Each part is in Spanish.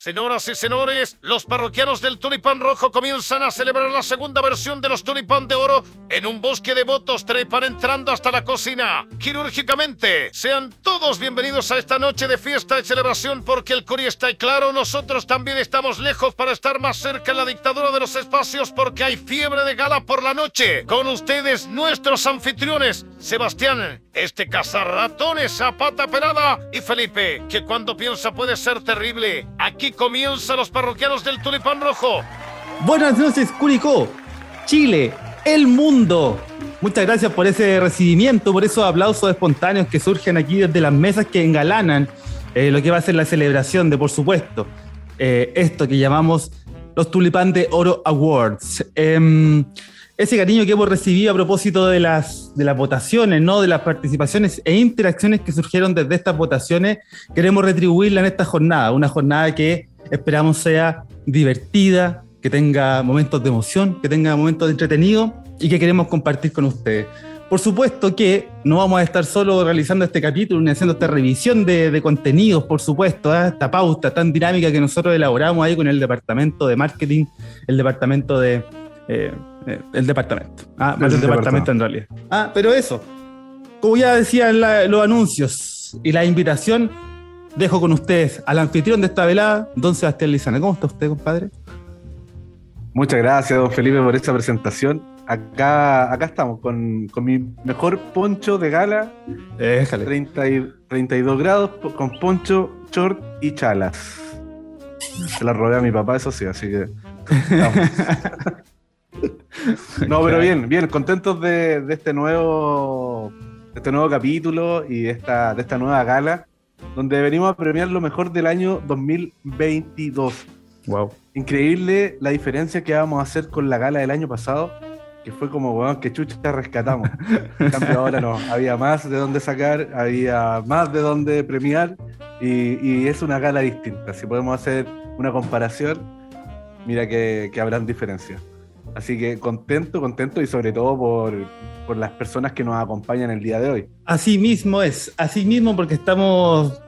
Señoras y señores, los parroquianos del Tulipán Rojo comienzan a celebrar la segunda versión de los Tulipán de Oro en un bosque de votos trepan entrando hasta la cocina. Quirúrgicamente, sean todos bienvenidos a esta noche de fiesta y celebración porque el Curi está claro, nosotros también estamos lejos para estar más cerca en la dictadura de los espacios porque hay fiebre de gala por la noche. Con ustedes, nuestros anfitriones, Sebastián, este cazarratones a pata pelada y Felipe, que cuando piensa puede ser terrible. Aquí comienza los parroquianos del Tulipán Rojo. Buenas noches, Curicó, Chile, el mundo. Muchas gracias por ese recibimiento, por esos aplausos espontáneos que surgen aquí desde las mesas que engalanan eh, lo que va a ser la celebración de, por supuesto, eh, esto que llamamos los Tulipán de Oro Awards. Em, ese cariño que hemos recibido a propósito de las, de las votaciones, ¿no? de las participaciones e interacciones que surgieron desde estas votaciones, queremos retribuirla en esta jornada, una jornada que esperamos sea divertida, que tenga momentos de emoción, que tenga momentos de entretenido y que queremos compartir con ustedes. Por supuesto que no vamos a estar solo realizando este capítulo ni haciendo esta revisión de, contenidos, por supuesto, ¿eh? esta pauta tan dinámica que nosotros elaboramos ahí con el departamento de marketing, el departamento de, eh, eh, el departamento. Ah, más el departamento en realidad. Ah, pero eso. Como ya decía en los anuncios y la invitación, dejo con ustedes al anfitrión de esta velada, don Sebastián Lizana. ¿Cómo está usted, compadre? Muchas gracias, don Felipe, por esta presentación. Acá, acá estamos con, con mi mejor poncho de gala. Déjale. 30 y, 32 grados con poncho, short y chalas. Se la robé a mi papá, eso sí, así que. No, pero bien, bien, contentos de, este nuevo este nuevo capítulo y de esta, de esta nueva gala, donde venimos a premiar lo mejor del año 2022. Wow. Increíble la diferencia que vamos a hacer con la gala del año pasado, que fue como, bueno, que chucha rescatamos. En cambio, ahora no, había más de dónde sacar, había más de dónde premiar, y, es una gala distinta. Si podemos hacer una comparación, mira que, que habrán diferencias. Así que contento, contento y sobre todo por, por, las personas que nos acompañan el día de hoy. Así mismo es, así mismo porque estamos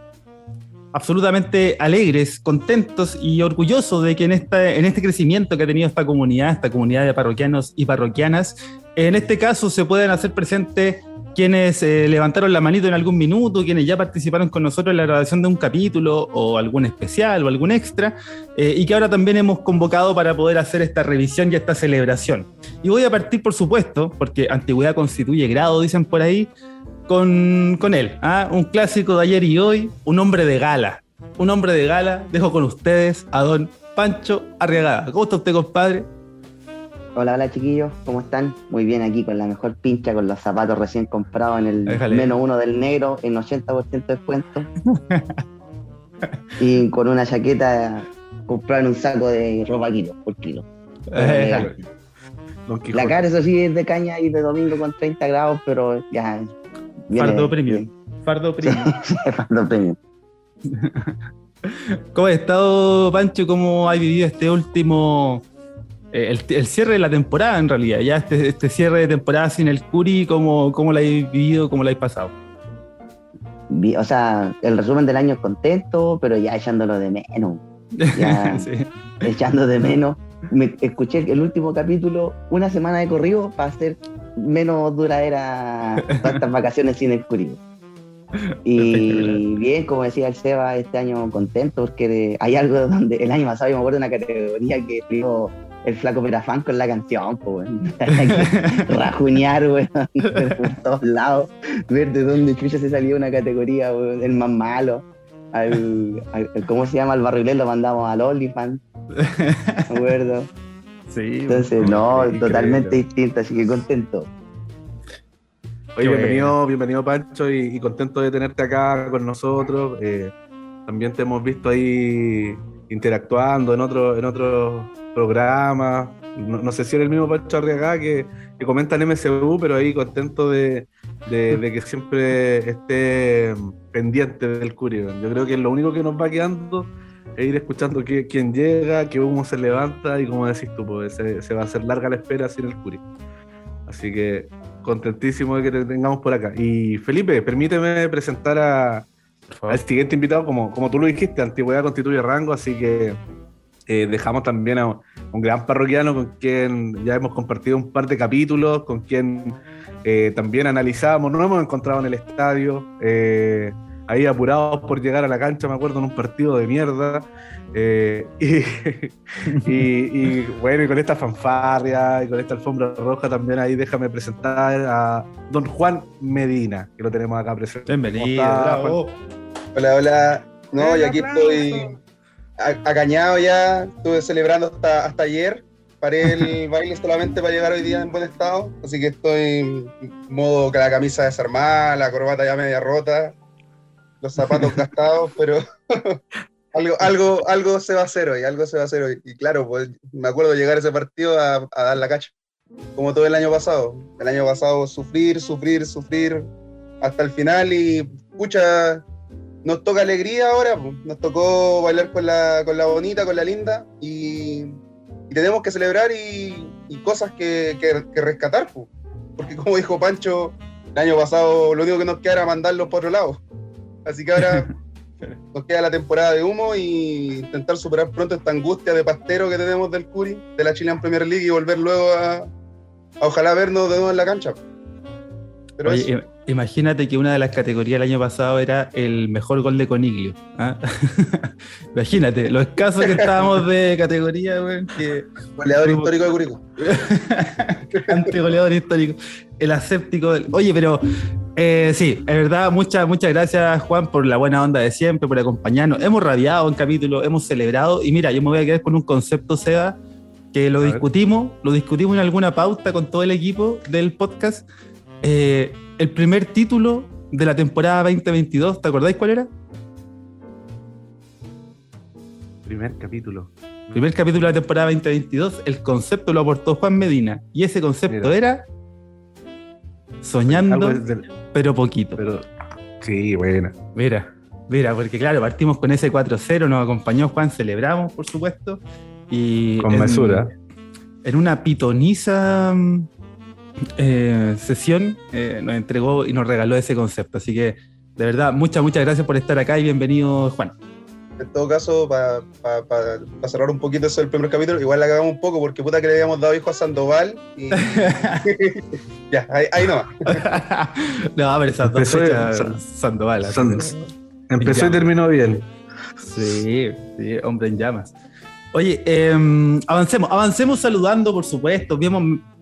absolutamente alegres, contentos y orgullosos de que en, esta, en este crecimiento que ha tenido esta comunidad, esta comunidad de parroquianos y parroquianas, en este caso se pueden hacer presentes quienes eh, levantaron la manito en algún minuto, quienes ya participaron con nosotros en la grabación de un capítulo o algún especial o algún extra, eh, y que ahora también hemos convocado para poder hacer esta revisión y esta celebración. Y voy a partir, por supuesto, porque antigüedad constituye grado, dicen por ahí, con, con él, ¿ah? un clásico de ayer y hoy, un hombre de gala. Un hombre de gala, dejo con ustedes a don Pancho Arriagada. ¿Cómo está usted, compadre? Hola, hola chiquillos, ¿cómo están? Muy bien aquí con la mejor pincha, con los zapatos recién comprados en el menos uno del negro en 80% de descuento. y con una chaqueta comprar un saco de ropa kilo, por kilo. la cara, eso sí, es de caña y de domingo con 30 grados, pero ya. Fardo premium. Fardo premium. Fardo premium. ¿Cómo ha estado, Pancho? ¿Cómo ha vivido este último eh, el, cierre de la temporada en realidad, ya este, este cierre de temporada sin el Curi, ¿cómo, cómo lo habéis vivido, cómo lo habéis pasado? O sea, el resumen del año es contento, pero ya echándolo de menos. Ya echando de menos. Me escuché el último capítulo una semana de corrido para hacer menos duradera todas estas vacaciones sin el Curi. Y bien, como decía el Seba, este año contento porque hay algo donde el año pasado yo me acuerdo de una categoría que escribo el flaco Perafán con la canción, pues, Rajuñar, weón, por todos lados, ver de dónde chucha se salió una categoría, weón, el más malo. Al, ¿Cómo se llama? Al barrilé lo mandamos al OnlyFans. ¿De acuerdo? Sí. Entonces, no, totalmente distinto, así que contento. Oye, bienvenido, bienvenido Pancho y, contento de tenerte acá con nosotros. Eh, también te hemos visto ahí interactuando en otro, en otros programas. No, sé si era el mismo Pancho Arriaga que, que comenta en MSU, pero ahí contento de, que siempre esté pendiente del Curi. Yo creo que lo único que nos va quedando es ir escuchando quién llega, qué humo se levanta y como decís tú, pues, se, va a hacer larga la espera sin el Curi. Así que contentísimo de que te tengamos por acá. Y Felipe, permíteme presentar a, al siguiente invitado, como, como tú lo dijiste, antigüedad constituye rango, así que eh, dejamos también a un gran parroquiano con quien ya hemos compartido un par de capítulos, con quien eh, también analizamos, nos hemos encontrado en el estadio, eh, ahí apurados por llegar a la cancha, me acuerdo, en un partido de mierda. y, bueno, y con esta fanfarria y con esta alfombra roja también ahí déjame presentar a don Juan Medina, que lo tenemos acá presente. Bienvenido. Hola, hola. No, y aquí estoy acañado ya, estuve celebrando hasta, hasta ayer, paré el baile solamente para llegar hoy día en buen estado, así que estoy en modo que la camisa desarmada, la corbata ya media rota, los zapatos gastados, pero algo, algo, algo se va a hacer hoy, algo se va a hacer hoy. Y claro, pues me acuerdo llegar a ese partido a, a dar la cacha, como todo el año pasado. El año pasado sufrir, sufrir, sufrir hasta el final y pucha, nos toca alegría ahora, nos tocó bailar con la, con la bonita, con la linda, y, tenemos que celebrar y, cosas que, rescatar, porque como dijo Pancho, el año pasado lo único que nos queda era mandarlos por otro lado. Así que ahora nos queda la temporada de humo y intentar superar pronto esta angustia de pastero que tenemos del Curi, de la Chilean Premier League y volver luego a, a ojalá vernos de nuevo en la cancha. Pero Imagínate que una de las categorías el año pasado era el mejor gol de Coniglio. ¿ah? Imagínate, lo escaso que estábamos de categoría, güey. Goleador histórico de Curicó. Antigoleador histórico. El aséptico. Oye, pero eh, sí, es verdad, muchas, muchas gracias, Juan, por la buena onda de siempre, por acompañarnos. Hemos radiado en capítulo, hemos celebrado. Y mira, yo me voy a quedar con un concepto, Seda, que lo discutimos, lo discutimos en alguna pauta con todo el equipo del podcast. Eh, el primer título de la temporada 2022, ¿te acordáis cuál era? Primer capítulo. Primer capítulo de la temporada 2022, el concepto lo aportó Juan Medina. Y ese concepto era soñando, pero poquito. Pero, sí, bueno. Mira, mira, porque claro, partimos con ese 4-0, nos acompañó Juan, celebramos, por supuesto. Y con mesura. En una pitoniza mm, eh, sesión eh, nos entregó y nos regaló ese concepto. Así que, de verdad, muchas, muchas gracias por estar acá y bienvenido, Juan. En todo caso, para cerrar un poquito eso del primer capítulo, igual la acabamos un poco porque puta que le habíamos dado hijo a Sandoval y. ya, ahí, ahí no. no, ver, esas dos Sandoval. Empezó y terminó bien. Sí, sí, hombre en llamas. Oye, em, avancemos, avancemos saludando, por supuesto.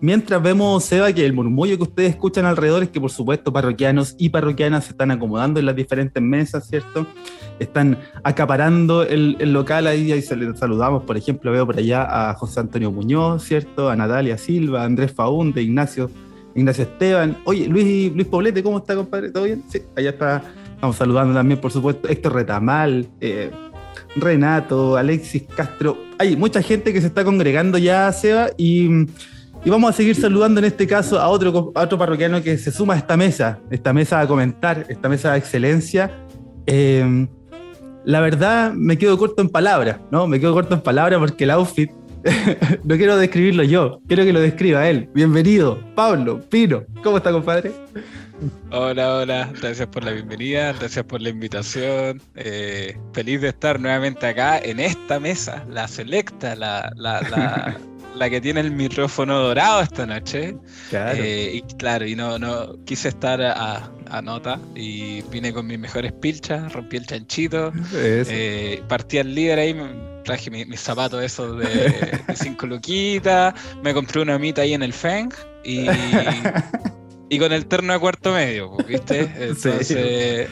mientras vemos, Seba, que el murmullo que ustedes escuchan alrededor es que, por supuesto, parroquianos y parroquianas se están acomodando en las diferentes mesas, ¿cierto? Están acaparando el, local ahí, ahí saludamos, por ejemplo, veo por allá a José Antonio Muñoz, ¿cierto? A Natalia Silva, a Andrés Faunde, Ignacio, Ignacio Esteban. Oye, Luis, Luis Poblete, ¿cómo está, compadre? ¿Todo bien? Sí, allá está. Estamos saludando también, por supuesto, Héctor Retamal, eh, Renato, Alexis Castro. Hay mucha gente que se está congregando ya, Seba, y, vamos a seguir saludando en este caso a otro, otro parroquiano que se suma a esta mesa, esta mesa a comentar, esta mesa de excelencia. Eh, la verdad, me quedo corto en palabras, ¿no? Me quedo corto en palabras porque el outfit no quiero describirlo yo, quiero que lo describa él. Bienvenido, Pablo Pino. ¿Cómo está, compadre? Hola, hola, gracias por la bienvenida, gracias por la invitación. Eh, feliz de estar nuevamente acá en esta mesa, la selecta, la, la, la, que tiene el micrófono dorado esta noche. Claro. Eh, y claro, y no, no quise estar a, nota y vine con mis mejores pilchas, rompí el chanchito, eh, partí al líder ahí, traje mis, zapatos esos de, de cinco luquitas, me compré una mita ahí en el Feng y. y con el terno de cuarto medio, ¿viste? Entonces,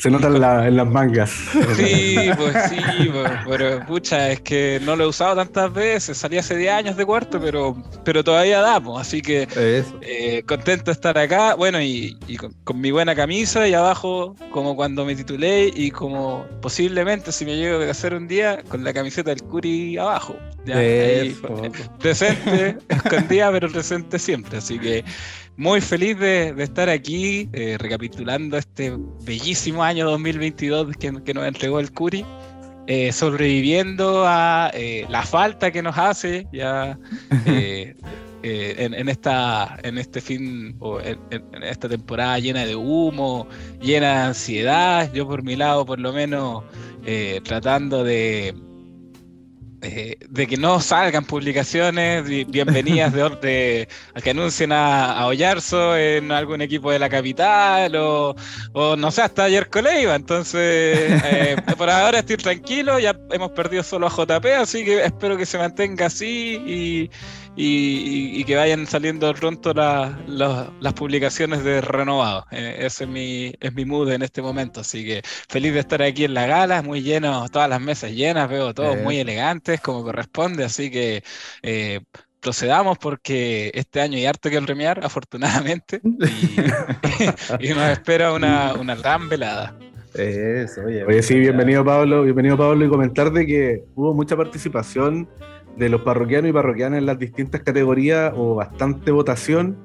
Se nota en, las mangas. Sí, pues sí, pues, pero pucha, es que no lo he usado tantas veces, salí hace 10 años de cuarto, pero, pero todavía damos, así que eh, contento de estar acá, bueno, y, con, mi buena camisa y abajo, como cuando me titulé y como posiblemente si me llego a hacer un día, con la camiseta del Curi abajo. Ya, presente, escondida, pero presente siempre, así que muy feliz de, estar aquí eh, recapitulando este bellísimo año 2022 que, nos entregó el Curi, eh, sobreviviendo a eh, la falta que nos hace ya en, esta, en este fin o en, esta temporada llena de humo, llena de ansiedad, yo por mi lado por lo menos tratando de, eh, de que no salgan publicaciones bienvenidas de, de, que anuncien a, a, Ollarzo en algún equipo de la capital o, no sé, hasta ayer Coleiva. Entonces, eh, por ahora estoy tranquilo, ya hemos perdido solo a JP, así que espero que se mantenga así y, y, que vayan saliendo pronto las publicaciones de renovado. Eh, ese es mi, es mi mood en este momento. Así que feliz de estar aquí en la gala, muy lleno, todas las mesas llenas, veo todos muy elegantes como corresponde. Así que eh, procedamos porque este año hay harto que premiar, afortunadamente, y, nos espera una, una gran velada. Eso, oye, oye, sí, bienvenido Pablo, bienvenido Pablo y comentar de que hubo mucha participación de los parroquianos y parroquianas en las distintas categorías o bastante votación.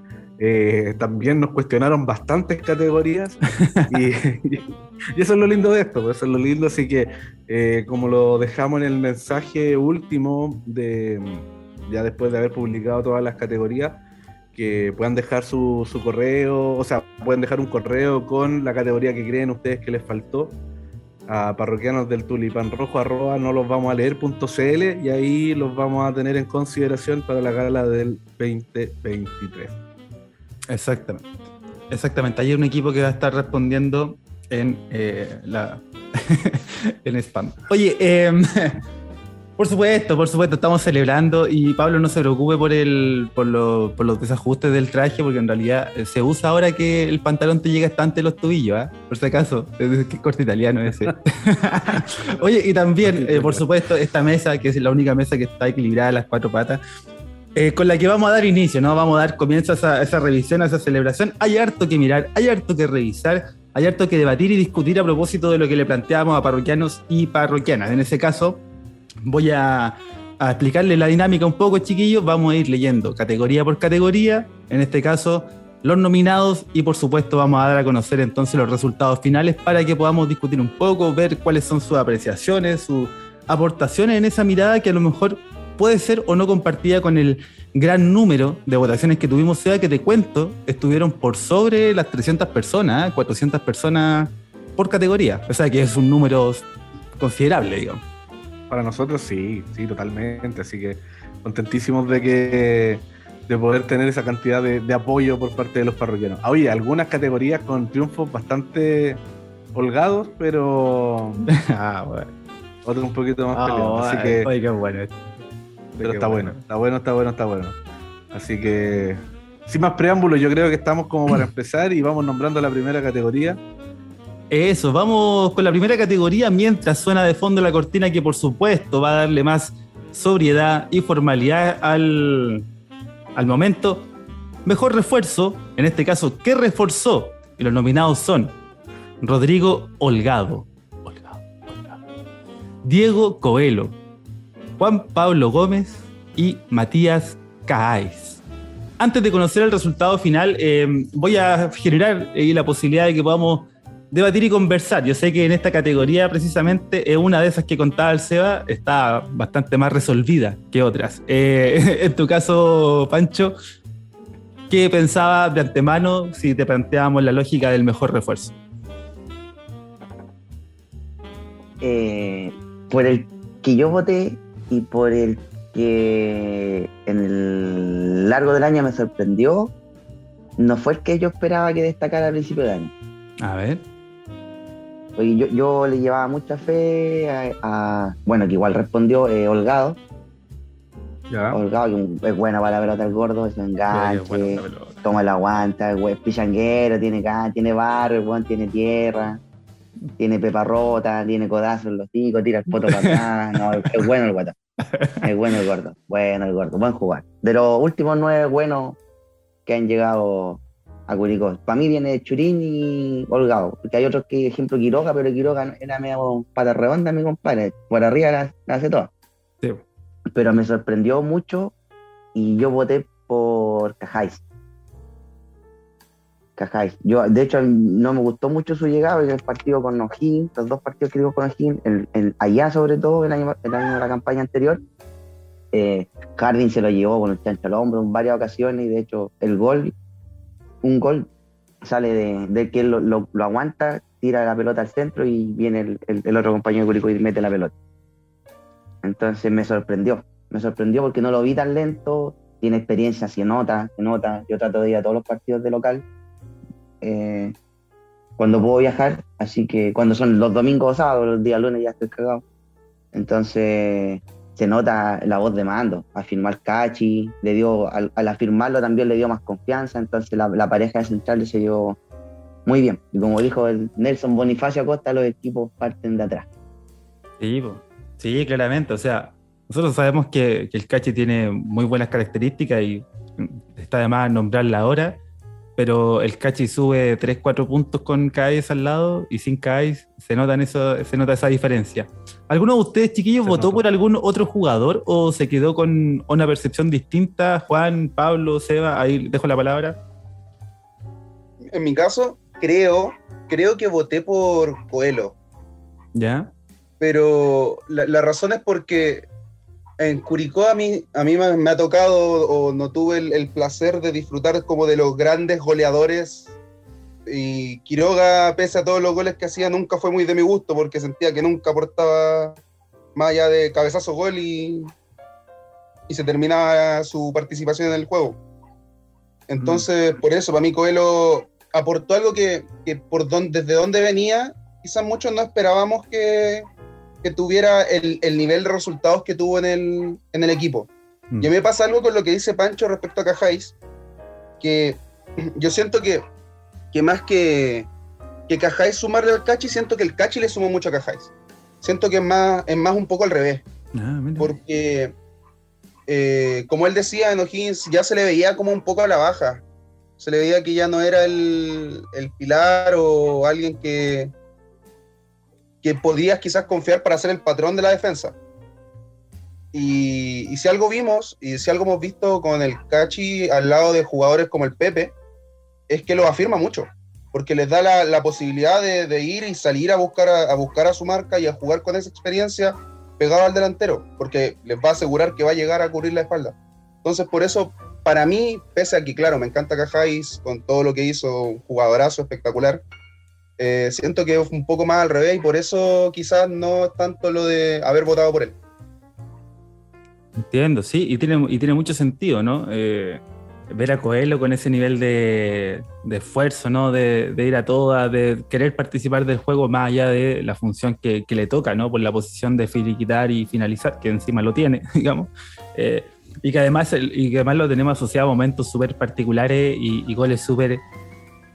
Eh, también nos cuestionaron bastantes categorías. Y, eso es lo lindo de esto, pues, eso es lo lindo, así que eh, como lo dejamos en el mensaje último de ya después de haber publicado todas las categorías, que puedan dejar su, su correo, o sea, pueden dejar un correo con la categoría que creen ustedes que les faltó a parroquianos del tulipán rojo arroba no los vamos a leer.cl y ahí los vamos a tener en consideración para la gala del 2023. Exactamente. Exactamente. Hay un equipo que va a estar respondiendo en eh, la en spam. Oye, eh, por supuesto, por supuesto, estamos celebrando y Pablo no se preocupe por, el, por, los desajustes del traje, porque en realidad eh, se usa ahora que el pantalón te llega hasta ante los tobillos, ¿eh? por si acaso, es que corte italiano ese. Oye, y también, eh, por supuesto, esta mesa, que es la única mesa que está equilibrada a las cuatro patas, eh, con la que vamos a dar inicio, ¿no? Vamos a dar comienzo a esa, a esa revisión, a esa celebración. Hay harto que mirar, hay harto que revisar, hay harto que debatir y discutir a propósito de lo que le planteamos a parroquianos y parroquianas. En ese caso, voy a, explicarle la dinámica un poco, chiquillos. Vamos a ir leyendo categoría por categoría, en este caso los nominados y por supuesto vamos a dar a conocer entonces los resultados finales para que podamos discutir un poco, ver cuáles son sus apreciaciones, sus aportaciones en esa mirada que a lo mejor puede ser o no compartida con el gran número de votaciones que tuvimos, sea que te cuento, estuvieron por sobre las 300 personas, 400 ¿eh? personas por categoría, o sea que es un número considerable, digamos. Para nosotros sí, sí, totalmente. Así que contentísimos de que de poder tener esa cantidad de, apoyo por parte de los parroquianos. Ah, oye, algunas categorías con triunfos bastante holgados, pero. ah, bueno. Otros un poquito más ah, Así que. Oye, qué bueno. Pero está bueno. está bueno, está bueno, está bueno. Así que. Sin más preámbulos, yo creo que estamos como para empezar y vamos nombrando la primera categoría. Eso, vamos con la primera categoría mientras suena de fondo la cortina que por supuesto va a darle más sobriedad y formalidad al, al momento. Mejor refuerzo, en este caso, ¿qué reforzó? Y los nominados son Rodrigo Holgado, Diego Coelho, Juan Pablo Gómez y Matías Caáez. Antes de conocer el resultado final, eh, voy a generar eh, la posibilidad de que podamos debatir y conversar. Yo sé que en esta categoría precisamente es una de esas que contaba el Seba, está bastante más resolvida que otras. Eh, en tu caso, Pancho, ¿qué pensabas de antemano si te planteábamos la lógica del mejor refuerzo? Eh, por el que yo voté y por el que en el largo del año me sorprendió, no fue el que yo esperaba que destacara al principio del año. A ver. Oye, yo, yo le llevaba mucha fe a, bueno, que igual respondió eh, Holgado. Ya. Holgado, que es buena para la pelota el gordo, es un enganche, toma la aguanta, es pichanguero, tiene tiene barro, tiene tierra, tiene pepa rota, tiene codazos en los ticos, tira el poto para atrás, no, es, bueno el guato. Es bueno el gordo, bueno el gordo, buen jugar. De los últimos nueve buenos que han llegado a Para mí viene Churín y Holgado, porque hay otros que, ejemplo, Quiroga, pero Quiroga era medio pata redonda, mi compadre, por arriba la, hace toda. Pero me sorprendió mucho y yo voté por Cajáis. Cajáis. Yo, de hecho, no me gustó mucho su llegada, el partido con O'Higgins, los dos partidos que digo con O'Higgins, el, allá sobre todo, el año, el año de la campaña anterior, eh, Harding se lo llevó con el chancho al hombro en varias ocasiones y de hecho el gol, un gol sale de, que él lo, aguanta, tira la pelota al centro y viene el, otro compañero de Curicó y mete la pelota. Entonces me sorprendió, me sorprendió porque no lo vi tan lento, tiene experiencia, se nota, se nota. Yo trato de ir a todos los partidos de local eh, cuando puedo viajar, así que cuando son los domingos o sábados, los días lunes ya estoy cagado. Entonces se nota la voz de mando. A firmar Cachi, le dio, al, afirmarlo también le dio más confianza, entonces la, pareja de centrales se dio muy bien. Y como dijo el Nelson Bonifacio Acosta, los equipos parten de atrás. Sí, sí, claramente. O sea, nosotros sabemos que, el Cachi tiene muy buenas características y está de más nombrarla ahora, pero el Cachi sube 3-4 puntos con Caes al lado y sin Caes se, eso, se nota esa diferencia. ¿Alguno de ustedes, chiquillos, votó por algún otro jugador o se quedó con una percepción distinta? Juan, Pablo, Seba, ahí dejo la palabra. En mi caso, creo, creo que voté por Coelho. ¿Ya? Pero la razón es porque en Curicó a mí, a mí me, ha tocado o no tuve el, placer de disfrutar como de los grandes goleadores y Quiroga, pese a todos los goles que hacía, nunca fue muy de mi gusto porque sentía que nunca aportaba más allá de cabezazo gol y, y se terminaba su participación en el juego. Entonces, por eso, para mí Coelho aportó algo que, que por desde donde venía, quizás muchos no esperábamos que, que tuviera el, nivel de resultados que tuvo en el, en el equipo. Mm. Y a mí me pasa algo con lo que dice Pancho respecto a Cajáis, que yo siento que, que más que, que Cajáis sumarle al Cachi, siento que el Cachi le sumó mucho a Cajáis. Siento que es más, es más un poco al revés. Ah, porque, eh, como él decía en O'Higgins, ya se le veía como un poco a la baja. Se le veía que ya no era el, el pilar o alguien que, que podías quizás confiar para ser el patrón de la defensa. Y, si algo vimos, y si algo hemos visto con el Cachi al lado de jugadores como el Pepe, es que lo afirma mucho, porque les da la, posibilidad de, ir y salir a buscar a, buscar a su marca y a jugar con esa experiencia pegado al delantero, porque les va a asegurar que va a llegar a cubrir la espalda. Entonces, por eso, para mí, pese a que, claro, me encanta Cajáis con todo lo que hizo, un jugadorazo espectacular, eh, siento que es un poco más al revés y por eso quizás no es tanto lo de haber votado por él. Entiendo, sí, y tiene, y tiene mucho sentido, ¿no? Eh, ver a Coelho con ese nivel de, esfuerzo, ¿no? De, ir a toda, de querer participar del juego más allá de la función que, le toca, ¿no? Por la posición de filiquitar y finalizar, que encima lo tiene, digamos. Eh, y, que además, y que además lo tenemos asociado a momentos súper particulares y goles súper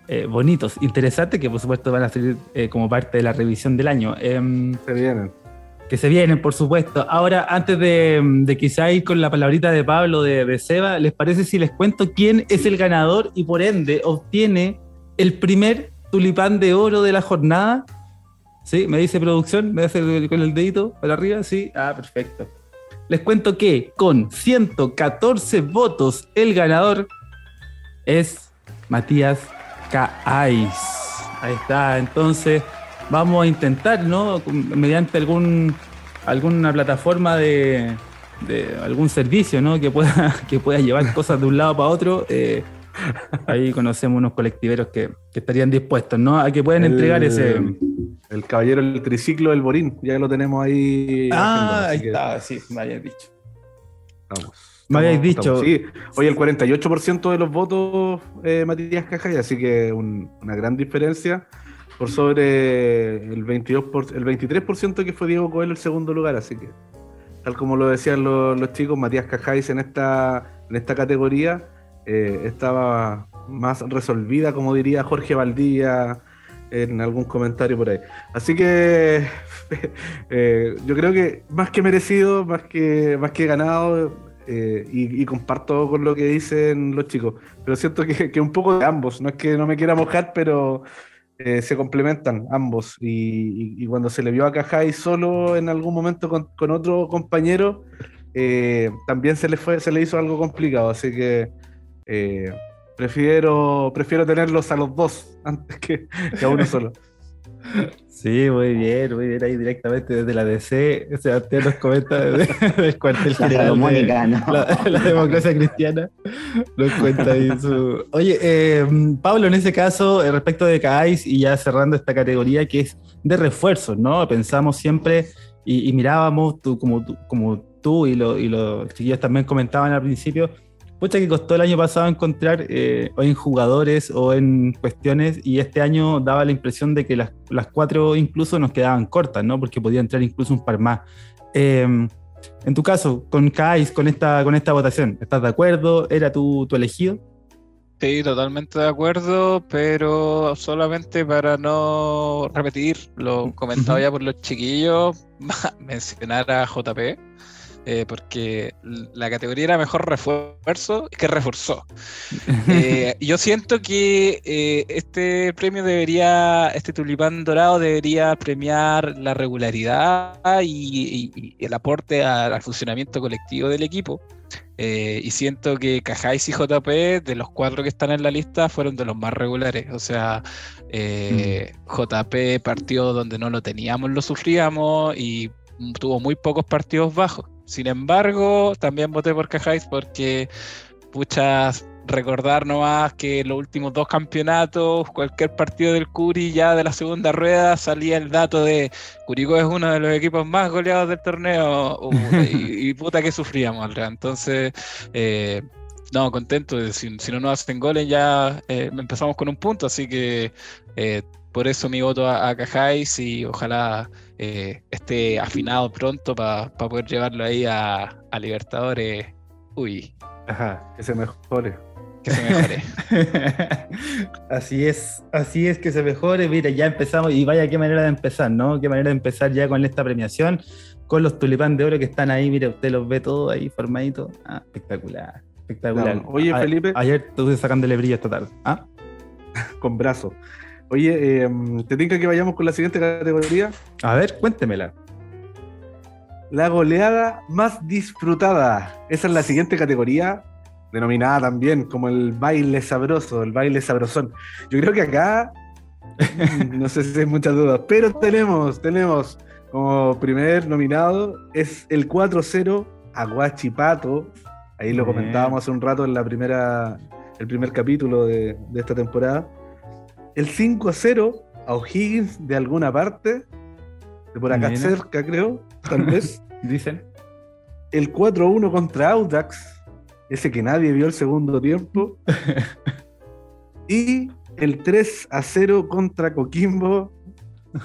eh, bonitos, interesantes, que por supuesto van a ser eh, como parte de la revisión del año. Em, se vienen. Que se vienen, por supuesto. Ahora, antes de, de quizá ir con la palabrita de Pablo, de, de, Seba, ¿les parece si les cuento quién es el ganador y por ende obtiene el primer tulipán de oro de la jornada? ¿Sí? ¿Me dice producción? ¿Me hace con el dedito para arriba? Sí. Ah, perfecto. Les cuento que con 114 votos, el ganador es Matías Ahí está, entonces vamos a intentar, ¿no? Mediante algún alguna plataforma de, algún servicio, ¿no? Que pueda, que pueda llevar cosas de un lado para otro. Eh, ahí conocemos unos colectiveros que, estarían dispuestos, ¿no? A que puedan entregar ese. El caballero el triciclo del Borín, ya lo tenemos ahí. Ah, ahí está, sí, me habías dicho. Vamos. Me habéis dicho. sí, hoy el 48% de los votos eh, Matías Cajay, así que una gran diferencia por sobre el 22 el 23% que fue Diego Coelho el segundo lugar, así que tal como lo decían los, chicos, Matías Cajáis en esta, en esta categoría eh, estaba más resolvida, como diría Jorge Valdía en algún comentario por ahí. Así que eh, yo creo que más que merecido, más que, más que ganado, eh, y, comparto con lo que dicen los chicos, pero siento que, que un poco de ambos, no es que no me quiera mojar, pero eh, se complementan ambos. Y, cuando se le vio a Cajay solo en algún momento con, otro compañero, eh, también se le, fue, se le hizo algo complicado, así que prefiero, prefiero tenerlos a los dos antes que, a uno solo. Sí, muy bien, muy bien. Ahí directamente desde la DC, Sebastián nos comenta desde el cuartel La general. de- ¿no? la, la democracia cristiana nos cuenta ahí su. Oye, eh, Pablo, en ese caso, eh, respecto de CAIS y ya cerrando esta categoría que es de refuerzos, ¿no? Pensamos siempre y, y mirábamos, tú, como, tú, como tú y, lo- y los chiquillos también comentaban al principio, pucha que costó el año pasado encontrar eh, o en jugadores o en cuestiones y este año daba la impresión de que las, las cuatro incluso nos quedaban cortas, ¿no? Porque podía entrar incluso un par más. Eh, en tu caso, con CAIS, con esta, con esta votación, ¿estás de acuerdo? ¿Era tu, tu elegido? Sí, totalmente de acuerdo, pero solamente para no repetir lo comentado ya por los chiquillos, mencionar a JP, eh, porque la categoría era mejor refuerzo que reforzó. Eh, yo siento que eh, este premio debería, este tulipán dorado debería premiar la regularidad y, y- y el aporte al funcionamiento colectivo del equipo. Y siento que Cajáis y JP, de los cuatro que están en la lista, fueron de los más regulares. O sea, eh, JP partió donde no lo teníamos, lo sufríamos y tuvo muy pocos partidos bajos. Sin embargo, también voté por Cajáis porque, puchas, recordar nomás que los últimos dos campeonatos, cualquier partido del Curi ya de la segunda rueda salía el dato de Curicó es uno de los equipos más goleados del torneo uh, y, y puta que sufríamos, Aldra. Entonces, eh, no, contento. de- Si, si no nos hacen goles ya eh, empezamos con un punto, así que eh, por eso mi voto a, a Cajáis y ojalá eh, esté afinado pronto para poder llevarlo ahí a, a Libertadores. Uy, Ajá, que se mejore. que se mejore. así es, así es que se mejore. Mira, ya empezamos y vaya qué manera de empezar, ¿no? Qué manera de empezar ya con esta premiación, con los tulipán de oro que están ahí. Mira, usted los ve todos ahí formaditos. Ah, espectacular, espectacular. No, oye, A- Felipe. Ayer estuve sacándole brillo esta tarde. Ah, Con brazo. Oye, eh, ¿te tinca que vayamos con la siguiente categoría? a ver, cuéntemela. La goleada más disfrutada. Esa es la siguiente categoría, denominada también como el baile sabroso, el baile sabrosón. Yo creo que acá, no sé si hay muchas dudas, pero tenemos, tenemos como primer nominado, es el 4-0 a Guachipato. Ahí lo Bien. comentábamos hace un rato en la primera, el primer capítulo de, de esta temporada. El 5-0 a O'Higgins de alguna parte, de por acá Mira. cerca creo, tal vez. Dicen. el 4-1 contra Audax, ese que nadie vio el segundo tiempo. y el 3-0 contra Coquimbo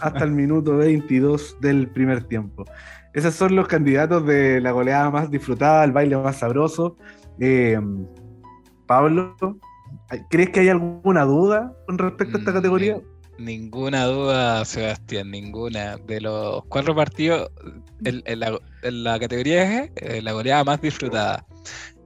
hasta el minuto 22 del primer tiempo. Esos son los candidatos de la goleada más disfrutada, el baile más sabroso. Eh, Pablo, ¿crees que hay alguna duda con respecto a esta categoría? nin- Ninguna duda, Sebastián, ninguna. De los cuatro partidos, el- el- la, categoría es eh, la goleada más disfrutada.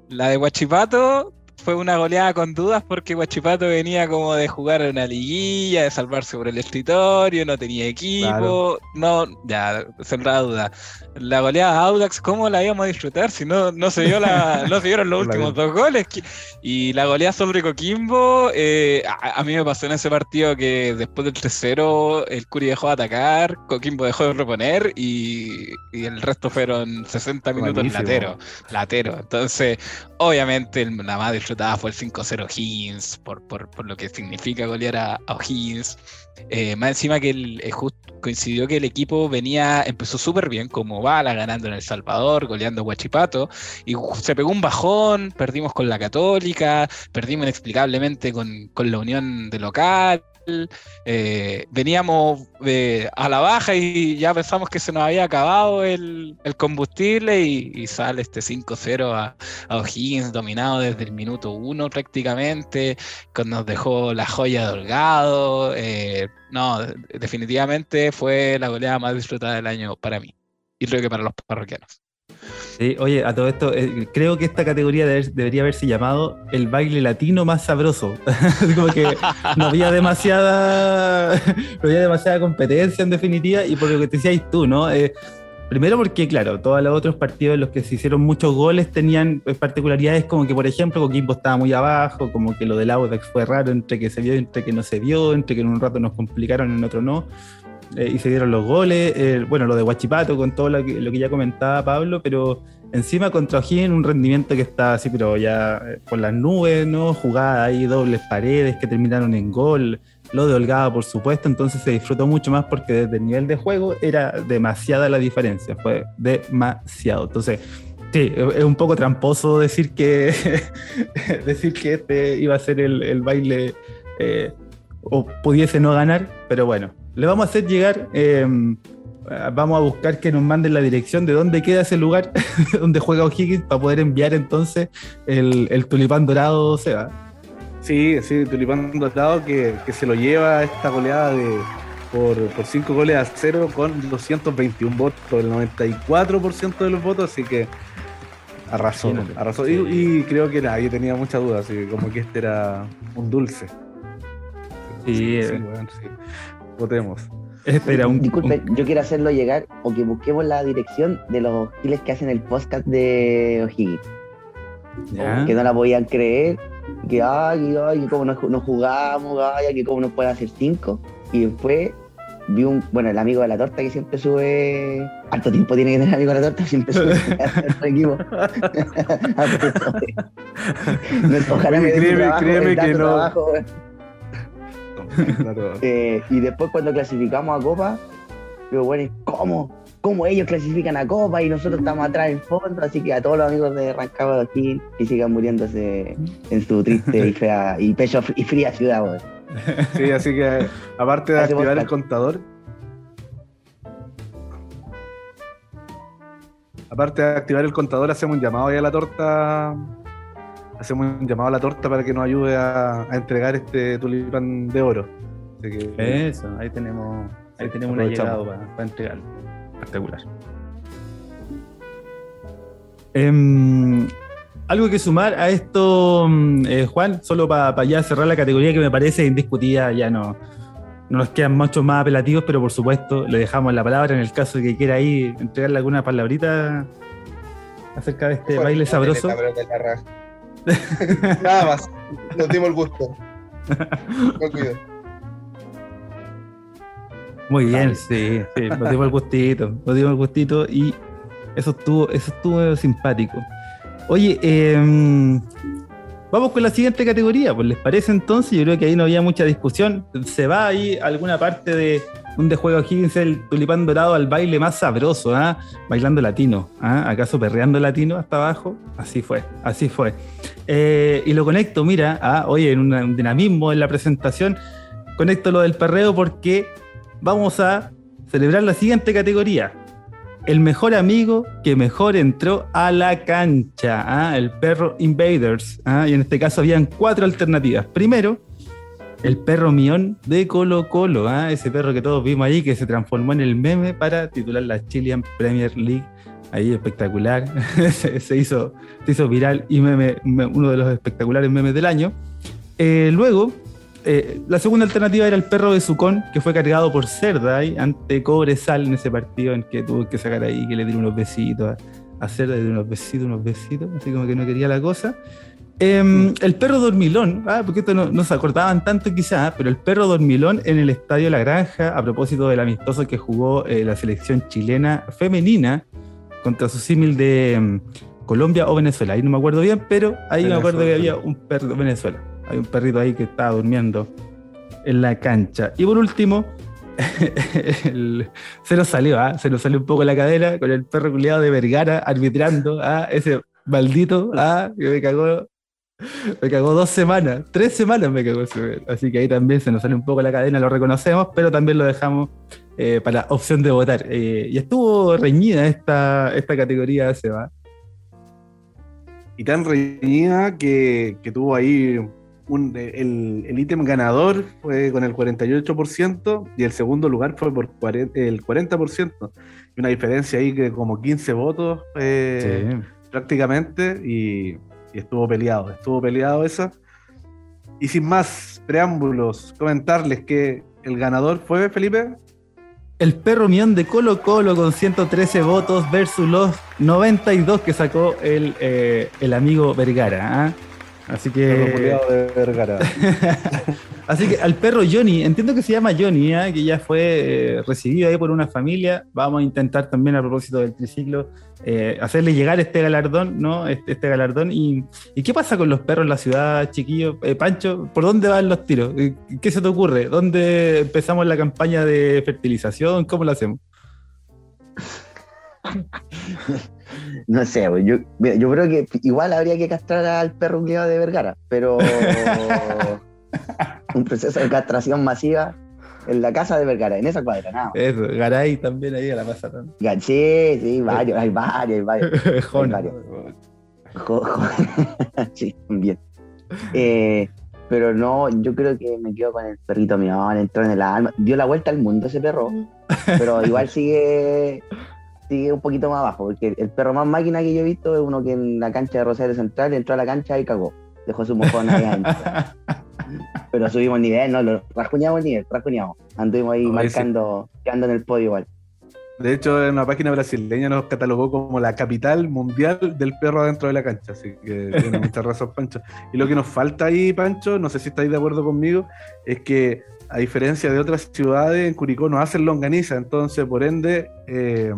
La de Huachipato fue una goleada con dudas porque Huachipato venía como de jugar una liguilla, de salvarse por el escritorio, no tenía equipo, no, ya, cerrada duda. La goleada de Audax, ¿cómo la íbamos a disfrutar si no, no se vio la, no se vieron los la últimos dos goles? ¿Qué- y la goleada sobre Coquimbo, eh, a, a mí me pasó en ese partido que después del 3-0 el Curi dejó de atacar, Coquimbo dejó de reponer y, y el resto fueron 60 minutos Buenísimo. latero, latero. Entonces, obviamente la más disfrutada fue el 5-0 O'Higgins, por, por, por lo que significa golear a, a. Eh, más encima que eh, coincidió que el equipo venía, empezó súper bien, como Bala, ganando en El Salvador, goleando a Huachipato, y se pegó un bajón, perdimos con la Católica, perdimos inexplicablemente con, con la Unión de local. Eh, veníamos eh, a la baja y ya pensamos que se nos había acabado el, combustible y, sale este 5-0 a, a O'Higgins dominado desde el minuto 1 prácticamente, que nos dejó la joya de Holgado. eh, no, de- definitivamente fue la goleada más disfrutada del año para mí y creo que para los parroquianos. Sí, oye, a todo esto, eh, creo que esta categoría debe- debería haberse llamado el baile latino más sabroso. Como que no había demasiada, no había demasiada competencia en definitiva, y por lo que te decías tú, ¿no? Eh, primero porque, claro, todos los otros partidos en los que se hicieron muchos goles tenían eh, particularidades como que, por ejemplo, Coquimbo estaba muy abajo, como que lo del Audax fue raro, entre que se vio, entre que no se vio, entre que en un rato nos complicaron, en otro no. Eh, y se dieron los goles. bueno, lo de Huachipato con todo lo que, ya comentaba Pablo, pero encima contra O'Higgins un rendimiento que está así, pero ya eh, por las nubes, ¿no? Jugada ahí, dobles paredes que terminaron en gol. Lo de Holgada, por supuesto, entonces se disfrutó mucho más porque desde el nivel de juego era demasiada la diferencia, fue demasiado. Entonces, Sí, es un poco tramposo decir que decir que este iba a ser el, baile eh, o pudiese no ganar, pero bueno, le vamos a hacer llegar, em, vamos a buscar que nos manden la dirección de dónde queda ese lugar donde juega O'Higgins para poder enviar entonces el, tulipán dorado Seba. Sí, sí, tulipán dorado que, se lo lleva esta goleada de por, por cinco goles a cero con 221 votos, el 94% de los votos, así que Arrasó, arrasó. Y, creo que nadie tenía mucha duda, así como que este era un dulce. Sí, sí, Votemos. Espera, un, Disculpe, yo quiero hacerlo llegar o que busquemos la dirección de los giles que hacen el podcast de O'Higgins. Que no la podían creer, que ay, ay, que como no, jugamos, ay, que como no pueden hacer cinco. Y después vi un, bueno, el amigo de la torta que siempre sube, harto tiempo tiene que tener el amigo de la torta, siempre sube al equipo. Ojalá me créeme, créeme que no. Eh, y después cuando clasificamos a Copa, digo, bueno, ¿cómo? ¿Cómo ellos clasifican a Copa y nosotros estamos atrás en fondo? Así que a todos los amigos de Rancagua de aquí que sigan muriéndose en su triste y fea y pecho y fría ciudad, Sí, así que aparte de activar el contador, aparte de activar el contador, hacemos un llamado ahí a la torta. Hacemos un llamado a la torta para que nos ayude a, entregar este tulipán de oro. Eso, ahí tenemos, ahí tenemos un llegado para, para entregarlo. Espectacular. Em, algo que sumar a esto, mm, eh, Juan, solo para ya cerrar la categoría que me parece indiscutida, ya no, no nos quedan muchos más apelativos, pero por supuesto le dejamos la palabra en el caso de que quiera ahí entregarle alguna palabrita acerca de este baile sabroso. Nada más, nos dimos el gusto. Muy bien, sí, sí, nos dimos el gustito, nos dimos el gustito y eso estuvo, eso estuvo simpático. Oye, em, vamos con la siguiente categoría, pues les parece entonces, yo creo que ahí no había mucha discusión. Se va ahí alguna parte de un de juego Higgins, el tulipán dorado al baile más sabroso, ¿ah? bailando latino, ¿ah? acaso perreando latino hasta abajo, así fue, así fue. Eh, y lo conecto, mira, ¿ah? oye, en un dinamismo en la presentación, conecto lo del perreo porque vamos a celebrar la siguiente categoría, el mejor amigo que mejor entró a la cancha, ¿ah? el perro Invaders. ¿ah? Y en este caso habían cuatro alternativas. Primero, el perro Mión de Colo Colo, ¿ah? ese perro que todos vimos ahí que se transformó en el meme para titular la Chilean Premier League. Ahí espectacular, se, hizo, se hizo viral y meme, uno de los espectaculares memes del año. Eh, luego, eh, la segunda alternativa era el perro de Sucón, que fue cargado por Cerda ante Cobresal en ese partido en que tuvo que sacar ahí, que le dio unos besitos a, Cerda, le dio unos besitos, unos besitos, así como que no quería la cosa. Em, el perro dormilón, ah, porque esto no, se acordaban tanto quizás, pero el perro dormilón en el Estadio La Granja, a propósito del amistoso que jugó eh, la selección chilena femenina contra su símil de em, Colombia o Venezuela, ahí no me acuerdo bien, pero ahí me acuerdo que había un perro de Venezuela. Hay un perrito ahí que estaba durmiendo en la cancha. Y por último, se nos salió, ¿ah? se nos salió un poco la cadera con el perro culiado de Vergara arbitrando a ¿ah? ese maldito ¿ah? que me cagó. Me cagó dos semanas, tres semanas me cagó ese Así que ahí también se nos sale un poco la cadena, lo reconocemos, pero también lo dejamos eh, para opción de votar. Eh, y estuvo reñida esta, esta categoría, se va. Y tan reñida que, que tuvo ahí el ítem ganador fue con el 48% y el segundo lugar fue por el 40%. Y una diferencia ahí que como 15 votos eh, prácticamente y, estuvo peleado, estuvo peleado eso. Y sin más preámbulos, comentarles que el ganador fue Felipe. El perro mión de Colo Colo con 113 votos versus los 92 que sacó el, eh, el amigo Vergara. ¿ah? Así que. De Vergara. Así que al perro Johnny, entiendo que se llama Johnny, ¿eh? que ya fue eh, recibido ahí por una familia. Vamos a intentar también, a propósito del triciclo, eh, hacerle llegar este galardón, ¿no? Este, este galardón. Y, qué pasa con los perros en la ciudad, chiquillos? Pancho, ¿por dónde van los tiros? ¿Qué se te ocurre? ¿Dónde empezamos la campaña de fertilización? ¿Cómo lo hacemos? No sé, yo, yo creo que igual habría que castrar al perro de Vergara, pero un proceso de castración masiva en la casa de Vergara, en esa cuadra, nada. Eso, Garay también ahí a la casa. ¿no? Sí, sí, varios, hay varios, hay varios. hay varios. sí, también. Eh, pero no, yo creo que me quedo con el perrito mío, entró en el alma, dio la vuelta al mundo ese perro, pero igual sigue sigue un poquito más abajo, porque el perro más máquina que yo he visto es uno que en la cancha de Rosario Central entró a la cancha y cagó. Dejó su mojón ahí adentro. Pero subimos el nivel, no, lo rascuñamos el nivel, rascuñamos. Anduvimos ahí marcando, quedando en el podio igual. De hecho, en una página brasileña nos catalogó como la capital mundial del perro adentro de la cancha, así que tiene mucha razón, Pancho. Y lo que nos falta ahí, Pancho, no sé si estáis de acuerdo conmigo, es que a diferencia de otras ciudades, en Curicó no hacen longaniza, entonces por ende eh,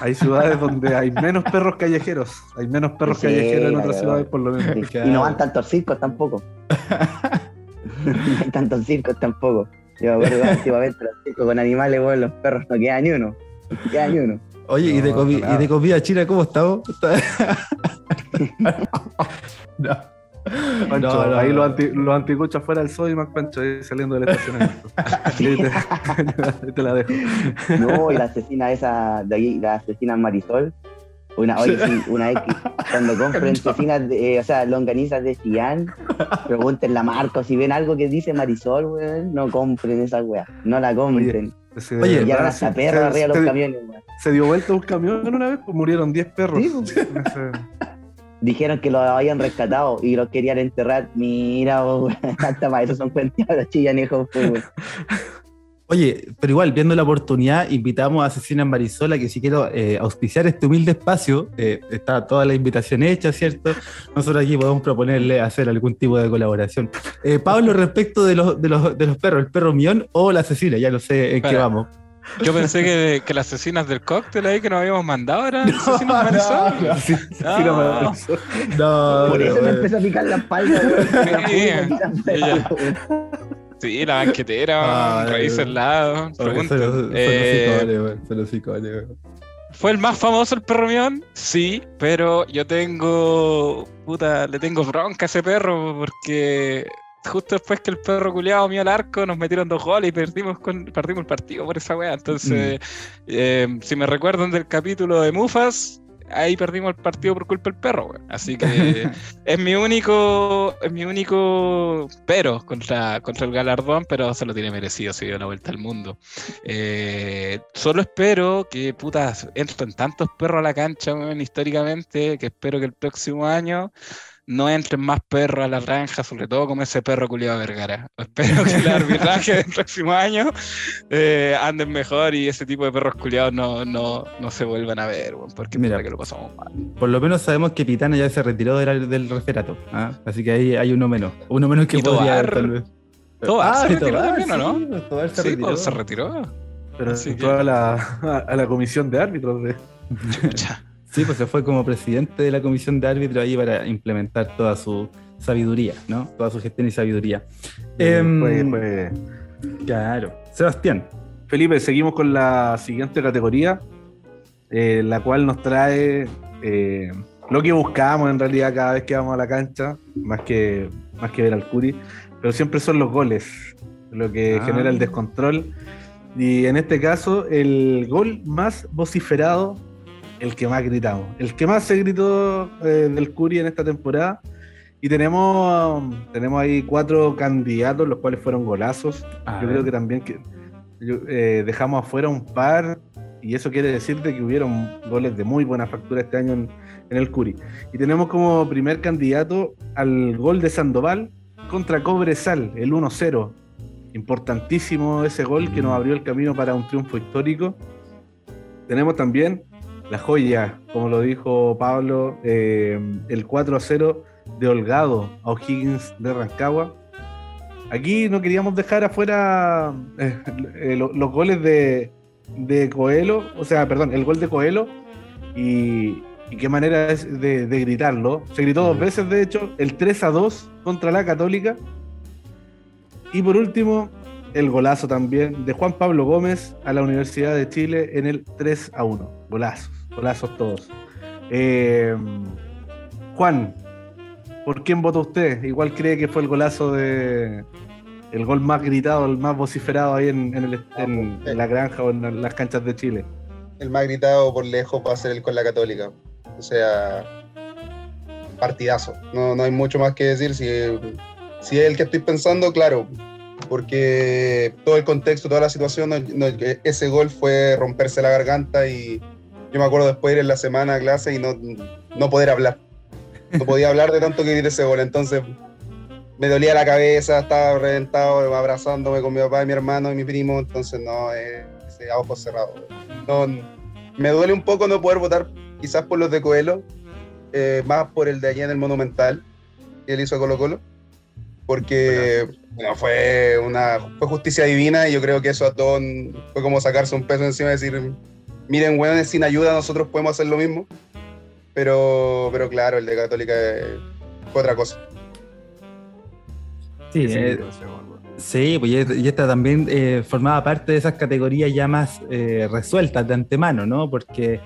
hay ciudades donde hay menos perros callejeros, hay menos perros callejeros en otras ciudades por lo menos. Y no van tantos circos tampoco. no hay tantos circos tampoco. Yo me acuerdo antiguamente los circos con animales, bueno, los perros no quedan ni uno. No queda ni uno. Oye, ¿y, de ¿y de comida china cómo estamos? no. Pancho, ahí los, anti, los anticuchos fuera del Sodimac, Pancho, ahí saliendo del estacionamiento. te, te, la dejo. No, y la asesina esa de ahí, la asesina Marisol. Una, oye, sí, una X, cuando compren cecinas, eh, o sea, longanizas de Chillán, pregunten la marca, si ven algo que dice Marisol, weón, no compren esa weá, no la compren. Oye, oye ya hasta perros arriba los camiones, weón. Se dio vuelta un camión una vez, pues murieron 10 perros. ¿Sí? Dijeron que lo habían rescatado y lo querían enterrar. Mira, hasta para eso son cuentas chillanejo. Oye, pero igual, viendo la oportunidad, invitamos a Asesina Marisola que si quiero eh, auspiciar este humilde espacio, eh, está toda la invitación hecha, ¿cierto? Nosotros aquí podemos proponerle hacer algún tipo de colaboración. Eh, Pablo, respecto de los, de, los, de los perros, ¿el perro mión o la asesina? Ya no sé en qué vamos. Yo pensé que, que, las asesinas del cóctel ahí que nos habíamos mandado eran no, asesinas Marisol. No, sí, no. no, Por eso me empezó a picar la espalda. Sí, la banquetera, ah, raíz al lado. Eh, ¿Fue el más famoso el perro mión? Sí, pero yo tengo. Puta, le tengo bronca a ese perro porque justo después que el perro culiado mío al arco, nos metieron dos goles y perdimos, con, perdimos el partido por esa weá. Entonces, mm. eh, si me recuerdan del capítulo de Mufas, ahí perdimos el partido por culpa del perro, weá. Así que es mi único, es mi único pero contra, contra el galardón, pero se lo tiene merecido, se dio una vuelta al mundo. Eh, solo espero que putas entren tantos perros a la cancha, históricamente, que espero que el próximo año no entren más perros a la granja, sobre todo como ese perro culiado Vergara. Espero que el arbitraje del próximo año eh, anden mejor y ese tipo de perros culiados no, no, no se vuelvan a ver, porque mira que lo pasamos mal. Por lo menos sabemos que Pitana ya se retiró del, del referato, ¿ah? así que ahí hay uno menos, uno menos que podría haber, tal vez. ah, se retiró también, ¿o no? Pues, se, retiró. Pues, se retiró. Pero así que... a, la, a la comisión de árbitros de... Sí, pues se fue como presidente de la comisión de árbitros ahí para implementar toda su sabiduría, ¿no? Toda su gestión y sabiduría. Eh, Claro. Sebastián. Felipe, seguimos con la siguiente categoría, eh, la cual nos trae eh, lo que buscamos en realidad cada vez que vamos a la cancha, más que, más que ver al Curi, pero siempre son los goles, lo que ah. genera el descontrol. Y en este caso, el gol más vociferado el que más gritamos, el que más se gritó eh, del Curi en esta temporada. Y tenemos, tenemos ahí cuatro candidatos, los cuales fueron golazos. yo creo que también que, eh, dejamos afuera un par, y eso quiere decir que hubieron goles de muy buena factura este año en, en el Curi. Y tenemos como primer candidato al gol de Sandoval contra Cobresal, el 1-0. Importantísimo ese gol que nos abrió el camino para un triunfo histórico. Tenemos también la joya, como lo dijo Pablo, eh, el 4 a 0 de Holgado a O'Higgins de Rancagua. Aquí no queríamos dejar afuera eh, eh, los goles de, de Coelho, o sea, perdón, el gol de Coelho y, qué manera es de, gritarlo. Se gritó dos veces, de hecho, el 3 a 2 contra la Católica. Y por último, el golazo también de Juan Pablo Gómez a la Universidad de Chile en el 3 a 1. Golazos, golazos todos. Eh, Juan, ¿por quién votó usted? Igual cree que fue el golazo de. El gol más gritado, el más vociferado ahí en, en la granja o en las canchas de Chile. El más gritado por lejos va a ser el con la Católica. O sea, partidazo. No, no hay mucho más que decir. Si, si es el que estoy pensando, claro, porque todo el contexto, toda la situación, ese gol fue romperse la garganta y yo me acuerdo después de ir en la semana a clase y no, no poder hablar. No podía hablar de tanto que grité ese gol, entonces me dolía la cabeza, estaba reventado, abrazándome con mi papá y mi hermano y mi primo, entonces no, eh, a ojos cerrados. No, me duele un poco no poder votar quizás por los de Coelho, eh, más por el de allá en el Monumental, que él hizo Colo Colo porque bueno, fue una fue justicia divina y yo creo que eso a todos fue como sacarse un peso encima y decir, miren, weones, sin ayuda nosotros podemos hacer lo mismo. Pero, pero claro, el de Católica fue otra cosa. Sí, eh, sí pues y esta también eh, formaba parte de esas categorías ya más eh, resueltas de antemano, ¿no? Porque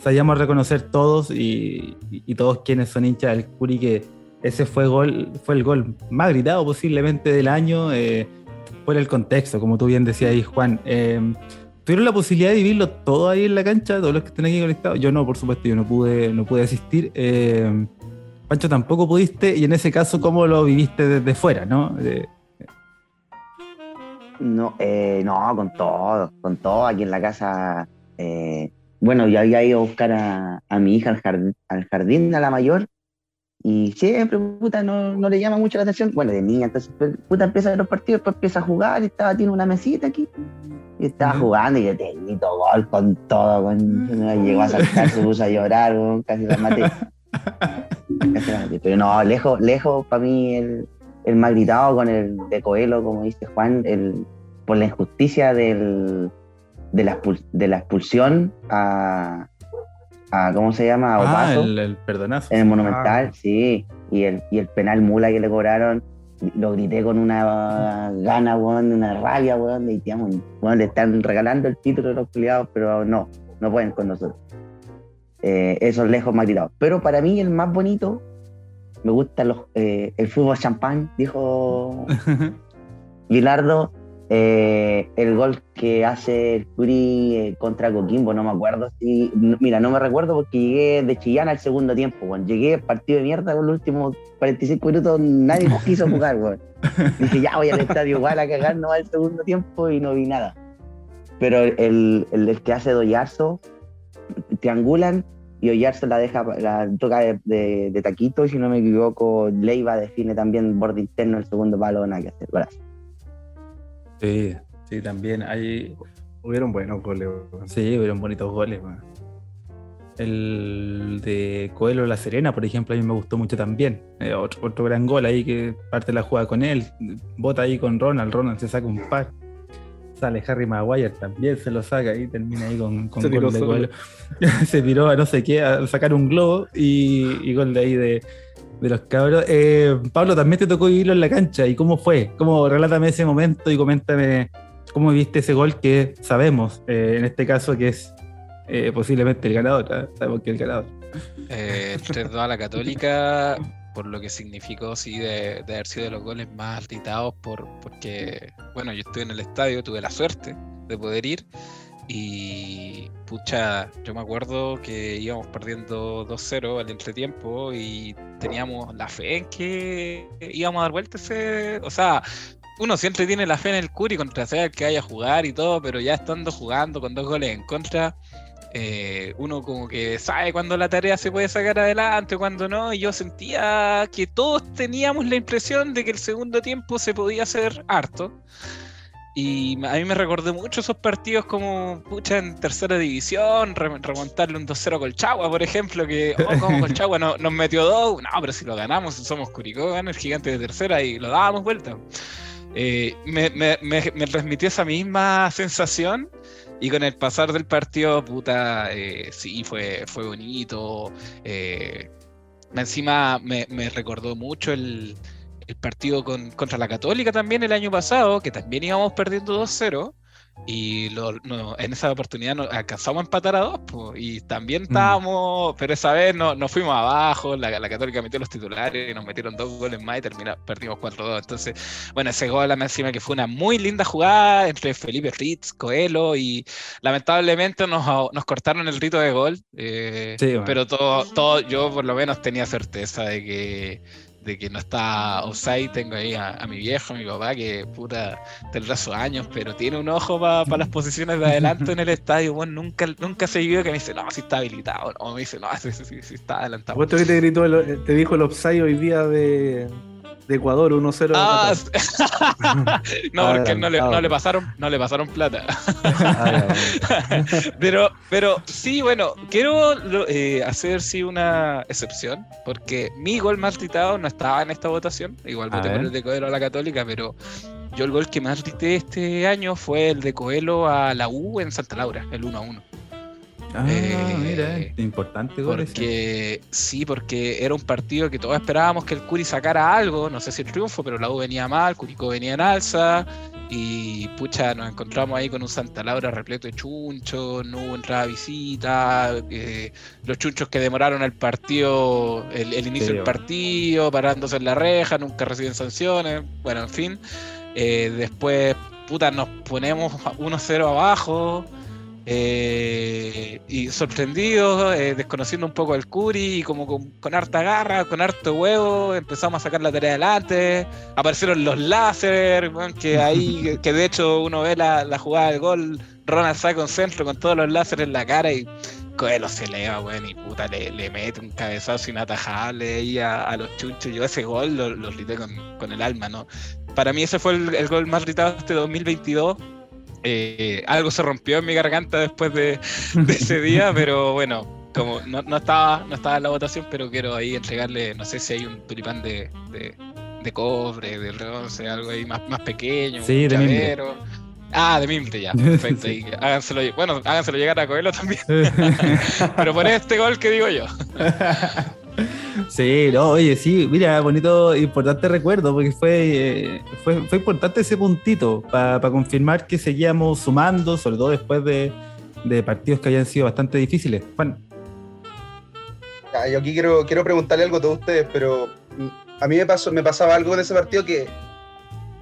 sabíamos reconocer todos y, y todos quienes son hinchas del Curi que ese fue, gol, fue el gol más gritado posiblemente del año eh, por el contexto, como tú bien decías ahí, Juan. Eh, ¿Tuvieron la posibilidad de vivirlo todo ahí en la cancha, todos los que están aquí conectados? Yo no, por supuesto, yo no pude, no pude asistir. Eh, Pancho, tampoco pudiste, y en ese caso, ¿cómo lo viviste desde fuera, no? no, eh, no, con todo, con todo aquí en la casa. bueno, yo había ido a buscar a, mi hija al jardín, al jardín, a la mayor, y siempre, puta, no, no, le llama mucho la atención. Bueno, de niña, entonces, pues, puta, empieza los partidos, después empieza a jugar, y estaba, tiene una mesita aquí, y estaba jugando, y yo te grito gol con todo, con, llegó a saltar, se puso a llorar, casi la maté. Pero no, lejos, lejos, para mí, el, el más gritado con el de Coelho, como dice Juan, el, por la injusticia del, de, la, de la expulsión a, ¿cómo se llama? ah, el, perdonazo. En el Monumental, ah. sí. Y el, y el penal mula que le cobraron, lo grité con una gana, weón, una rabia, weón, de digamos, le están regalando el título de los culiados, pero no, no pueden con nosotros. Eh, esos lejos más gritados. Pero para mí el más bonito, me gusta los, eh, el fútbol champán, dijo Gilardo, eh, el gol que hace el Curi eh, contra Coquimbo, no me acuerdo si. mira, no me recuerdo porque llegué de Chillán al segundo tiempo, weón. Llegué partido de mierda con los últimos 45 minutos, nadie quiso jugar, weón. Dije, ya voy al estadio igual a cagar, no va al segundo tiempo y no vi nada. Pero el, el, que hace Doyarzo, triangulan y Oyarzo la deja, la toca de, taquito, y si no me equivoco, Leiva define también borde interno el segundo palo, nada que hacer. Sí, sí, también hay. Hubieron buenos goles. Sí, hubieron bonitos goles. El de Coelho La Serena, por ejemplo, a mí me gustó mucho también. Eh, otro, gran gol ahí que parte la jugada con él. Bota ahí con Ronald. Ronald se saca un par. Sale Harry Maguire también, se lo saca y termina ahí con, con gol de Coelho. se tiró a no sé qué, a sacar un globo y, y gol de ahí de, de los cabros. Eh, Pablo, también te tocó vivirlo en la cancha. ¿Y cómo fue? ¿Cómo, relátame ese momento y coméntame cómo viste ese gol que sabemos, eh, en este caso, que es eh, posiblemente el ganador. ¿ah? Sabemos que es el ganador. Eh, 3 a la Católica, por lo que significó, sí, de, haber sido de los goles más gritados, por, porque, bueno, yo estuve en el estadio, tuve la suerte de poder ir. Y pucha, yo me acuerdo que íbamos perdiendo 2-0 al entretiempo y teníamos la fe en que íbamos a dar vuelta ese. O sea, uno siempre tiene la fe en el Curi contra sea el que vaya a jugar y todo, pero ya estando jugando con dos goles en contra, eh, uno como que sabe cuándo la tarea se puede sacar adelante, cuando no. Y yo sentía que todos teníamos la impresión de que el segundo tiempo se podía hacer harto. Y a mí me recordó mucho esos partidos como, pucha, en tercera división, remontarle un 2-0 Colchagua, por ejemplo, que, oh, como Colchagua no, nos metió dos, no, pero si lo ganamos, somos Curicó, el gigante de tercera y lo dábamos vuelta. Eh, me, me, me, transmitió esa misma sensación y con el pasar del partido, puta, eh, sí, fue, fue bonito. Eh, encima me, me recordó mucho el, el partido con, contra la Católica también el año pasado, que también íbamos perdiendo 2-0. Y en esa oportunidad nos alcanzamos a empatar a dos, y también mm. estábamos, pero esa vez no, nos fuimos abajo, la, la, Católica metió los titulares, y nos metieron dos goles más y termina, perdimos 4-2. Entonces, bueno, ese gol a encima que fue una muy linda jugada entre Felipe Ritz, Coelho, y lamentablemente nos, nos cortaron el rito de gol, eh, pero todo, todo, yo por lo menos tenía certeza de que de que no está offside, tengo ahí a, mi viejo, a mi papá, que puta tendrá sus años, pero tiene un ojo para las posiciones de adelante en el estadio. Bueno, nunca, nunca se vio que me dice, no, si está habilitado, o me dice, no, si, si, está adelantado. ¿Cuánto que te, gritó te dijo el offside hoy día de, de Ecuador 1-0. Ah, no, porque no le, no le, pasaron, no le pasaron plata. Ah, pero, pero sí, bueno, quiero eh, hacer sí una excepción, porque mi gol más gritado no estaba en esta votación. Igual voté por el de Coelho a la Católica, pero yo el gol que más grité este año fue el de Coelho a la U en Santa Laura, el 1-1. Ah, eh, mira, importante porque sí, porque era un partido que todos esperábamos que el Curi sacara algo, no sé si el triunfo, pero la U venía mal, Curicó venía en alza y pucha, nos encontramos ahí con un Santa Laura repleto de chunchos, no hubo entrada a visita, eh, los chunchos que demoraron el partido, el, inicio del partido, parándose en la reja, nunca reciben sanciones, bueno, en fin. Eh, después, puta, nos ponemos 1-0 abajo. Eh, y sorprendidos, eh, desconociendo un poco al Curi, y como con, harta garra, con harto huevo, empezamos a sacar la tarea adelante. Aparecieron los láser, que ahí, que de hecho uno ve la, jugada del gol, Ronald saca un centro con todos los láseres en la cara y Coelho se eleva, weón, y puta, le, mete un cabezazo inatajable ahí a, los chunchos. Yo ese gol lo, lo grité con, el alma, ¿no? Para mí ese fue el, el gol más gritado de este 2022 eh, algo se rompió en mi garganta después de, ese día, pero bueno, como no, estaba, no estaba en la votación, pero quiero ahí entregarle, no sé si hay un tulipán de, de, cobre, de bronce, algo ahí más, más pequeño, sí, de Ah, de Mimte ya, perfecto. háganselo, bueno, háganselo llegar a Coelho también. pero por este gol que digo yo. Sí, no, oye, sí, mira, bonito, importante recuerdo, porque fue, eh, fue, fue, importante ese puntito para confirmar que seguíamos sumando, sobre todo después de, partidos que habían sido bastante difíciles. Juan. yo aquí quiero, quiero preguntarle algo a todos ustedes, pero a mí me, pasó, me pasaba algo en ese partido que,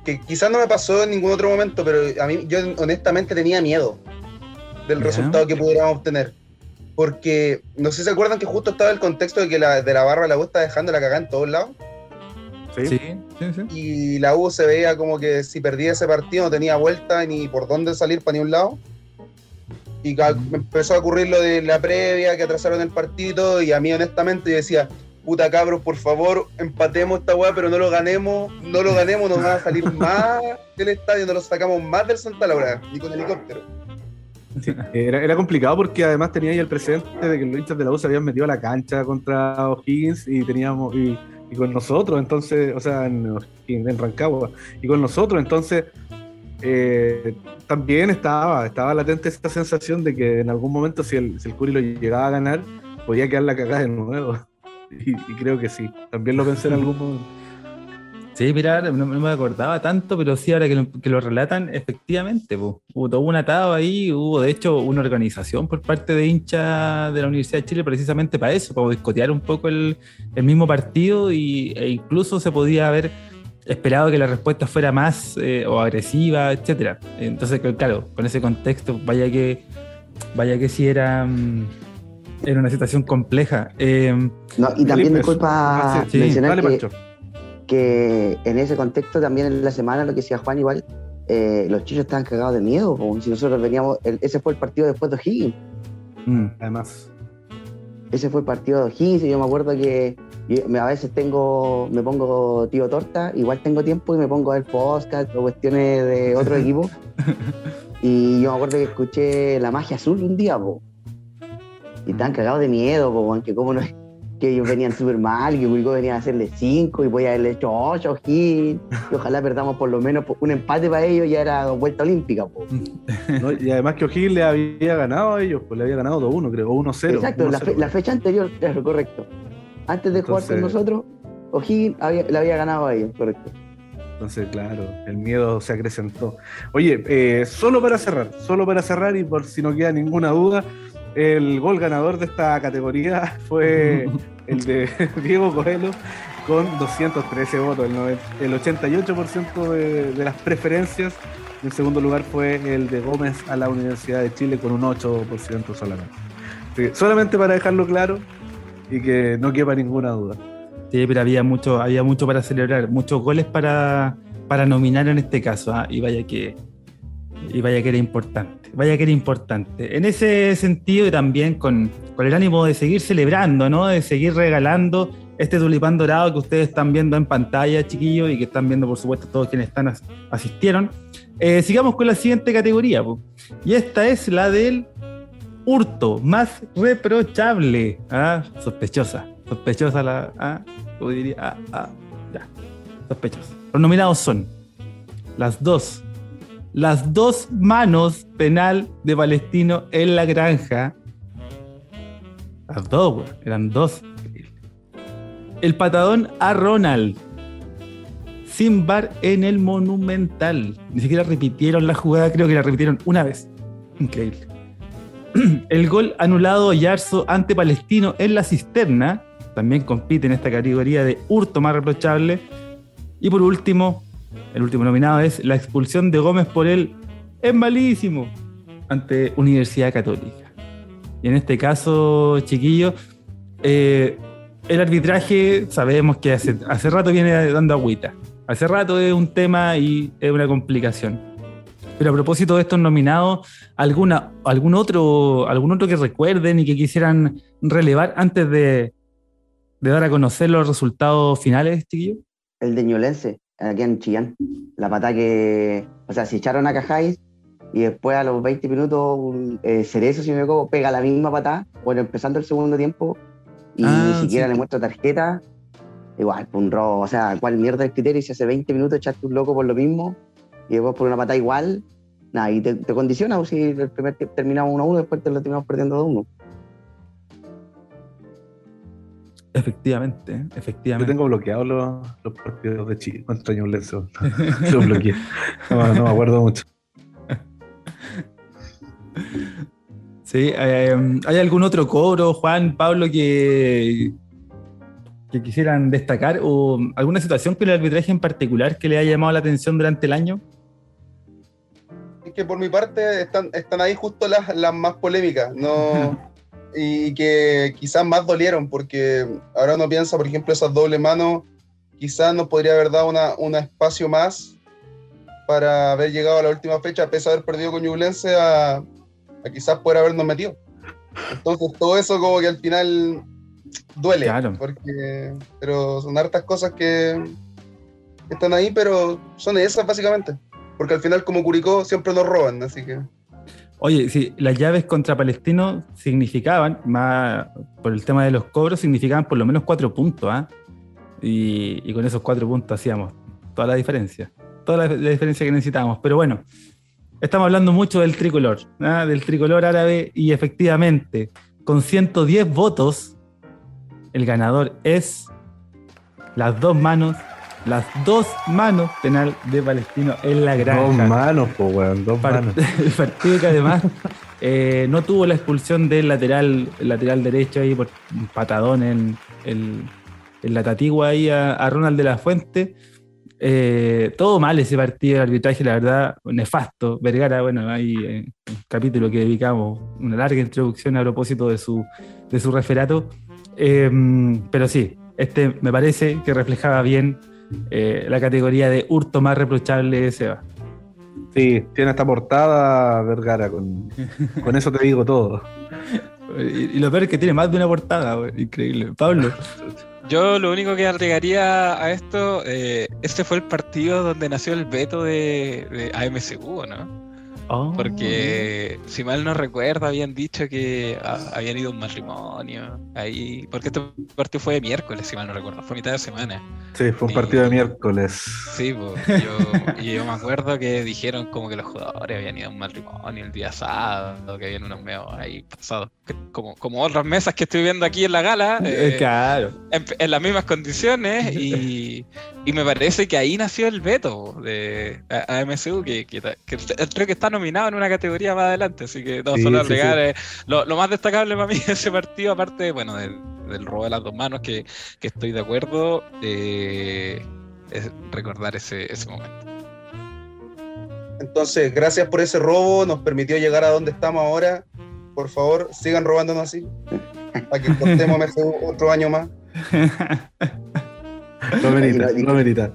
que quizás no me pasó en ningún otro momento, pero a mí yo honestamente tenía miedo del resultado que pudiéramos obtener porque no sé si se acuerdan que justo estaba el contexto de que la, de la barra la U está dejando la cagada en todos lados. Sí. Sí, sí, Y la U se veía como que si perdía ese partido no tenía vuelta ni por dónde salir para ni un lado. Y me empezó a ocurrir lo de la previa, que atrasaron el partido, y a mí honestamente yo decía, puta cabros, por favor, empatemos esta weá, pero no lo ganemos, no lo ganemos, nos van a salir más del estadio, no lo sacamos más del Santa Laura, ni con helicóptero era, complicado porque además tenía ahí el precedente de que los hinchas de la U se habían metido a la cancha contra O'Higgins y teníamos y, con nosotros, entonces, o sea, en, en Rancagua, y con nosotros, entonces eh, también estaba, estaba latente esta sensación de que en algún momento si el, si el Curi lo llegaba a ganar, podía quedar la cagada de nuevo. Y, y creo que sí, también lo pensé en algún momento. Sí, mira, no, me acordaba tanto, pero sí, ahora que lo, relatan, efectivamente, hubo todo un atado ahí, hubo de hecho una organización por parte de hinchas de la Universidad de Chile precisamente para eso, para discotear un poco el, mismo partido y, e incluso se podía haber esperado que la respuesta fuera más eh, o agresiva, etcétera. Entonces, claro, con ese contexto, vaya que, vaya que sí era, mm, era una situación compleja. Eh, no, y también disculpa mencionar que que en ese contexto también en la semana, lo que decía Juan igual, eh, los chillos estaban cagados de miedo, como si nosotros veníamos, ese fue el partido después de O'Higgins. Mm, además. ese fue el partido de O'Higgins y yo me acuerdo que a veces tengo, me pongo tío torta, igual tengo tiempo y me pongo a ver podcast o cuestiones de otro equipo. Y yo me acuerdo que escuché La Magia Azul un día, po. Y estaban cagados de miedo, po, aunque como no es que ellos venían súper mal, que Curicó venía a hacerle 5 y voy a haberle hecho 8 y ojalá perdamos por lo menos un empate para ellos, ya era vuelta olímpica. Po. y además que O'Higgins le había ganado a ellos, pues le había ganado 2-1, creo, 1-0. Exacto, la, fecha anterior, claro, correcto. Antes de jugar con nosotros, O'Higgins le había ganado a ellos, correcto. Entonces, claro, el miedo se acrecentó. Oye, eh, solo para cerrar, solo para cerrar y por si no queda ninguna duda, el gol ganador de esta categoría fue el de Diego Coelho con 213 votos, el, 88% de, de, las preferencias. En segundo lugar fue el de Gómez a la Universidad de Chile con un 8% solamente. solamente para dejarlo claro y que no quepa ninguna duda. Sí, pero había mucho, había mucho para celebrar, muchos goles para, para nominar en este caso, ¿ah? y vaya que y vaya que era importante, vaya que era importante. En ese sentido y también con, con, el ánimo de seguir celebrando, ¿no? De seguir regalando este tulipán dorado que ustedes están viendo en pantalla, chiquillos, y que están viendo, por supuesto, todos quienes están asistieron. Eh, sigamos con la siguiente categoría, y esta es la del hurto más reprochable, ¿ah? sospechosa. Sospechosa la. Ah, diría. Ah, ah, ya. Sospechosa. Los nominados son las dos. Las dos manos penal de Palestino en la granja. Las dos. Eran dos. El patadón a Ronald. Sin bar en el Monumental. Ni siquiera repitieron la jugada, creo que la repitieron una vez. Increíble. El gol anulado Yarzo ante Palestino en la cisterna también compite en esta categoría de hurto más reprochable. Y por último, el último nominado es la expulsión de Gómez por él es malísimo ante Universidad Católica. Y en este caso, chiquillos, eh, el arbitraje sabemos que hace, hace rato viene dando agüita. Hace rato es un tema y es una complicación. Pero a propósito de estos nominados, ¿alguna, algún, otro, ¿algún otro que recuerden y que quisieran relevar antes de, de dar a conocer los resultados finales, chiquillo? El de Ñulense, aquí en Chillán. La pata que, o sea, se echaron a Cajáis y después a los 20 minutos eh, Cerezo, si me equivoco, pega la misma patada, bueno, empezando el segundo tiempo y ah, ni siquiera le muestra tarjeta. Igual, un robo, o sea, ¿cuál mierda el criterio? Si hace 20 minutos echaste un loco por lo mismo y después por una patada igual, nada, y te, condiciona, o pues, si el primer terminamos 1-1, después te lo terminamos perdiendo 2-1. Efectivamente, efectivamente. Yo tengo bloqueados los, los partidos de Chile contra Ñublense. Los bloqueé. No, no, me acuerdo mucho. Sí, eh, ¿hay algún otro cobro, Juan, Pablo, que, que quisieran destacar? ¿O alguna situación con el arbitraje en particular que le haya llamado la atención durante el año? Es que por mi parte están, están ahí justo las, las más polémicas. No. y que quizás más dolieron, porque ahora uno piensa, por ejemplo, esas doble manos, quizás nos podría haber dado un espacio más para haber llegado a la última fecha, a pesar de haber perdido con Ñublense, a, quizás poder habernos metido. Entonces, todo eso como que al final duele, porque, pero son hartas cosas que están ahí, pero son esas básicamente, porque al final como Curicó siempre nos roban, así que... Oye, sí, las llaves contra Palestino significaban, por el tema de los cobros, significaban por lo menos cuatro puntos, ¿ah? Y, con esos cuatro puntos hacíamos toda la diferencia, toda la, diferencia que necesitábamos. Pero bueno, estamos hablando mucho del tricolor, ¿ah? del tricolor árabe, y efectivamente, con 110 votos, el ganador es las dos manos las dos manos penal de Palestino en la granja. Dos manos, pues, weón, dos manos. El partido que además eh, no tuvo la expulsión del lateral, lateral derecho ahí por un patadón en, la tatigua ahí a, Ronald de la Fuente. Eh, todo mal ese partido de arbitraje, la verdad, nefasto. Vergara, bueno, hay eh, un capítulo que dedicamos, una larga introducción a propósito de su, de su referato. pero sí, este me parece que reflejaba bien eh, la categoría de hurto más reprochable se va. Sí, tiene esta portada Vergara, con, con eso te digo todo. Y, lo peor es que tiene más de una portada, increíble. Pablo. Yo lo único que agregaría a esto, eh, este fue el partido donde nació el veto de, de AMCU, ¿no? Oh. Porque, si mal no recuerdo, habían dicho que habían ido a un matrimonio ahí. Porque este partido fue de miércoles, si mal no recuerdo, fue mitad de semana. Sí, fue un partido de miércoles. Sí, pues, yo, yo me acuerdo que dijeron como que los jugadores habían ido a un matrimonio el día sábado, que habían unos meos ahí pasados. Como, como otras mesas que estoy viendo aquí en la gala. Eh, claro. En, las mismas condiciones y, y, me parece que ahí nació el veto de AMSU, que, que, que creo que está nominado en una categoría más adelante, así que no, solo eh, Lo, más destacable para mí de ese partido, aparte, bueno, del, robo de las dos manos, que, estoy de acuerdo, eh, es recordar ese, ese momento. Entonces, gracias por ese robo, nos permitió llegar a donde estamos ahora. Por favor, sigan robándonos así, para que cortemos otro año más. No merita, no merita.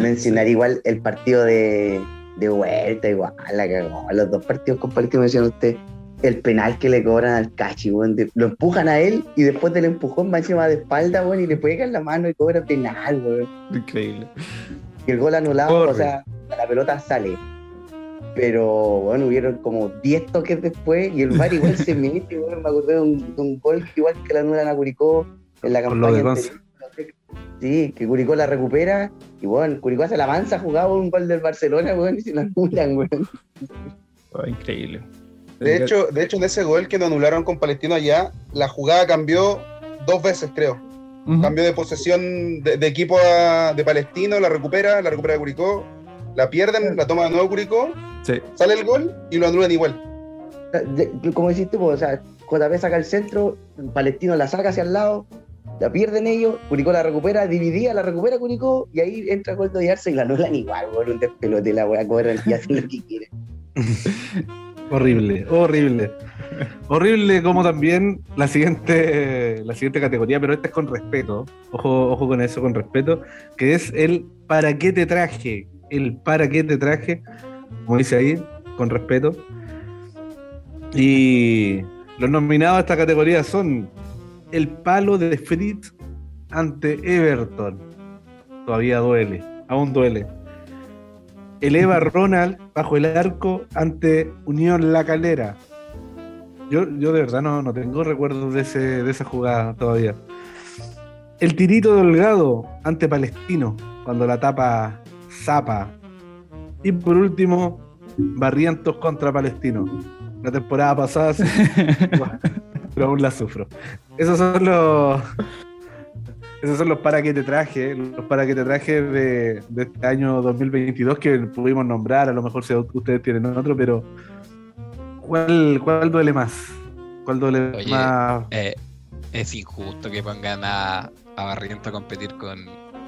Mencionar igual el partido de, de vuelta, igual, la cagó. Los dos partidos compartidos mencionó usted. El penal que le cobran al Cachi, weón. lo empujan a él y después del empujón va encima de espalda, weón, y le pegan la mano y cobra penal, weón. Increíble. Y el gol anulado, o sea, la pelota sale. Pero, bueno, hubieron como 10 toques después y el VAR igual se mete, weón. Me acordé de un, gol igual que la anulan a Curicó en la campaña. Sí, que Curicó la recupera y bueno, Curicó hace la avanza, jugaba un gol del Barcelona, weón, y se lo anulan, weón. Oh, increíble. De hecho, de hecho, en ese gol que nos anularon con Palestino allá, la jugada cambió dos veces, creo. Cambió de posesión de, equipo de Palestino, la recupera, la recupera de Curicó, la pierden, la toma de nuevo Curicó, sale el gol y lo anulan igual. Como decís tú, o sea, JP saca el centro, Palestino la saca hacia el lado, la pierden ellos, Curicó la recupera, dividía, la recupera Curicó, y ahí entra Goldo y Arce y la anulan igual, por un despelote, la a correr y hacen lo que quieren. horrible, horrible. Horrible como también la siguiente, la siguiente categoría, pero esta es con respeto. Ojo, ojo con eso, con respeto, que es el ¿para qué te traje? El ¿para qué te traje? Como dice ahí, con respeto. Y los nominados a esta categoría son el palo de Fritz ante Everton. Todavía duele, aún duele. El Eva Ronald bajo el arco ante Unión La Calera. Yo, yo de verdad no, no tengo recuerdos de, ese, de esa jugada todavía. El tirito delgado ante Palestino, cuando la tapa Zapa. Y por último, Barrientos contra Palestino. La temporada pasada, pero aún la sufro. Esos son los. Esos son los para que te traje, los para que te traje de, este año 2022 que pudimos nombrar, a lo mejor si ustedes tienen otro, pero ¿cuál, cuál duele más? ¿Cuál duele más? Eh, es injusto que pongan a, a Barriento a competir con,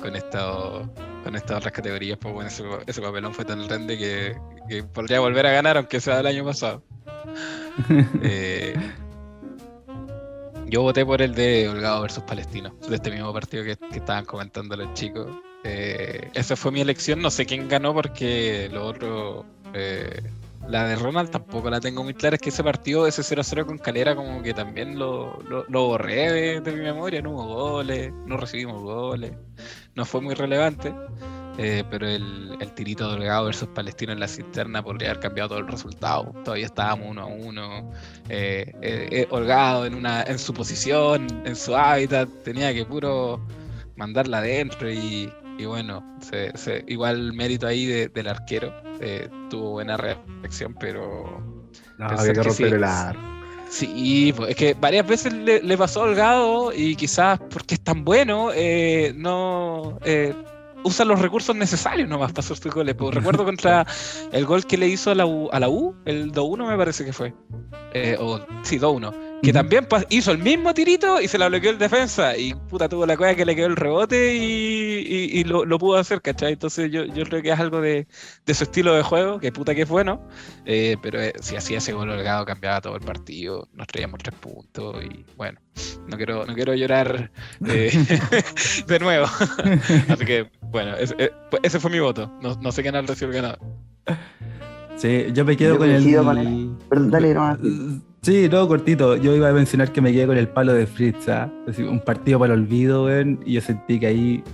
con, esto, con estas otras categorías, pues bueno, ese, papelón fue tan grande que, que, podría volver a ganar aunque sea del año pasado. eh, yo voté por el de Holgado versus Palestino, de este mismo partido que, estaban comentando los chicos. Eh, esa fue mi elección, no sé quién ganó porque lo otro, eh, la de Ronald tampoco la tengo muy clara, es que ese partido, ese 0-0 con Calera, como que también lo, lo, borré de, mi memoria, no hubo goles, no recibimos goles, no fue muy relevante. Eh, pero el, el, tirito delgado versus Palestino en la cisterna podría haber cambiado todo el resultado. Todavía estábamos uno a uno. Eh, eh, holgado en, una, en su posición, en su hábitat, tenía que puro mandarla adentro y, bueno, se, igual mérito ahí del arquero. tuvo buena reacción, pero. No, había que romper el arco. Sí, pues, es que varias veces le, le, pasó a Holgado y quizás porque es tan bueno, no usa los recursos necesarios nomás para hacer sus goles. Pues recuerdo contra el gol que le hizo a la U, a la U el 2-1 me parece que fue. Eh, o sí, 2-1 que también hizo el mismo tirito y se la bloqueó el defensa. Y puta, tuvo la cosa que le quedó el rebote y, lo, pudo hacer, ¿cachai? Entonces yo, creo que es algo de, su estilo de juego, que puta que es bueno. Eh, pero eh, si hacía ese gol holgado, cambiaba todo el partido. Nos traíamos tres puntos y bueno, no quiero, no quiero llorar eh, de nuevo. Así que bueno, pues, ese, fue mi voto. No, no sé quién ha recibido el ganador. Sí, yo me quedo con el. Perdón, dale, no, Sí, no, cortito. Yo iba a mencionar que me quedé con el palo de Fritz, ¿ah? un partido para el olvido, weón, y yo sentí que ahí,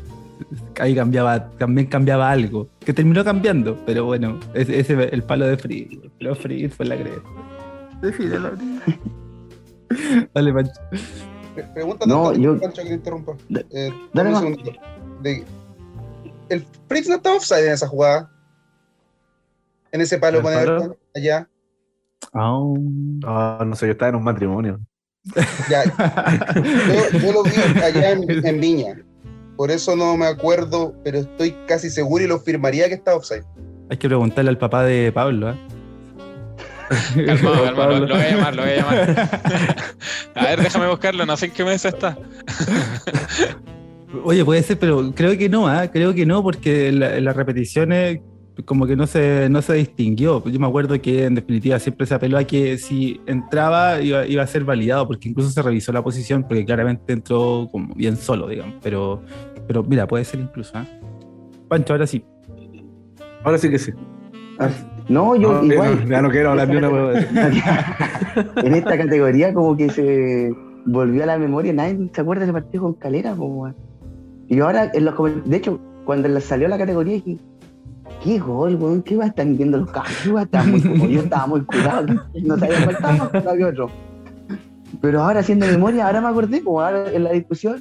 ahí cambiaba, también cambiaba algo, que terminó cambiando, pero bueno, ese, ese el palo de Fritz, pero Fritz fue la creencia. Defínelo. Dale, Pancho. Pregunta No, yo- Pancho, que te interrumpa. Eh, dale dame un más. De- El Fritz no estaba offside en esa jugada. En ese palo ¿El con palo? Everton, allá. Ah. Ah, no sé, yo estaba en un matrimonio. Ya, yo, yo lo vi allá en, en Viña. Por eso no me acuerdo, pero estoy casi seguro y lo firmaría que está offside. Hay que preguntarle al papá de Pablo, ¿eh? Calmado, calmado, lo, lo voy a llamar, lo voy a llamar. A ver, déjame buscarlo, no sé en qué mesa está. Oye, puede ser, pero creo que no, ¿ah? creo que no, porque la- en las repeticiones como que no se, no se distinguió. Yo me acuerdo que en definitiva siempre se apeló a que si entraba iba, iba a ser validado, porque incluso se revisó la posición, porque claramente entró como bien solo, digamos. Pero, pero mira, puede ser incluso. ¿ah? Pancho, ahora sí. Ahora sí que sí. Ah, No, yo No, igual. ya no quiero hablar ni una en esta categoría como que se volvió a la memoria, nadie se acuerda de ese partido con Calera, weón. Y ahora, en los de hecho, cuando salió la categoría dije, ¿qué gol, weón? ¿Qué va a estar viendo los cabros? ¿Qué va a estar muy como yo estaba muy curado, no sabía estaba curado que otro. Pero ahora haciendo memoria, ahora me acordé, como ahora en la discusión,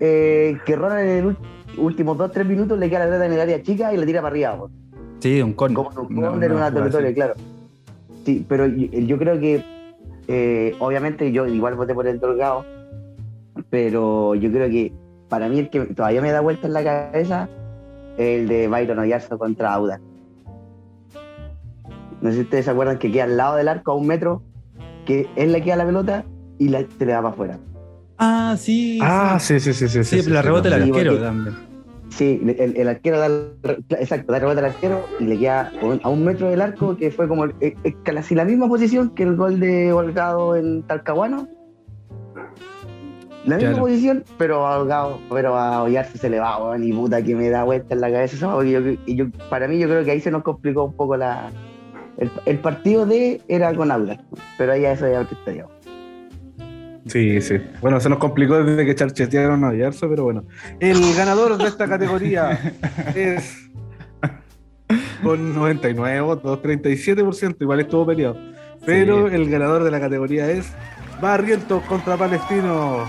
eh, que Ronald en los últimos 2-3 minutos le queda la pelota en el área chica y le tira para arriba, weón. Sí, un con. Como un una- corner, una una así. claro. Sí, pero yo, yo creo que, eh, obviamente, yo igual voté por el Delgado, pero yo creo que para mí el que todavía me da vuelta en la cabeza el de Byron Oyarzo contra Auda. No sé si ustedes se acuerdan que queda al lado del arco a un metro, que él le queda la pelota y la, se le va para afuera. Ah, sí. Ah, sí, sí, sí, sí. Sí, pero la rebota el sí, arquero también. Sí, el, el arquero da, el- exacto, da rebota al arquero y le queda a un metro del arco, que fue como eh, eh, casi la misma posición que el gol de Holgado en Talcahuano. La misma Claro. posición, pero a pero a Ollarse se le va, weón, y puta que me da vuelta en la cabeza eso, porque yo, y yo- para mí yo creo que ahí se nos complicó un poco la... El, el partido de era con Audax, pero ahí ya eso ya es otra historia. Sí, sí. Bueno, se nos complicó desde que charchetearon a Yarzo, pero bueno. El ganador de esta categoría es con 99 votos, 37%, igual estuvo peleado. Pero el ganador de la categoría es Barrientos contra Palestino.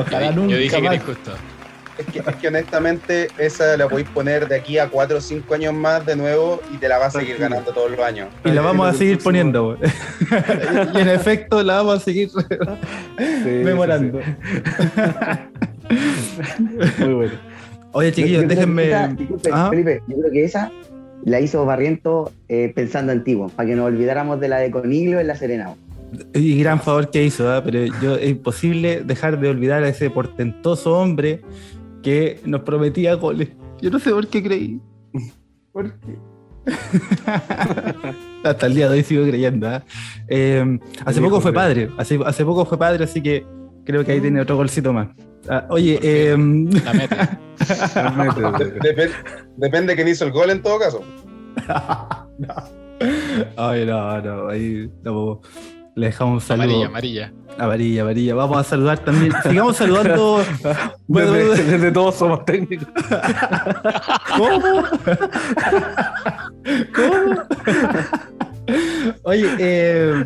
Ojalá nunca yo dije que era injusto. Es que, es que honestamente esa la podéis poner de aquí a 4 o 5 años más de nuevo y te la vas a seguir ganando todos los años. Y la vamos a seguir poniendo. y en efecto la vamos a seguir Sí, memorando. sí, sí. Muy bueno. Oye, chiquillos, déjenme. esa- disculpe, Ah. Felipe, yo creo que esa la hizo Barriento eh, pensando antiguo, para que nos olvidáramos de la de Coniglio en la Serena. Y gran favor que hizo, ¿ah? pero yo es imposible dejar de olvidar a ese portentoso hombre que nos prometía goles. Yo no sé por qué creí. ¿Por qué? Hasta el día de hoy sigo creyendo. ¿ah? Eh, hace poco fue padre, hace, hace poco fue padre, así que creo que ahí tiene otro golcito más. Ah, oye, eh, La meta. Realmente, Depen- depende de quién hizo el gol en todo caso. ay, no, no, ahí no, le dejamos un saludo. Amarilla, amarilla. Amarilla, amarilla. Vamos a saludar también. Sigamos saludando. Bueno, desde, bueno, desde todos somos técnicos. ¿Cómo? ¿Cómo? Oye, eh,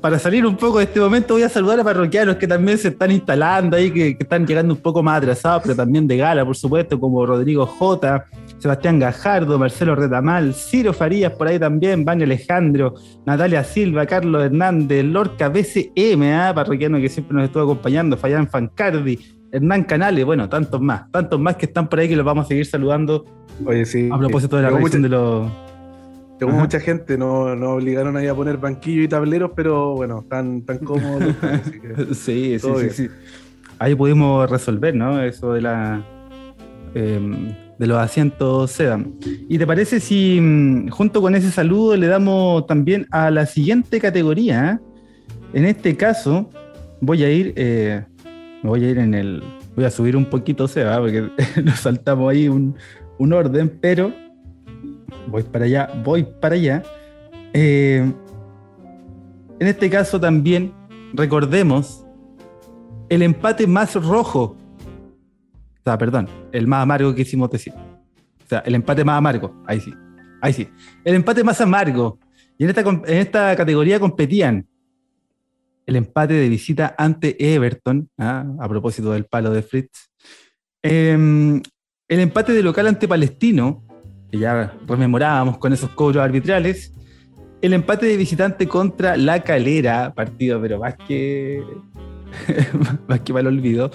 para salir un poco de este momento, voy a saludar a parroquianos que también se están instalando ahí, que, que están llegando un poco más atrasados, pero también de gala, por supuesto, como Rodrigo J, Sebastián Gajardo, Marcelo Retamal, Ciro Farías por ahí también, Vania Alejandro, Natalia Silva, Carlos Hernández, Lorca BCM, ah, parroquiano que siempre nos estuvo acompañando, Fayán Fancardi, Hernán Canales, bueno, tantos más, tantos más que están por ahí que los vamos a seguir saludando Oye, sí. a propósito de la revisión mucha- de los. Ajá. mucha gente, no, no obligaron ahí a poner banquillo y tableros, pero bueno, tan, tan cómodos. así que- Sí, sí, sí, sí. Ahí pudimos resolver, ¿no? Eso de la. em, de los asientos sedan. ¿Y te parece si mm, junto con ese saludo le damos también a la siguiente categoría? En este caso, voy a ir. eh, me voy a ir en el. Voy a subir un poquito Seba, porque nos saltamos ahí un, un orden, pero voy para allá, voy para allá. Eh, en este caso también recordemos el empate más rojo. O sea, perdón, el más amargo que hicimos decir. O sea, el empate más amargo. Ahí sí. Ahí sí. El empate más amargo. Y en esta, en esta categoría competían el empate de visita ante Everton, ¿ah? a propósito del palo de Fritz. Em, el empate de local ante Palestino, que ya rememorábamos con esos cobros arbitrales. El empate de visitante contra La Calera, partido, pero más que. más que mal olvido.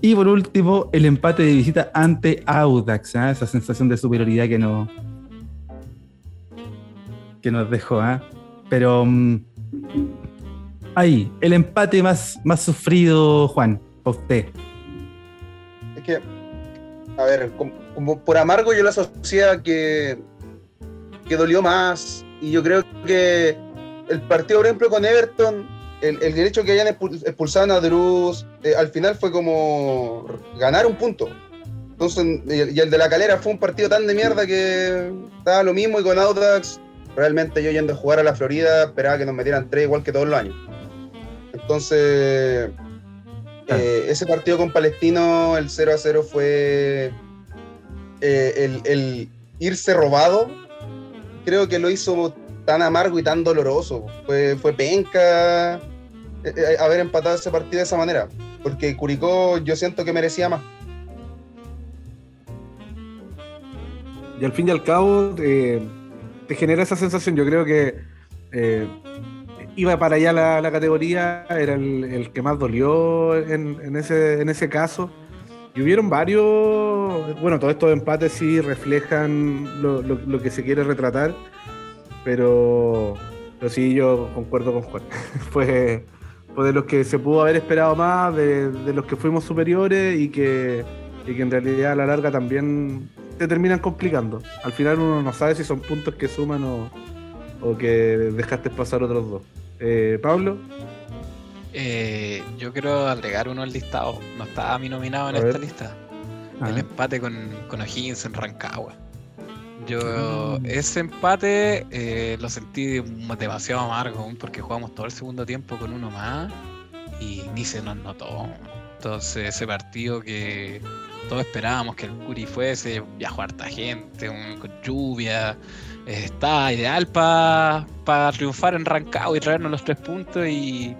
Y por último, el empate de visita ante Audax, ¿ah? esa sensación de superioridad que, no, que nos dejó. ¿ah? Pero. Mm, ahí, el empate más, más sufrido, Juan, usted. Es que, a ver, como, por amargo yo la asocié que, que dolió más. Y yo creo que el partido, por ejemplo, con Everton, el, el derecho que hayan expulsado a Druz, eh, al final fue como ganar un punto. Entonces, y el de la calera fue un partido tan de mierda que estaba lo mismo y con Audax, realmente yo yendo a jugar a la Florida esperaba que nos metieran tres igual que todos los años. Entonces, eh, ese partido con Palestino, el 0 a 0 fue eh, el, irse robado. Creo que lo hizo tan amargo y tan doloroso. Fue, fue penca eh, haber empatado ese partido de esa manera. Porque Curicó yo siento que merecía más. Y al fin y al cabo te genera esa sensación. Yo creo que iba para allá la, categoría, era el, que más dolió en, ese, en ese caso. Y hubieron varios, bueno, todos estos empates sí reflejan lo, que se quiere retratar, pero, pero sí, yo concuerdo con Juan. fue, fue de los que se pudo haber esperado más, de, los que fuimos superiores y que, y que en realidad a la larga también te terminan complicando. Al final uno no sabe si son puntos que suman o, o que dejaste pasar otros dos. Eh, Pablo. Eh, yo quiero agregar uno al listado. No estaba mi nominado en esta lista. El empate con, con O'Higgins en Rancagua. Yo mm. ese empate eh, lo sentí demasiado amargo porque jugamos todo el segundo tiempo con uno más y ni se nos notó. Entonces ese partido que todos esperábamos que el Curi fuese, viajó harta gente, con lluvia, está ideal para triunfar en Rancagua y traernos los tres puntos y,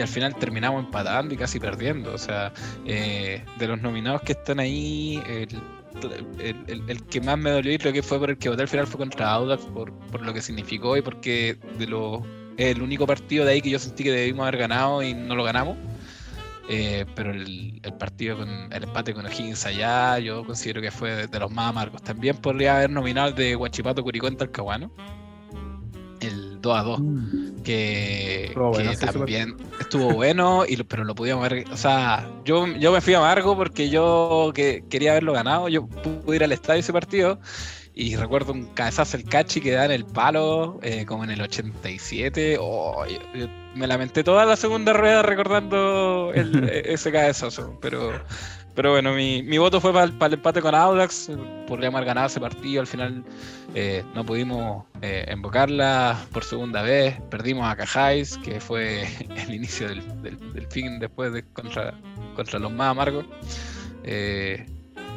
al final terminamos empatando y casi perdiendo. O sea, eh, de los nominados que están ahí, el, que más me dolió y creo que fue por el que voté al final fue contra Audax por, por lo que significó y porque de lo, el único partido de ahí que yo sentí que debimos haber ganado y no lo ganamos. Eh, pero el, partido con el empate con O'Higgins allá, yo considero que fue de, los más amargos. También podría haber nominado el de Guachipato Curicó en Talcahuano, el 2 a 2, mm. que, también estuvo bueno, y, pero lo pudimos ver. O sea, yo, yo me fui amargo porque yo que, quería haberlo ganado. Yo pude ir al estadio ese partido y recuerdo un cabezazo el cachi que da en el palo, eh, como en el 87. Oh, me lamenté toda la segunda rueda recordando e, ese cabezazo. Pero, pero bueno, mi, voto fue para el, empate con Audax. Podríamos haber ganado ese partido. Al final eh, no pudimos eh, invocarla por segunda vez. Perdimos a Cajáis, que fue el inicio del, fin después de contra, contra los más amargos.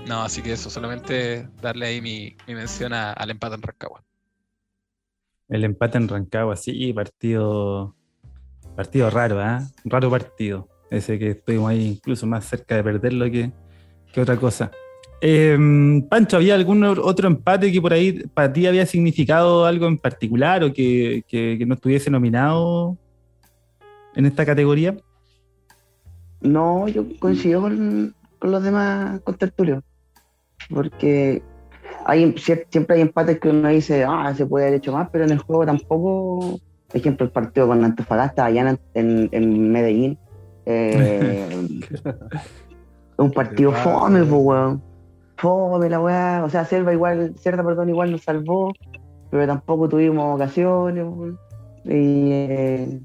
No, así que eso, solamente darle ahí mi, mención al empate en Rancagua. El empate en Rancagua, sí, partido, partido raro, ¿eh? Raro partido. Ese que estuvimos ahí incluso más cerca de perderlo que, que otra cosa. Em, Pancho, ¿había algún otro empate que por ahí para ti había significado algo en particular o que, no estuviese nominado en esta categoría? No, yo coincido con, con los demás con Tertulio porque hay, siempre hay empates que uno dice, ah, se puede haber hecho más, pero en el juego tampoco, por ejemplo, el partido con Antofagasta allá en, en, Medellín, eh, un partido fome, pues, weón. Fome la weá, o sea, Selva igual, Cerda, perdón, igual nos salvó, pero tampoco tuvimos ocasiones, Y, eh,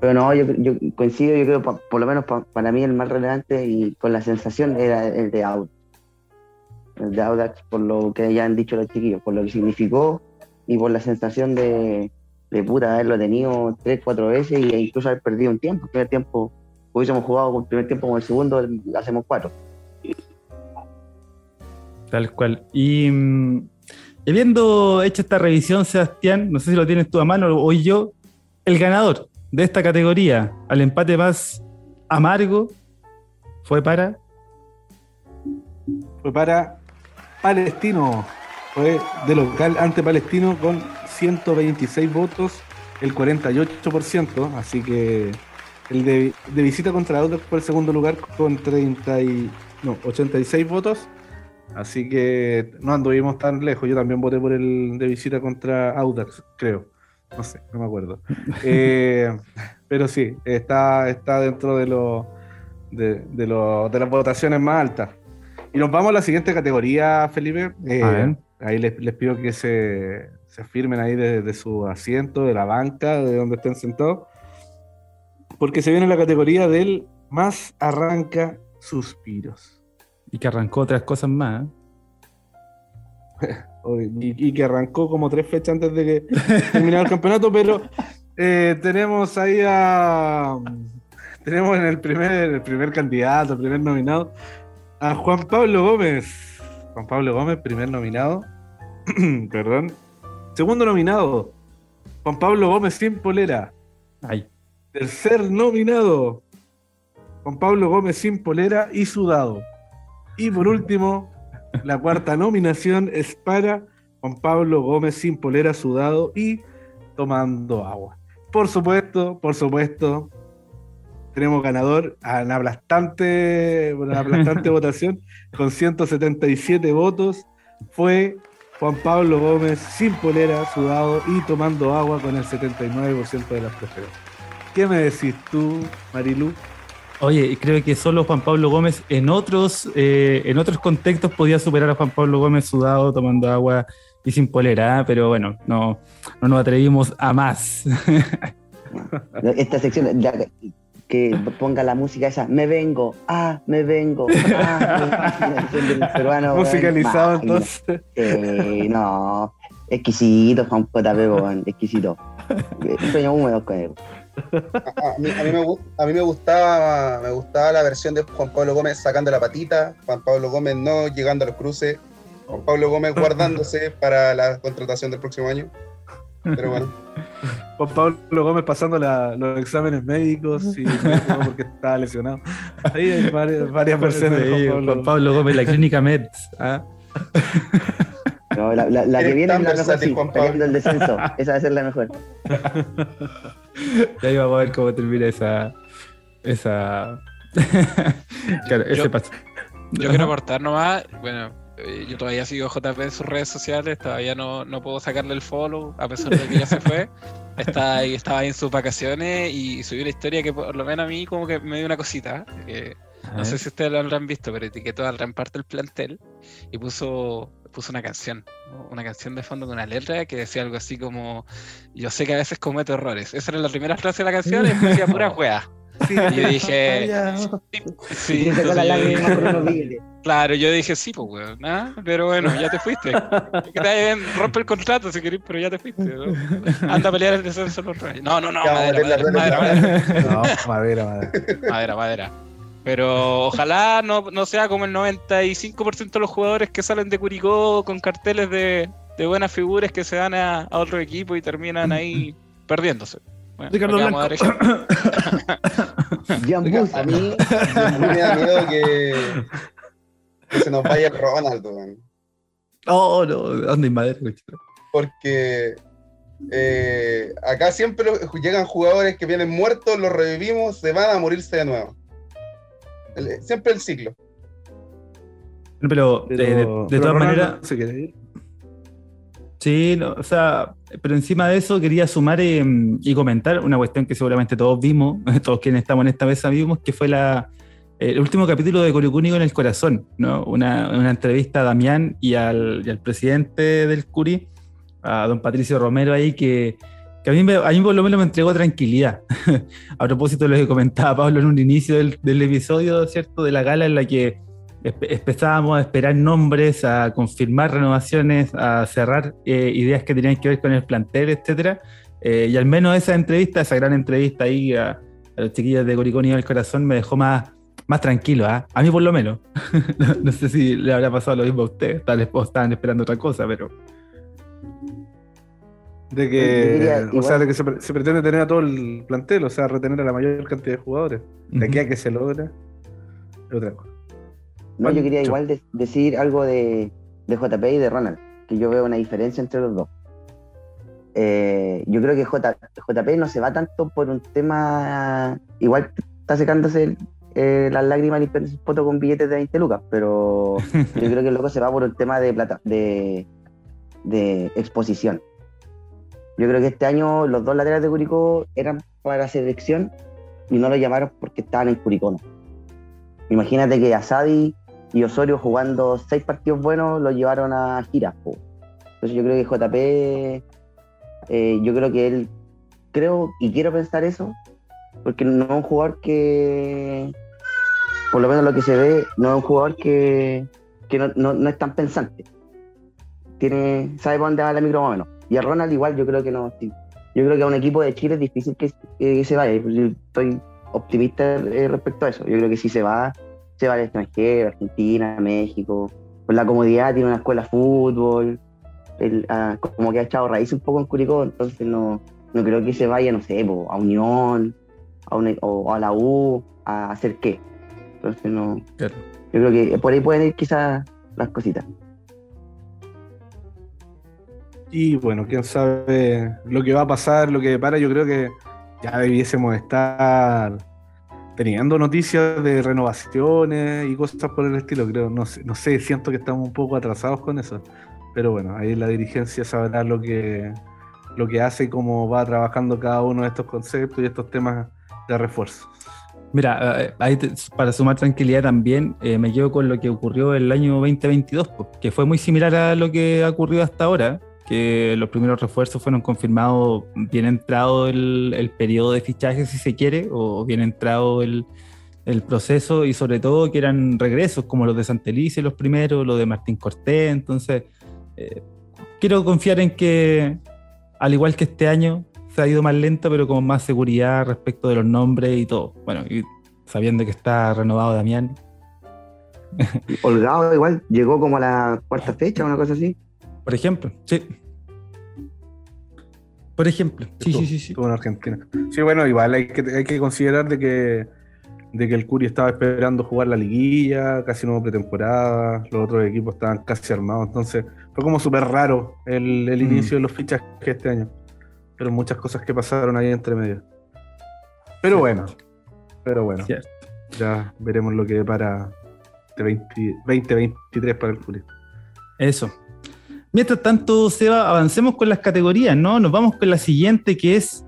pero no, yo, coincido, yo creo, por lo menos para mí el más relevante y con la sensación era el de out de Audax por lo que ya han dicho los chiquillos, por lo que significó y por la sensación de, de puta haberlo tenido tres, cuatro veces e incluso haber perdido un tiempo. El primer tiempo, hubiésemos jugado con el primer tiempo como el segundo, hacemos cuatro. Tal cual. Y, mm, habiendo hecho esta revisión, Sebastián, no sé si lo tienes tú a mano o yo, el ganador de esta categoría al empate más amargo fue para. Fue para Palestino. Fue de local ante Palestino con 126 votos, el 48%. Así que el de, visita contra Audax fue el segundo lugar con 30 y, no, 86 votos. Así que no anduvimos tan lejos. Yo también voté por el de visita contra Audax, creo. No sé, no me acuerdo. Eh, pero sí, está, está dentro de, lo, de, de, las votaciones más altas. Y nos vamos a la siguiente categoría, Felipe. Eh, ahí les, pido que se, se firmen ahí desde su asiento, de la banca, de donde estén sentados. Porque se viene la categoría del más arranca suspiros. Y que arrancó otras cosas más. ¿eh? y, que arrancó como tres fechas antes de que terminara el campeonato, pero eh, tenemos ahí a. Tenemos en el primer, el primer candidato, el primer nominado, a Juan Pablo Gómez. Juan Pablo Gómez, primer nominado. Perdón. Segundo nominado, Juan Pablo Gómez sin polera. Ay. Tercer nominado, Juan Pablo Gómez sin polera y sudado. Y por último, la cuarta nominación es para Juan Pablo Gómez sin polera sudado y tomando agua. Por supuesto, por supuesto, tenemos ganador a una aplastante, una aplastante votación con 177 votos. Fue Juan Pablo Gómez sin polera, sudado y tomando agua con el 79% de las preferencias. ¿Qué me decís tú, Marilu? Oye, creo que solo Juan Pablo Gómez en otros, eh, en otros contextos podía superar a Juan Pablo Gómez sudado, tomando agua y sin polera, ¿eh? pero bueno, no, no nos atrevimos a más. Esta sección, que ponga la música esa, me vengo, ah, me vengo, ah, peruano, musicalizado entonces. Eh, no, exquisito, Juan JP, exquisito. Sueño húmedo con él. A, mí, me, gustaba me gustaba la versión de Juan Pablo Gómez sacando la patita, Juan Pablo Gómez no llegando a los cruces, Juan Pablo Gómez guardándose para la contratación del próximo año. Pero bueno. Juan Pablo Gómez pasando los exámenes médicos y porque estaba lesionado. Ahí hay varias, versiones de Juan Pablo. Gómez, la clínica Mets. ¿ah? No, la, que viene es la mejor, sí, peleando el descenso. Esa va a ser la mejor. ya íbamos a ver cómo termina esa. Esa. claro, ese paso. Yo quiero aportar nomás. Bueno, eh, yo todavía sigo JP en sus redes sociales. Todavía no, no puedo sacarle el follow, a pesar de que ya se fue. Está ahí, estaba ahí en sus vacaciones y subió una historia que, por lo menos a mí, como que me dio una cosita. Que, no sé si ustedes lo habrán visto, pero etiquetó al gran parte del plantel y puso puso una canción, una canción de fondo con una letra que decía algo así como, yo sé que a veces cometo errores. Esa era la primera frase de la canción y decía pura juega. y yo dije, sí, claro, yo dije, sí, pues, weón, ¿ah? pero bueno, ya te fuiste. Que te rompe el contrato si querés, pero ya te fuiste. Anda a pelear el descenso los reyes. No, no, no, madera, madera, madera, No, madera, madera. Madera, madera. Pero ojalá no, no, sea como el 95% de los jugadores que salen de Curicó con carteles de, de buenas figuras que se dan a, otro equipo y terminan ahí perdiéndose. Ricardo Blanco. A, a, mí, me da miedo que, se nos vaya el Ronaldo. Oh, no, ¿dónde hay madera? Porque eh, acá siempre llegan jugadores que vienen muertos, los revivimos, se van a morirse de nuevo siempre el ciclo. Pero, de, todas maneras. Sí, o sea, pero encima de eso quería sumar em, y comentar una cuestión que seguramente todos vimos, todos quienes estamos en esta mesa vimos, que fue la, el último capítulo de Curicúnico en el Corazón, ¿no? Una, entrevista a Damián y al, y al, presidente del Curi, a don Patricio Romero ahí, que, que a mí, a mí por lo menos me entregó tranquilidad. a propósito de lo que comentaba Pablo en un inicio del, episodio, ¿cierto? De la gala en la que empezábamos a esperar nombres, a confirmar renovaciones, a cerrar eh, ideas que tenían que ver con el plantel, etcétera. Eh, y al menos esa entrevista, esa gran entrevista ahí a, los chiquillos de Coricón y el corazón me dejó más, más tranquilo, ¿ah? a mí por lo menos. no, sé si le habrá pasado lo mismo a ustedes, tal vez estaban esperando otra cosa, pero... De que, o sea, de que se, pretende tener a todo el plantel, o sea, retener a la mayor cantidad de jugadores. De aquí a que se logra, es otra cosa. No, yo quería igual decir algo de, de JP y de Ronald, que yo veo una diferencia entre los dos. Eh, yo creo que JP no se va tanto por un tema. Igual está secándose eh, las lágrimas limpiando su foto con billetes de 20 lucas, pero yo creo que el loco se va por un tema de plata, de, de exposición. Yo creo que este año los dos laterales de Curicó eran para selección y no lo llamaron porque estaban en Curicó. Imagínate que Asadi y Osorio jugando seis partidos buenos lo llevaron a gira. Entonces yo creo que JP eh, yo creo que él, creo y quiero pensar eso, porque no es un jugador que, por lo menos lo que se ve, no es un jugador que, no, es tan pensante. Tiene, sabe por dónde va la micro o menos. Y a Ronald igual yo creo que no. Yo creo que a un equipo de Chile es difícil que, se vaya. Yo estoy optimista eh, respecto a eso. Yo creo que si se va, se va al extranjero, Argentina, México. Por la comodidad, tiene una escuela de fútbol como que ha echado raíz un poco en Curicó, entonces no, no creo que se vaya, no sé, a Unión a o a la U a hacer qué. Entonces no. Yo creo que por ahí pueden ir quizás las cositas. Y bueno, quién sabe lo que va a pasar, lo que para, yo creo que ya debiésemos estar teniendo noticias de renovaciones y cosas por el estilo, creo, no sé, no sé, siento que estamos un poco atrasados con eso. Pero bueno, ahí la dirigencia sabrá lo que, lo que hace y cómo va trabajando cada uno de estos conceptos y estos temas de refuerzo. Mira, eh, ahí para sumar tranquilidad también, eh, me quedo con lo que ocurrió el año 2022, que fue muy similar a lo que ha ocurrido hasta ahora, que los primeros refuerzos fueron confirmados bien entrado el, el periodo de fichaje, si se quiere, o bien entrado el, el proceso y sobre todo que eran regresos como los de Santelice los primeros, los de Martín Cortés, entonces eh, quiero confiar en que, al igual que este año, se ha ido más lento, pero con más seguridad respecto de los nombres y todo. Bueno, y sabiendo que está renovado Damián. Holgado igual, llegó como a la cuarta fecha, una cosa así. Por ejemplo, sí. Por ejemplo, sí, sí, sí, sí. en Argentina. Sí, bueno, igual hay que, hay que considerar de que de que el Curi estaba esperando jugar la liguilla, casi no hubo pretemporada, los otros equipos estaban casi armados, entonces fue como súper raro el, mm. inicio de los fichajes este año. Pero muchas cosas que pasaron ahí entre medio. Pero bueno, pero bueno, ya veremos lo que para 2023 para el Curi. Eso. Mientras tanto, Seba, avancemos con las categorías, ¿no? Nos vamos con la siguiente que es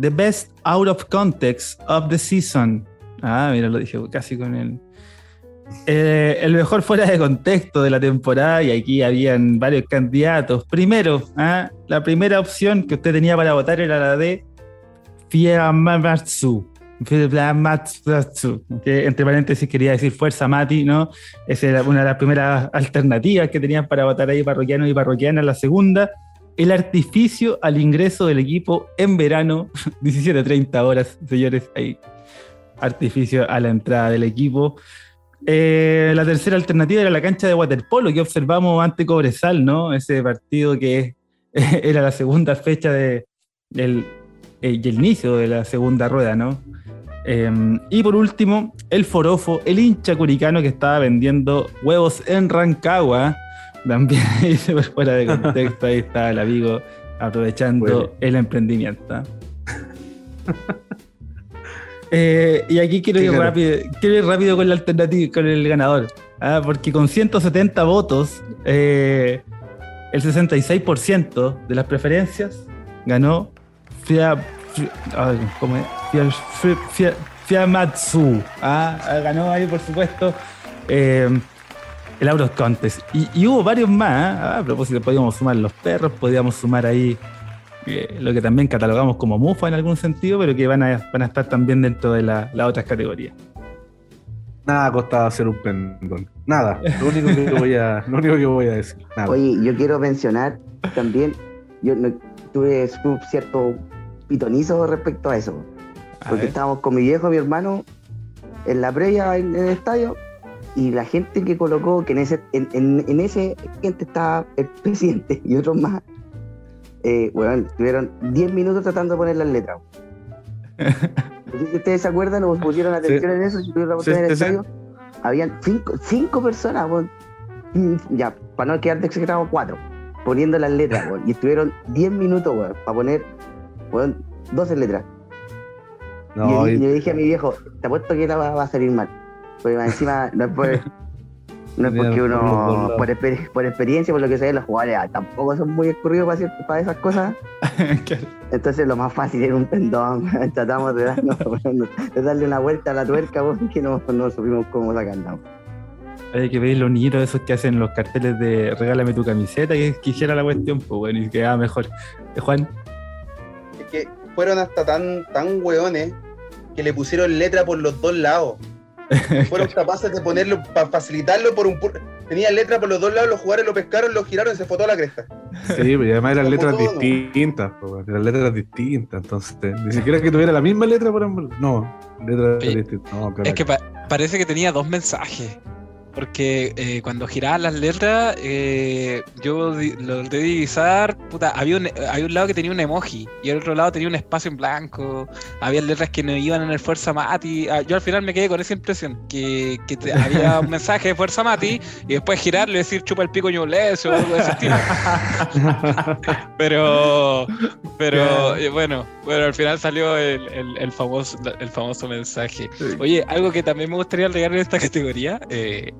The Best Out of Context of the Season. Ah, mira, lo dije casi con el. Eh, el mejor fuera de contexto de la temporada, y aquí habían varios candidatos. Primero, ah, la primera opción que usted tenía para votar era la de Fiamatsu. Que entre paréntesis quería decir Fuerza Mati, ¿no? Esa era una de las primeras alternativas que tenían para votar ahí parroquianos y parroquianas. La segunda, el artificio al ingreso del equipo en verano, 17.30 horas, señores, ahí artificio a la entrada del equipo. Eh, la tercera alternativa era la cancha de waterpolo que observamos ante Cobresal, ¿no? Ese partido que era la segunda fecha de, del el inicio de la segunda rueda, ¿no? Em, y por último, el forofo, el hincha curicano que estaba vendiendo huevos en Rancagua. También fuera de contexto, ahí está el amigo aprovechando el emprendimiento. Eh, y aquí quiero ir, rápido, quiero ir rápido con la alternativa, con el ganador. ¿ah? Porque con 170 votos, eh, el 66% de las preferencias ganó Fia, Fiamatsu. ¿ah? Ganó ahí, por supuesto, eh, el Auros Contest. Y, hubo varios más. ¿ah? A propósito, podíamos sumar los perros, podíamos sumar ahí lo que también catalogamos como mufa en algún sentido, pero que van a, van a estar también dentro de las otras categorías. Nada costaba hacer un pendón. Nada. Lo único que voy a, lo único que voy a decir. Oye, yo quiero mencionar también, yo tuve cierto pitonizo respecto a eso. Porque estábamos con mi viejo, mi hermano, en la previa en, el estadio, y la gente que colocó, que en ese, en, ese gente estaba el presidente y otros más, eh, bueno, tuvieron 10 minutos tratando de poner las letras. si ustedes se acuerdan o pusieron atención en eso, si tuvieron la en el estadio, habían cinco, cinco personas, ya, para no quedar de exagerado, cuatro, poniendo las letras, y estuvieron 10 minutos, para poner, 12 letras. y, le dije a mi viejo, te apuesto que la va, a salir mal. Porque encima no es, no es porque uno, por, experiencia, por lo que se ve, los jugadores ah, tampoco son muy escurridos para, para esas cosas. Entonces lo más fácil era un pendón. Tratamos de, darle una vuelta a la tuerca porque no, no supimos cómo sacarla. Hay que ver los niñitos esos que hacen los carteles de regálame tu camiseta y quisiera la cuestión, pues bueno, y quedaba mejor. Eh, Juan. Que fueron hasta tan, tan hueones que le pusieron letra por los dos lados. Fueron capaces de ponerlo, para facilitarlo por un... Tenía letra por los dos lados, los jugadores lo pescaron, lo giraron y se fue a la cresta. Sí, pero además eran letras distintas, eran letras distintas, entonces ni siquiera que tuviera la misma letra por ambos. No, letras distintas. es que parece que tenía dos mensajes. Porque eh, cuando giraban las letras, eh, yo lo de divisar, puta, había un, había un lado que tenía un emoji y el otro lado tenía un espacio en blanco. Había letras que no iban en el Fuerza Mati. Ah, yo al final me quedé con esa impresión, que, que había un mensaje de Fuerza Mati y después girarlo y decir chupa el pico ñubles o algo de ese estilo. pero, pero eh, bueno, bueno, al final salió el, el, famoso, el famoso mensaje. Oye, algo que también me gustaría agregar en esta categoría. Eh,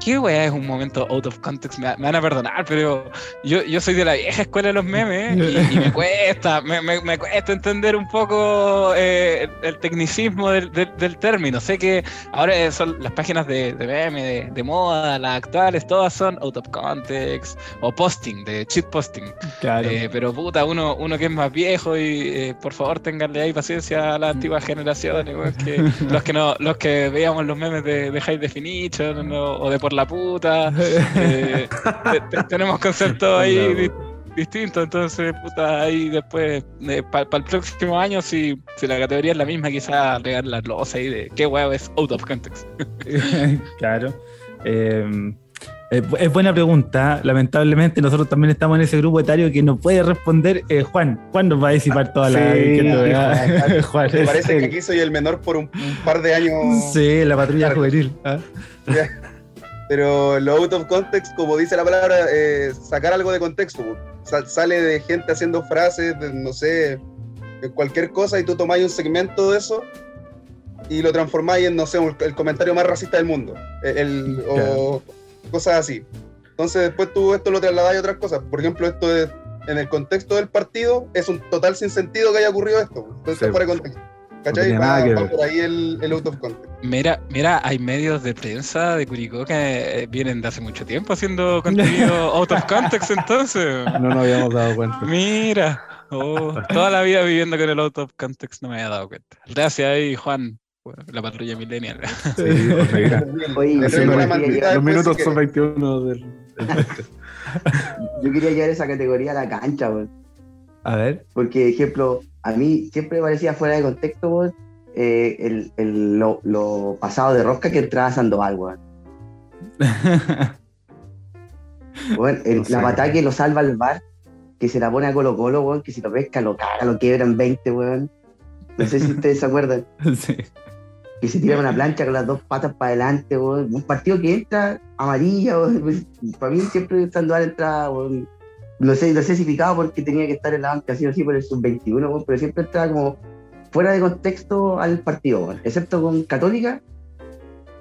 ¿Qué weá es un momento out of context? Me, van a perdonar, pero yo, yo soy de la vieja escuela de los memes y, me cuesta, me, me, cuesta entender un poco eh, el tecnicismo del, del, término. Sé que ahora son las páginas de, de meme, de, moda, las actuales, todas son out of context o posting, de cheat posting. Claro. Eh, pero puta, uno, uno que es más viejo y eh, por favor tenganle ahí paciencia a las antiguas generaciones, que los que no, los que veíamos los memes de, de High Definition o de por la puta. Eh, tenemos conceptos ahí distintos, entonces, puta, ahí después, eh, para el próximo año, si, si, la categoría es la misma, quizás regar la losa ahí de qué huevo es out of context. claro. Em, es buena pregunta. Lamentablemente, nosotros también estamos en ese grupo etario que no puede responder. Eh, Juan, ¿cuándo va a disipar toda la. Juan, Me parece que aquí soy el menor por un, par de años. Sí, la patrulla juvenil. ¿ah? Pero lo out of context, como dice la palabra, eh, sacar algo de contexto. sale de gente haciendo frases, no sé, cualquier cosa, y tú tomáis un segmento de eso y lo transformáis en, no sé, el comentario más racista del mundo. El, O cosas así. Entonces después tú esto lo trasladáis a otras cosas. Por ejemplo, esto es, en el contexto del partido es un total sinsentido que haya ocurrido esto. Entonces, fuera de contexto. ¿Cachai? va, por ahí el, el, out of context. Mira, mira, hay medios de prensa de Curicó que eh, vienen de hace mucho tiempo haciendo contenido out of context, entonces. No nos habíamos dado cuenta. Mira, oh, toda la vida viviendo con el out of context no me había dado cuenta. Gracias ahí, Juan. La patrulla millennial. Sí, Oye, los minutos son 21 del, Yo quería llevar esa categoría a la cancha, güey. A ver. Porque, ejemplo, a mí siempre me parecía fuera de contexto, eh, el, lo, pasado de rosca que entraba Sandoval, weón. bueno, la batalla que lo salva el bar, que se la pone a Colo Colo, weón, que si lo pesca, lo caga, lo quiebra en 20, weón. No sé si ustedes se acuerdan. Sí. Que se tira una plancha con las dos patas para adelante, weón. Un partido que entra amarilla, weón. Pues, para mí siempre Sandoval entra, weón no sé, no sé si picaba porque tenía que estar en la banca así o así por el sub-21, pero siempre estaba como fuera de contexto al partido, excepto con Católica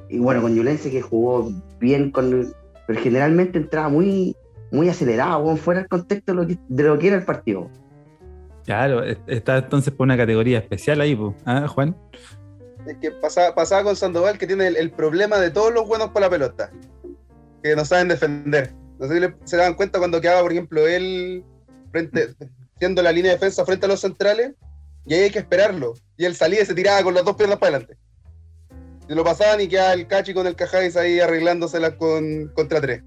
y bueno, con Yulense que jugó bien, con, pero generalmente entraba muy, muy acelerado, fuera del contexto de lo, que, era el partido. Claro, está entonces por una categoría especial ahí, ¿ah, Juan? Es que pasaba, pasaba con Sandoval que tiene el, problema de todos los buenos por la pelota, que no saben defender. No sé si se dan cuenta cuando quedaba, por ejemplo, él frente, siendo la línea de defensa frente a los centrales, y ahí hay que esperarlo. Y él salía y se tiraba con las dos piernas para adelante. Y lo pasaban y quedaba el cachi con el cajáis ahí arreglándoselas con, contra tres.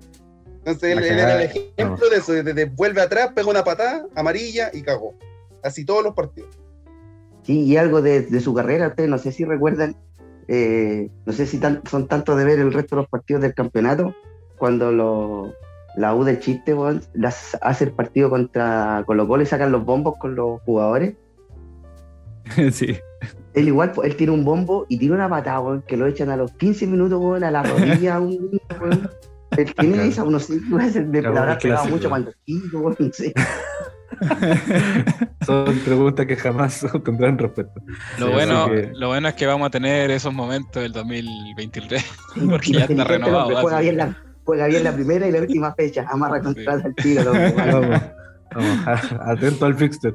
Entonces él, era el ejemplo de eso, de, vuelve atrás, pega una patada amarilla y cagó. Así todos los partidos. Sí, y algo de, su carrera, ustedes no sé si recuerdan, eh, no sé si son tantos de ver el resto de los partidos del campeonato, cuando lo, la U de chiste las, hace el partido contra Colo Colo y sacan los bombos con los jugadores. sí. Él igual, él tiene un bombo y tiene una patada, que lo echan a los 15 minutos, a la rodilla. un, él tiene esa, unos de palabras que mucho cuando no sé. Son preguntas que jamás tendrán respuesta. Lo, bueno, lo bueno es que vamos a tener esos momentos del 2023, porque ya está renovado. Juega bien, la, juega bien, la, primera y la última fecha, amarra contrato al tiro. atento al fixture.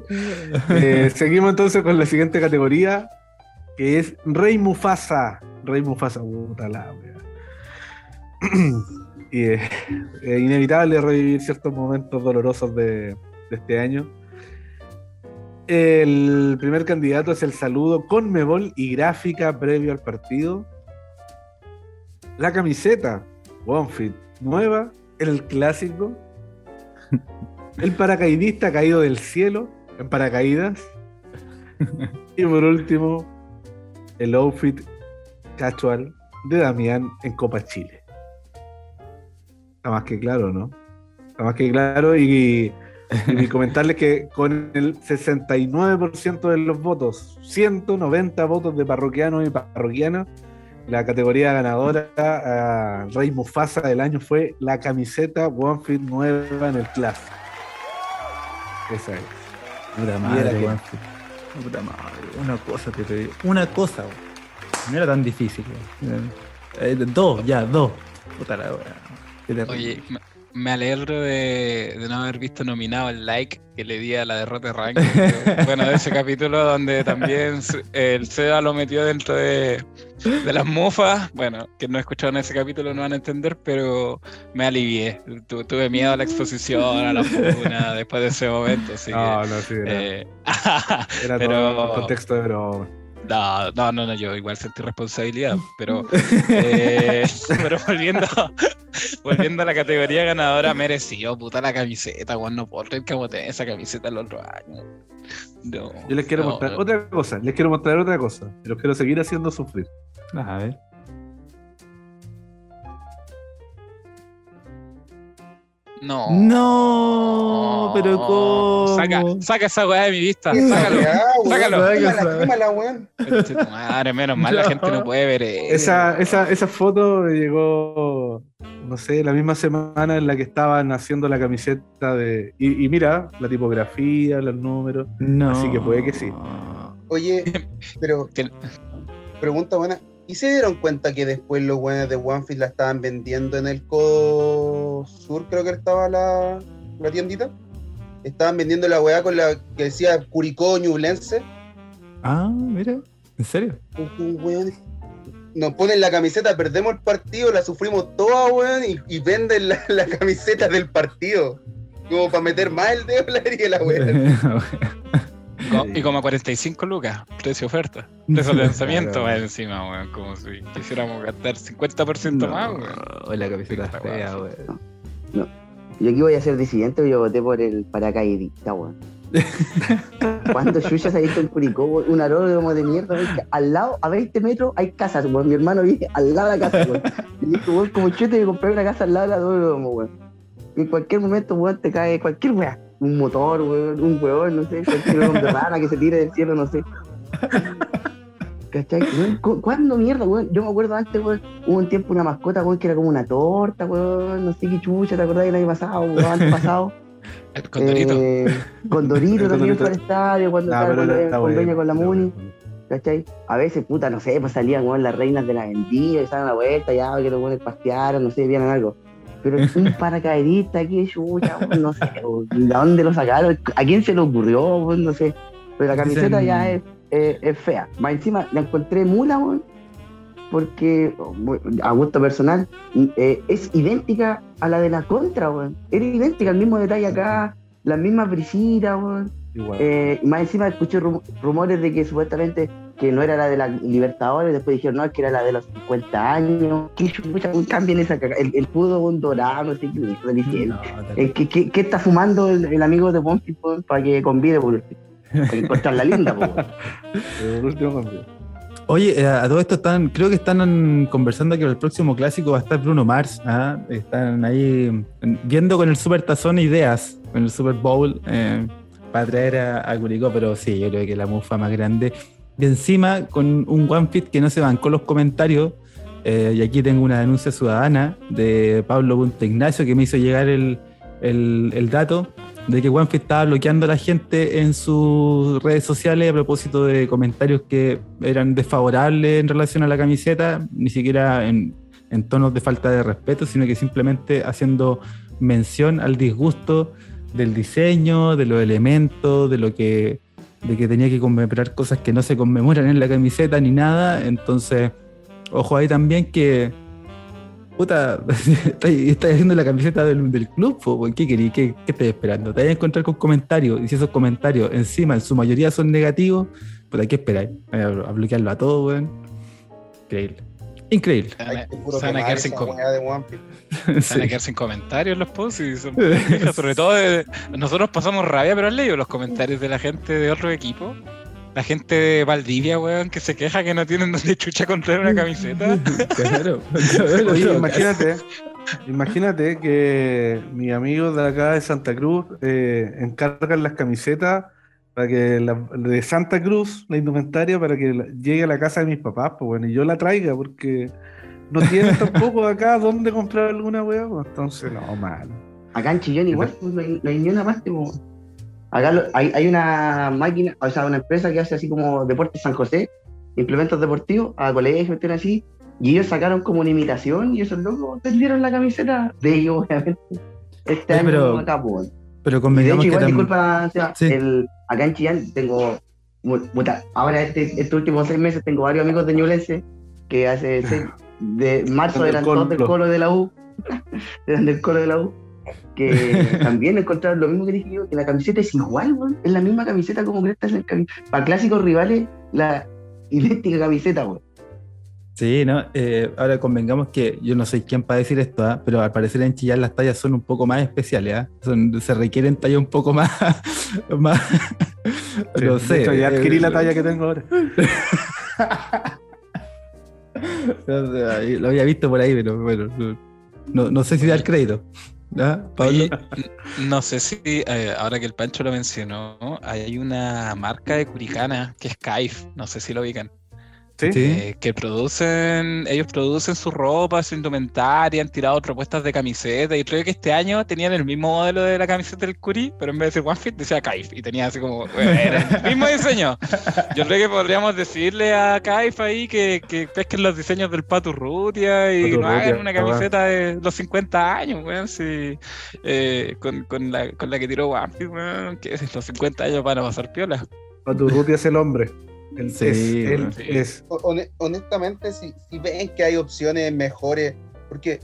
Eh, seguimos entonces con la siguiente categoría, que es Rey Mufasa. Rey Mufasa, puta la Y es inevitable revivir ciertos momentos dolorosos de, este año. El primer candidato es el saludo con mebol y gráfica previo al partido. La camiseta, OneFit, nueva, el clásico. El paracaidista caído del cielo en paracaídas. Y por último, el outfit casual de Damián en Copa Chile. Está más que claro, ¿no? Está más que claro y, comentarles que con el 69% de los votos, 190 votos de parroquianos y parroquianas, la categoría ganadora a Rey Mufasa del año fue la camiseta One Fit nueva en el Class. Esa es. Puta madre, Puta madre, una cosa que te digo. Una cosa, no era tan difícil. Eh, dos, ya, dos. Puta la Oye, me alegro de, no haber visto nominado el like que le di a la derrota de Ranking. bueno, de ese capítulo donde también el SEA lo metió dentro de, las mufas. Bueno, que no escucharon ese capítulo no van a entender, pero me alivié. tuve miedo a la exposición, a la funa después de ese momento. Así no, no, sí, era, eh, era todo contexto de broma. No, no, no, yo igual sentí responsabilidad, pero, eh, pero volviendo, volviendo a la categoría ganadora, mereció puta la camiseta, Juan, no puedo creer que tener esa camiseta el otro año. yo les quiero mostrar otra cosa, les quiero mostrar otra cosa, los quiero seguir haciendo sufrir. A ver. No. No, pero ¿cómo? Saca, saca esa weá de mi vista. Sácalo. sácalo. Madre, menos mal la gente no puede ver. Esa, esa, esa foto llegó, no sé, la misma semana en la que estaban haciendo la camiseta de. Y, mira, la tipografía, los números. No. Así que puede que sí. Oye, pero. Pregunta buena. ¿Y se dieron cuenta que después los buenos de OneFit la estaban vendiendo en el Codo Sur? Creo que estaba la, la tiendita. Estaban vendiendo la weá con la que decía Curicó Ñublense. Ah, mira, ¿en serio? Nos ponen la camiseta, perdemos el partido, la sufrimos toda, weón, y, venden la, la, camiseta del partido. Como para meter más el dedo en la herida, la weá. Y como a 45 lucas, precio oferta. Precio de lanzamiento más encima, weón. Como si quisiéramos gastar 50% más, weón. la camiseta fea, weón. No. Yo aquí voy a ser disidente, yo voté por el paracaidista, weón. Cuando Chucha se ha visto en Curicó, un aeródromo de mierda, al lado, a 20 metros, hay casas, weón. Mi hermano vive al lado de la casa, weón. Y dijo, weón, como chute de comprar una casa al lado del aeródromo, weón. En cualquier momento, weón, te cae cualquier weón un motor, weón, un weón, no sé, cualquier hombre rana que se tire del cielo, no sé. ¿Cachai? ¿Cuándo mierda, weón? Yo me acuerdo antes, weón, hubo un tiempo una mascota, weón, que era como una torta, weón, no sé qué chucha, ¿te acordás del año pasado, weón, antes pasado? El Condorito. Eh, Condorito también fue al estadio, cuando estaba con, con, con la Muni. ¿Cachai? A veces, puta, no sé, pues salían, weón, las reinas de la vendía, y estaban a la vuelta, ya, que los weones pastearon, no sé, vieron algo. Pero es un paracaidista aquí, chucha, no sé, ¿de dónde lo sacaron? ¿A quién se le ocurrió? No sé. Pero la camiseta ya es, es, fea. Más encima la encontré mula, porque a gusto personal eh, es idéntica a la de la contra, weón. Era idéntica, el mismo detalle acá, las mismas brisitas, weón. Eh, más encima escuché rumores de que supuestamente que no era la de la Libertadores, después dijeron, no, es que era la de los 50 años. Que cambien esa El, el un dorado, no sé qué, ¿Qué, qué, qué, está fumando el, amigo de Bonfi para que convide por para encontrar la linda? Oye, eh, a todo esto están, creo que están conversando que el próximo clásico va a estar Bruno Mars. ¿ah? Están ahí viendo con el Super Tazón ideas, con el Super Bowl, eh, para traer a, a Curicó, pero sí, yo creo que la mufa más grande y encima con un OneFit que no se bancó los comentarios. Eh, y aquí tengo una denuncia ciudadana de Pablo Punta Ignacio que me hizo llegar el, dato de que OneFit estaba bloqueando a la gente en sus redes sociales a propósito de comentarios que eran desfavorables en relación a la camiseta, ni siquiera en, en tonos de falta de respeto, sino que simplemente haciendo mención al disgusto del diseño, de los elementos, de lo que de que tenía que conmemorar cosas que no se conmemoran en la camiseta ni nada. Entonces, ojo ahí también que. Puta, estás haciendo la camiseta del, del club, ¿qué querí? ¿Qué, ¿Qué estás esperando? Te vas a encontrar con comentarios, y si esos comentarios encima en su mayoría son negativos, hay que esperar, a, bloquearlo a todo, weón. Increíble. Increíble. Se van a quedar sin sin comentarios los posts y son sobre todo nosotros pasamos rabia, pero han leído los comentarios de la gente de otro equipo. La gente de Valdivia, weón, que se queja que no tienen donde chucha comprar una camiseta. Claro, imagínate, imagínate que mis amigos de acá de Santa Cruz eh, encargan las camisetas para que la, de Santa Cruz, la indumentaria, para que llegue a la casa de mis papás, pues bueno, y yo la traiga, porque no tienen tampoco acá dónde comprar alguna weá, pues, entonces no, mal. Acá en Chillón igual, pues, no, hay, ni una parte, pues. Acá hay, hay, una máquina, o sea, una empresa que hace así como Deportes San José, implementos deportivos, a colegios, así, y ellos sacaron como una imitación y esos locos vendieron la camiseta de ellos, obviamente. Este año acá, pues. Pero convengamos igual, disculpa, el, acá en Chillán tengo, ahora este, estos últimos seis meses tengo varios amigos de Ñublense que hace de marzo eran todos del coro de la U, eran del coro de la U, que también encontraron lo mismo que dije yo, que la camiseta es igual, es la misma camiseta como que en el Para clásicos rivales, la idéntica camiseta, güey. Sí, ¿no? Eh, ahora convengamos que yo no soy quien para decir esto, ¿ah? pero al parecer en Chillán las tallas son un poco más especiales, ¿ah? se requieren tallas un poco más... más no sé. ya adquirí la talla que tengo ahora. lo había visto por ahí, pero bueno, no, no sé si dar crédito. ¿Ah, no sé si, eh, ahora que el Pancho lo mencionó, hay una marca de Curicana que es Kaif, no sé si lo ubican. Eh, que producen, ellos producen su ropa, su indumentaria, han tirado propuestas de camiseta y creo que este año tenían el mismo modelo de la camiseta del Curi, pero en vez de decir OneFit decía Kaif y tenía así como el mismo diseño. Yo creo que podríamos decirle a Kaif ahí que, que pesquen los diseños del Patu Rutia y no hagan una camiseta de los 50 años, weón, eh, con, con, la, con la que tiró OneFit, weón, que los 50 años van a pasar piola. Es el honestamente, si, ven que hay opciones mejores, porque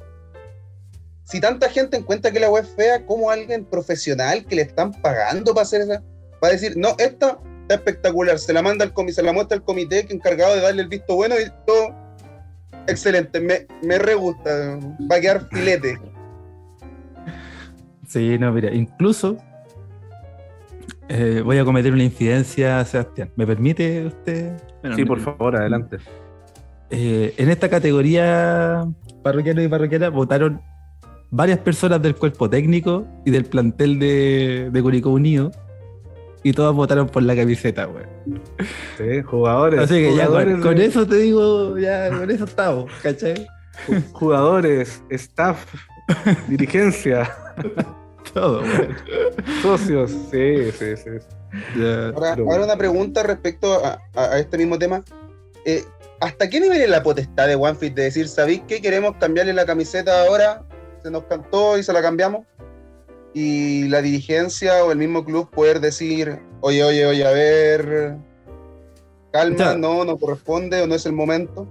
si tanta gente encuentra que la web es fea, como alguien profesional que le están pagando para hacer esa, para decir, no, esta está espectacular, se la manda al comité, se la muestra al comité que encargado de darle el visto bueno y todo excelente, me, me re gusta, va a quedar filete. Sí, no, mira, incluso eh, voy a cometer una infidencia, Sebastián. ¿Me permite usted? sí, por favor, adelante. Eh, en esta categoría, parroquiano y parroquiana, votaron varias personas del cuerpo técnico y del plantel de, de Curicó Unido. Y todas votaron por la camiseta, güey. Sí, jugadores. Así que ya con, eso te digo, ya con eso estamos, ¿cachai? Jugadores, staff, dirigencia. Todo, Socios, sí, sí, sí. ahora, una pregunta respecto a, este mismo tema. Eh, ¿Hasta qué nivel es la potestad de OneFit de decir, ¿sabéis qué? Queremos cambiarle la camiseta ahora, se nos cantó y se la cambiamos. Y la dirigencia o el mismo club poder decir, oye, oye, oye, a ver, calma, no, no corresponde o no es el momento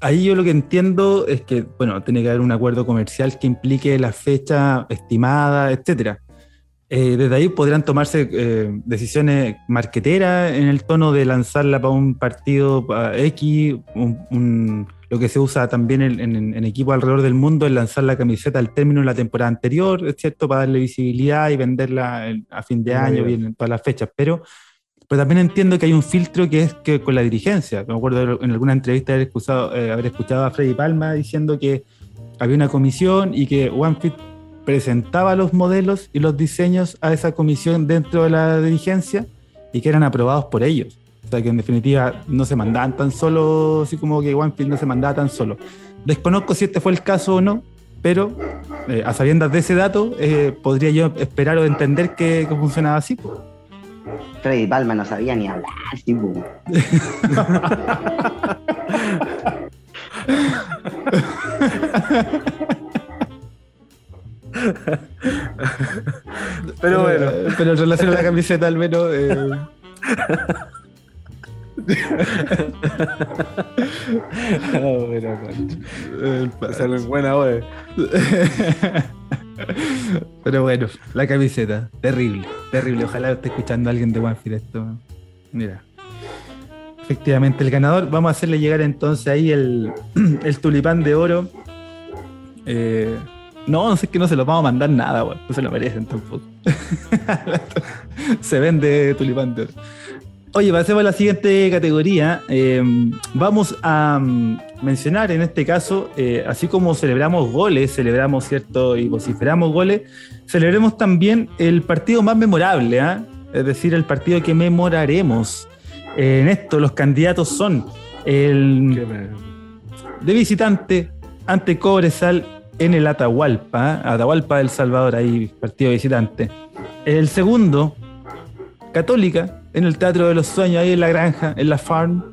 ahí yo lo que entiendo es que, bueno, tiene que haber un acuerdo comercial que implique la fecha estimada, etcétera. Eh, desde ahí podrían tomarse eh, decisiones marqueteras en el tono de lanzarla para un partido X, lo que se usa también en, equipos alrededor del mundo es lanzar la camiseta al término de la temporada anterior, cierto? Para darle visibilidad y venderla a fin de año, bien, para las fechas. Pero, pero también entiendo que hay un filtro que es que con la dirigencia. Me acuerdo en alguna entrevista haber escuchado, eh, haber escuchado a Freddy Palma diciendo que había una comisión y que OneFit presentaba los modelos y los diseños a esa comisión dentro de la dirigencia y que eran aprobados por ellos. O sea que en definitiva no se mandaban tan solo, así como que OneFit no se mandaba tan solo. Desconozco si este fue el caso o no, pero eh, a sabiendas de ese dato, eh, podría yo esperar o entender que, funcionaba así. Freddy Palma no sabía ni hablar, sí, pero bueno. Pero en relación a la camiseta, al menos. Eh... oh, bueno, Salen buena hoy. Pero bueno, la camiseta, terrible, terrible. Ojalá esté escuchando a alguien de OneFit esto. Mira. Efectivamente, el ganador. Vamos a hacerle llegar entonces ahí el, el tulipán de oro. Eh, no, no sé que no se lo vamos a mandar nada, No se lo merecen tampoco. se vende tulipán de oro. Oye, pasemos a la siguiente categoría. Eh, vamos a mm, mencionar en este caso, eh, así como celebramos goles, celebramos, ¿cierto? Y vociferamos goles, celebremos también el partido más memorable, ¿ah? es decir, el partido que memoraremos. Eh, en esto, los candidatos son el de visitante ante Cobresal en el Atahualpa, ¿ah? Atahualpa del Salvador, ahí partido visitante. El segundo, Católica, en el Teatro de los Sueños, ahí en la granja, en la farm.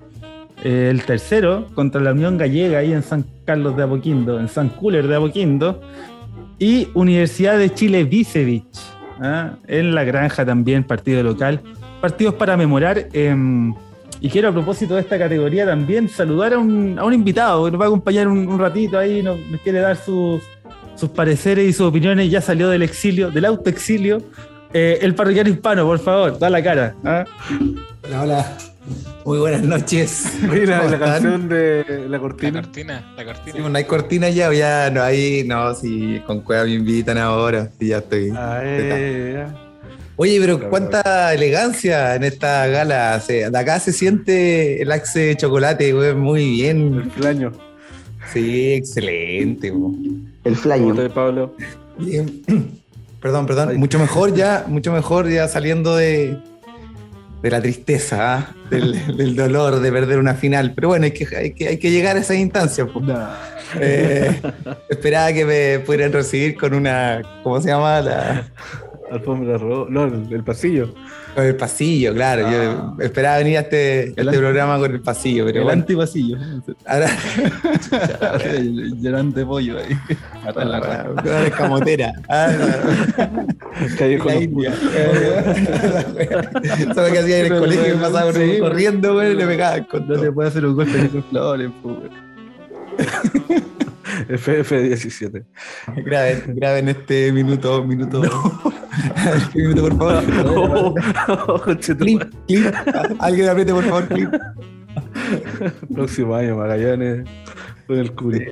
Eh, el tercero, contra la Unión Gallega, ahí en San Carlos de Apoquindo, en San Cooler de Apoquindo. Y Universidad de Chile Vicevich, ¿ah? en la granja también, partido local. Partidos para memorar. Em, y quiero a propósito de esta categoría también saludar a un, invitado que nos va a acompañar un, ratito ahí, nos, quiere dar sus, sus pareceres y sus opiniones. Ya salió del exilio, del autoexilio. Eh, el parroquiano hispano, por favor, da la cara. ¿ah? Hola, hola. Muy buenas noches. Mira, la canción de la cortina. La cortina, la cortina. Sí, no hay cortina ya, ya no hay, no, si con cueva me invitan ahora, sí, ya estoy. Ah, eh, Oye, pero cuánta elegancia en esta gala. de acá se siente el axe de chocolate, güey, muy bien. El flaño. Sí, excelente. El flaño. Pablo. Bien. Perdón, perdón. Mucho mejor ya, mucho mejor ya saliendo de, de la tristeza, ¿ah? del, dolor de perder una final. Pero bueno, hay que, hay que, hay que llegar a esa instancia. Eh, esperaba que me pudieran recibir con una, ¿cómo se llama? La, Alfombra no, el pasillo. Con el pasillo, claro. Yo ah. esperaba venir a este, este programa con el pasillo, pero el bueno. antipasillo. Ahora. Llorante pollo ahí. Con la escamotera. Ah, la India. ¿Sabes qué hacía en el colegio? Me pasaba corriendo, güey, y le pegaban con. No te puede hacer un golpe con flores, pues, FF17. Graben, graben este minuto, minuto. este minuto, por favor. clip, clip. Alguien apriete, por favor, clip. Próximo año, Magallanes. Con el curi.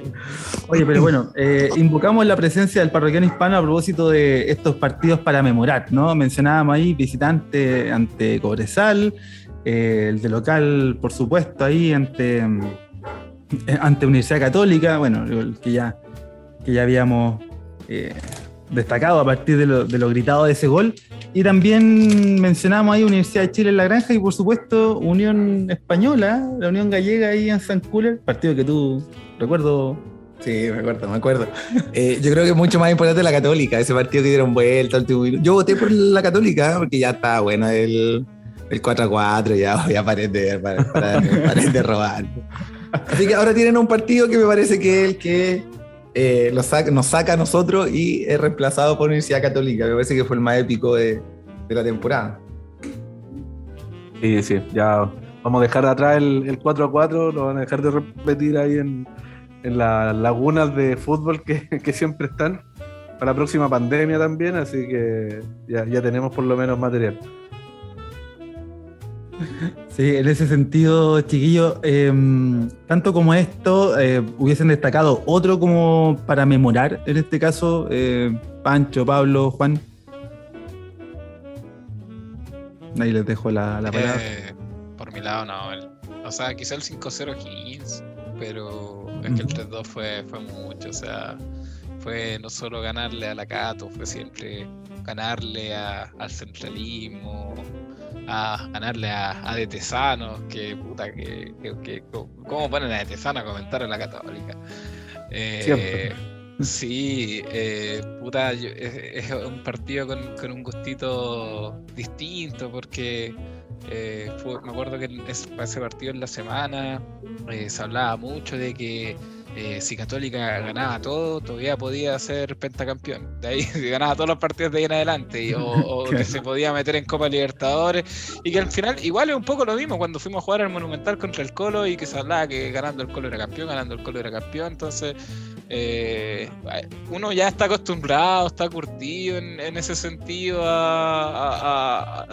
Oye, pero bueno, eh, invocamos la presencia del parroquiano hispano a propósito de estos partidos para memorar, ¿no? Mencionábamos ahí visitante ante Cobresal, eh, el de local, por supuesto, ahí ante ante Universidad Católica, bueno, que ya, que ya habíamos eh, destacado a partir de lo, de lo, gritado de ese gol. Y también mencionamos ahí Universidad de Chile en la Granja y por supuesto Unión Española, la Unión Gallega ahí en San Cooler, partido que tú recuerdo. Sí, me acuerdo, me acuerdo. Eh, yo creo que es mucho más importante la Católica, ese partido que dieron vuelta. Yo voté por la Católica porque ya está bueno el, el 4 a 4, ya, paré de, para, para, de robar. Así que ahora tienen un partido que me parece que es el que eh, nos saca a nosotros y es reemplazado por Universidad Católica. Me parece que fue el más épico de, la temporada. Sí, sí, ya vamos a dejar atrás el, 4 a 4, lo van a dejar de repetir ahí en, las lagunas de fútbol que, siempre están. para la próxima pandemia también, así que ya, ya tenemos por lo menos material. Sí, en ese sentido, chiquillo, em, tanto como esto, eh, hubiesen destacado otro como para memorar, en este caso, eh, Pancho, Pablo, Juan. Ahí les dejo la, palabra. Eh, por mi lado, no. o sea, quizá el 5-0 15, pero es que el 3-2 fue, fue mucho. O sea, fue no solo ganarle a la Cato, fue siempre ganarle al centralismo, a ganarle a, a De Tesano, que puta, que, que, ¿cómo ponen a De Tesano a comentar en la Católica? Eh, sí, eh, puta, es, un partido con, con, un gustito distinto porque eh, me acuerdo que en ese, partido en la semana se hablaba mucho de que eh, si Católica ganaba todo, todavía podía ser pentacampeón. De ahí, si ganaba todos los partidos de ahí en adelante, o, que se podía meter en Copa Libertadores, y que al final, igual es un poco lo mismo cuando fuimos a jugar al Monumental contra el Colo y que se hablaba que ganando el Colo era campeón, ganando el Colo era campeón. Entonces, eh, uno ya está acostumbrado, está curtido en, ese sentido,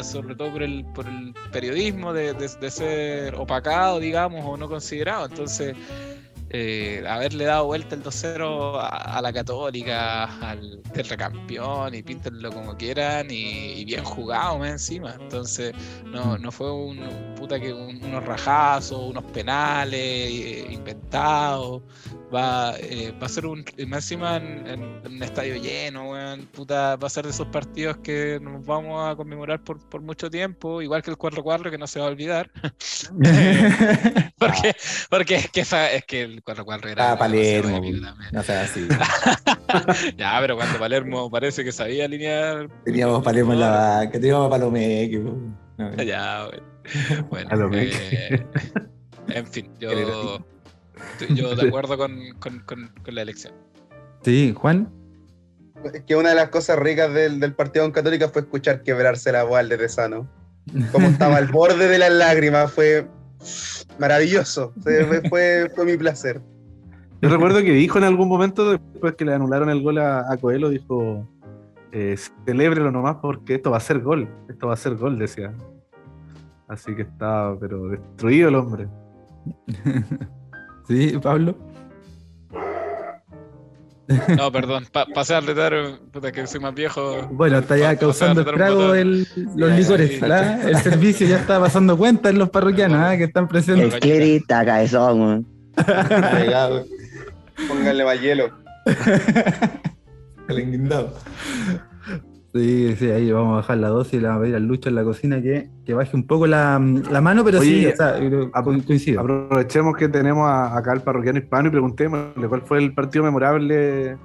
sobre todo por el, por el periodismo de, de ser opacado, digamos, o no considerado. Entonces, eh, haberle dado vuelta el 2-0 a, la Católica, al tetracampeón y píntenlo como quieran y, bien jugado encima. Entonces, no, no fue un puta que unos rajazos, unos penales eh, inventados va, eh, va a ser un máxima en, un estadio lleno, puta, va a ser de esos partidos que nos vamos a conmemorar por, por mucho tiempo, igual que el 4-4 que no se va a olvidar. porque, porque es que, es que el 4-4 era... Ah, Palermo, no sea así. ya, pero cuando Palermo parece que sabía alinear... Teníamos Palermo en la banca, teníamos Palomeque. Ya, bueno. Eh, en fin, yo... Yo de acuerdo con, la elección. Sí, Juan. Es que una de las cosas ricas del, partido con Católica fue escuchar quebrarse la voz de Tesano. Como estaba al borde de las lágrimas, fue maravilloso. Fue, fue, mi placer. Yo recuerdo que dijo en algún momento, después que le anularon el gol a, Coelho, dijo: eh, celébrelo nomás porque esto va a ser gol. Esto va a ser gol, decía. Así que estaba, pero destruido el hombre. ¿Sí, Pablo? No, perdón, pasé al retar, puta que soy más viejo. Bueno, está ya causando estrago el, los licores, ¿verdad? El servicio ya está pasando cuenta en los parroquianos ¿ah? que están presentes. El clerita, cabezón, Pónganle más hielo. El indignado. Sí, sí, ahí vamos a bajar la dosis y le vamos a pedir al Lucho en la cocina que, que baje un poco la, la mano, pero sí, o sea, coincido. Aprovechemos que tenemos acá al parroquiano hispano y preguntémosle cuál fue el partido memorable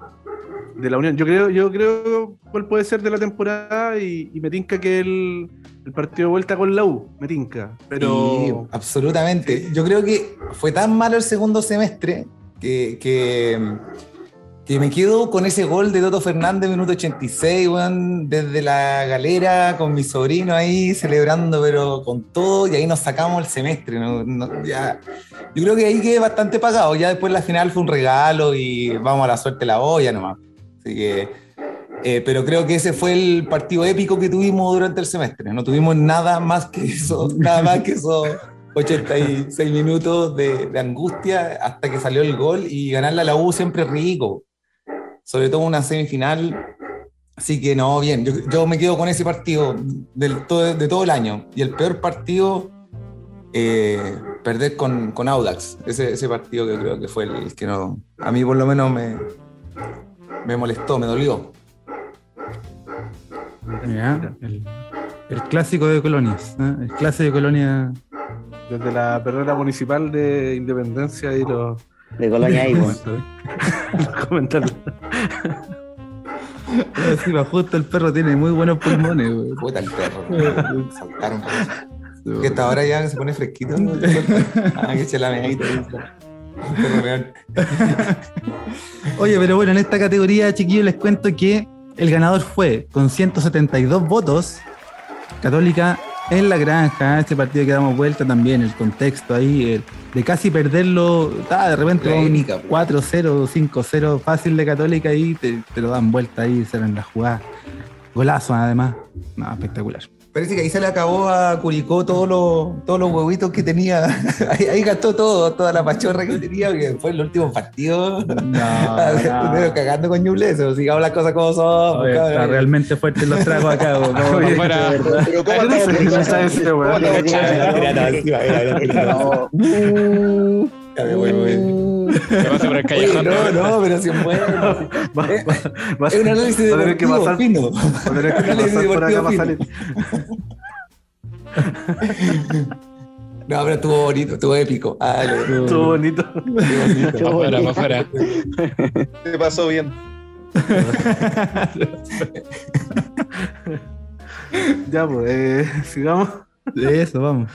de la Unión. Yo creo, yo creo cuál puede ser de la temporada y, me tinca que el, el, partido de vuelta con la U, me tinca. Pero... absolutamente. Yo creo que fue tan malo el segundo semestre que, que que me quedo con ese gol de Toto Fernández, minuto 86, weón, desde la galera, con mi sobrino ahí celebrando, pero con todo, y ahí nos sacamos el semestre. ya. Yo creo que ahí quedé bastante pagado. Ya después la final fue un regalo y vamos a la suerte la olla nomás. Así que, eh, pero creo que ese fue el partido épico que tuvimos durante el semestre. No tuvimos nada más que eso, nada más que eso. 86 minutos de, de angustia hasta que salió el gol y ganarle a la U siempre rico sobre todo una semifinal. Así que no, bien, yo, me quedo con ese partido del, todo, de todo el año. Y el peor partido, eh, perder con, con, Audax. Ese, ese partido que creo que fue el, que no, a mí por lo menos me, me molestó, me dolió. el, clásico de colonias, ¿eh? el clásico de colonia. Desde la perrera municipal de Independencia y los de Colonia Ivo. Comentarlo. Sí, justo el perro tiene muy buenos pulmones, güey. Puta el perro. Saltaron. Que hasta ahora ya se pone fresquito. ah, que eche la. Oye, pero bueno, en esta categoría, chiquillos, les cuento que el ganador fue, con 172 votos, Católica En la granja, este partido que damos vuelta también, el contexto ahí, de casi perderlo, de repente un 4-0, 5-0 fácil de Católica ahí, te, te, lo dan vuelta ahí, se la jugada. Golazo además, no, espectacular. Parece que ahí se le acabó a Curicó todos los, todos los huevitos que tenía. ahí, gastó todo, toda la pachorra que tenía, que fue el último partido. No, no. cagando con Ñubles, o sigamos las cosas como son. está realmente fuerte los tragos acá. ¿no? Pero ¿cómo Ya me voy, voy. ¿Qué pasa por el callejón? No, no, pero si es bueno. Es un análisis de deportivo fino. Va a tener que pasar por acá para salir. No, pero estuvo bonito, estuvo épico. Ah, estuvo bonito. Estuvo bonito. Para afuera, Te pasó bien. ya, pues, eh, sigamos. De eso, vamos.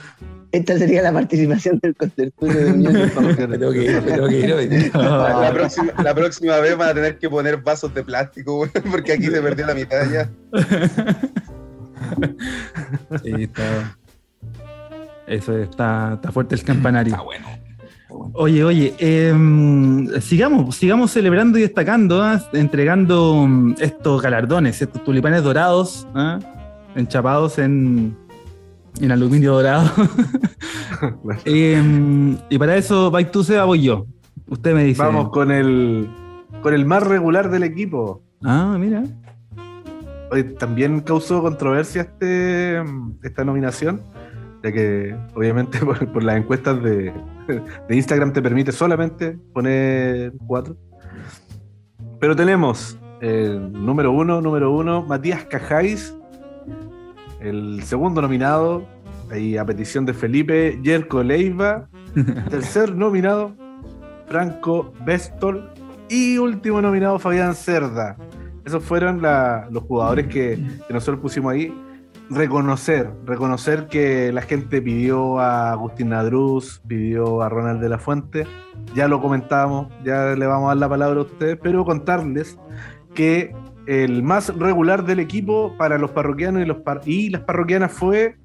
Esta sería la participación del contertulio de Unión tengo que ir, tengo que ir. La, próxima, la próxima vez van a tener que poner vasos de plástico, porque aquí se perdió la mitad ya. Sí, está. Eso está, está fuerte el campanario. Está bueno. Oye, oye, em, sigamos, sigamos celebrando y destacando, ¿ah? entregando mm, estos galardones, estos tulipanes dorados, ¿ah? enchapados en, en aluminio dorado. Em, y para eso, vais tú, Seba, voy yo. Usted me dice. Vamos con el, con el más regular del equipo. Ah, mira. Hoy también causó controversia este, esta nominación, ya que obviamente por, las encuestas de, de, Instagram te permite solamente poner cuatro. Pero tenemos número uno, número uno, Matías Cajáis, el segundo nominado, ahí a petición de Felipe, Yerko Leiva. Tercer nominado, Franco Bestol. Y último nominado, Fabián Cerda. Esos fueron los jugadores que, nosotros pusimos ahí. Reconocer, reconocer que la gente pidió a Agustín Nadruz, pidió a Ronald de la Fuente. Ya lo comentábamos, ya le vamos a dar la palabra a ustedes, pero contarles que el más regular del equipo para los parroquianos y, los y las parroquianas fue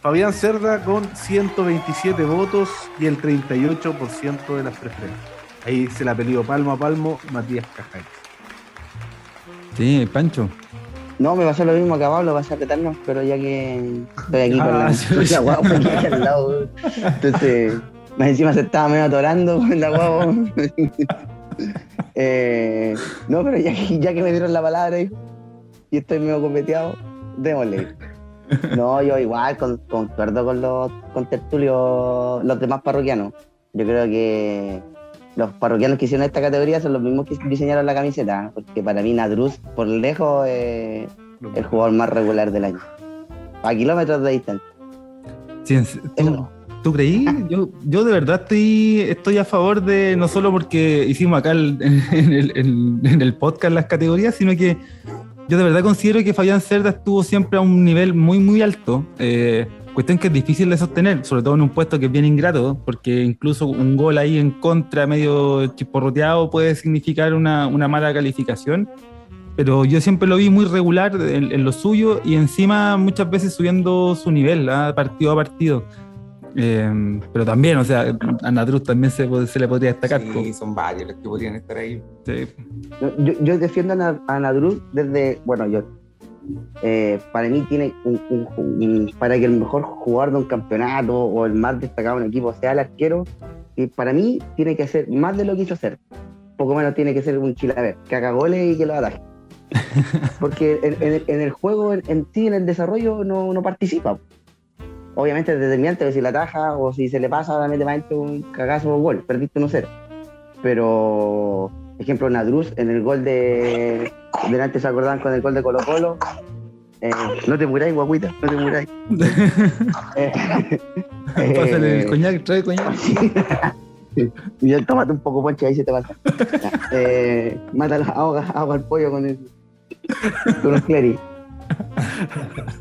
Fabián Cerda con 127 votos y el 38% de las preferencias. Ahí se la peleó palmo a palmo Matías Cajay. Sí, Pancho. No, me va a hacer lo mismo que a Pablo, va a retarnos, pero ya que estoy aquí con la, ah, guapo aquí al lado. Entonces, más encima se estaba medio atorando con la guapo. Eh, no, pero ya, que me dieron la palabra y estoy medio copeteado, démosle. No, yo igual concuerdo con los con tertulios, los demás parroquianos. Yo creo que los parroquianos que hicieron esta categoría son los mismos que diseñaron la camiseta, porque para mí Nadruz, por lejos, es el jugador más regular del año. A kilómetros de distancia. Sí, ¿Tú creí? Yo, yo de verdad estoy, estoy a favor de, no solo porque hicimos acá en, el, podcast las categorías, sino que yo de verdad considero que Fabián Cerda estuvo siempre a un nivel muy, muy alto. Eh, cuestión que es difícil de sostener, sobre todo en un puesto que es bien ingrato, porque incluso un gol ahí en contra, medio chisporroteado, puede significar una, mala calificación. Pero yo siempre lo vi muy regular en, lo suyo y encima muchas veces subiendo su nivel, ¿ah? partido a partido. Eh, pero también, o sea, a Nadruz también se, se, le podría destacar. Sí, son varios los que podrían estar ahí. Yo, yo, defiendo a, Nadruz desde, bueno, yo, eh, para mí tiene un, para que el mejor jugador de un campeonato o el más destacado en un equipo sea el arquero, y para mí tiene que hacer más de lo que hizo hacer. Poco menos tiene que ser un chilaver, que haga goles y que lo ataje. Porque en, el juego en, sí, en el desarrollo, no, no participa obviamente es determinante si la taja o si se le pasa, obviamente va un cagazo o gol, perdiste 1-0. Pero, ejemplo, Nadruz en el gol de. Delante se acordaban con el gol de Colo Colo. Eh, no te muráis, guaguita, no te muráis. eh, Pásale el coñac, trae coñac. y ya tómate un poco ponche, ahí se te pasa. eh, mata, ahoga, ahoga el pollo con el. con los clery.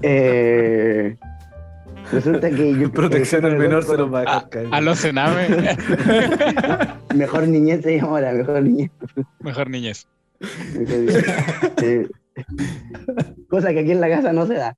Eh, Resulta que yo. Protección al menor se nos va a dejar caer. A, los cename. mejor niñez se llama ahora, mejor niñez. Mejor niñez. Cosa que aquí en la casa no se da.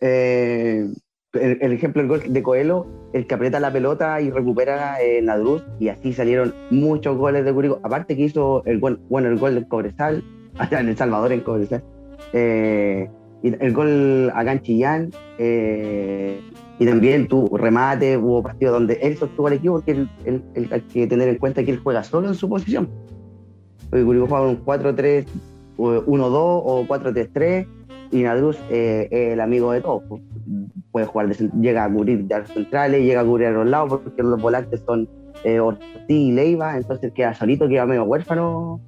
Eh, el, ejemplo, el gol de Coelho, el que aprieta la pelota y recupera en la Druz, y así salieron muchos goles de Curicó. Aparte que hizo el gol, bueno, el gol del Cobresal, hasta en El Salvador en Cobresal. Eh, y el gol a en Chillán, eh, y también tu remate, hubo partidos donde él sostuvo al equipo, que hay que tener en cuenta que él juega solo en su posición. Curicó juega un 4-3, 1-2 o 4-3-3, y Nadruz es el amigo de todos. Pues. Puede jugar, llega a cubrir de los centrales, llega a cubrir a los lados, porque los volantes son eh, Ortiz y Leiva, entonces queda solito, queda medio huérfano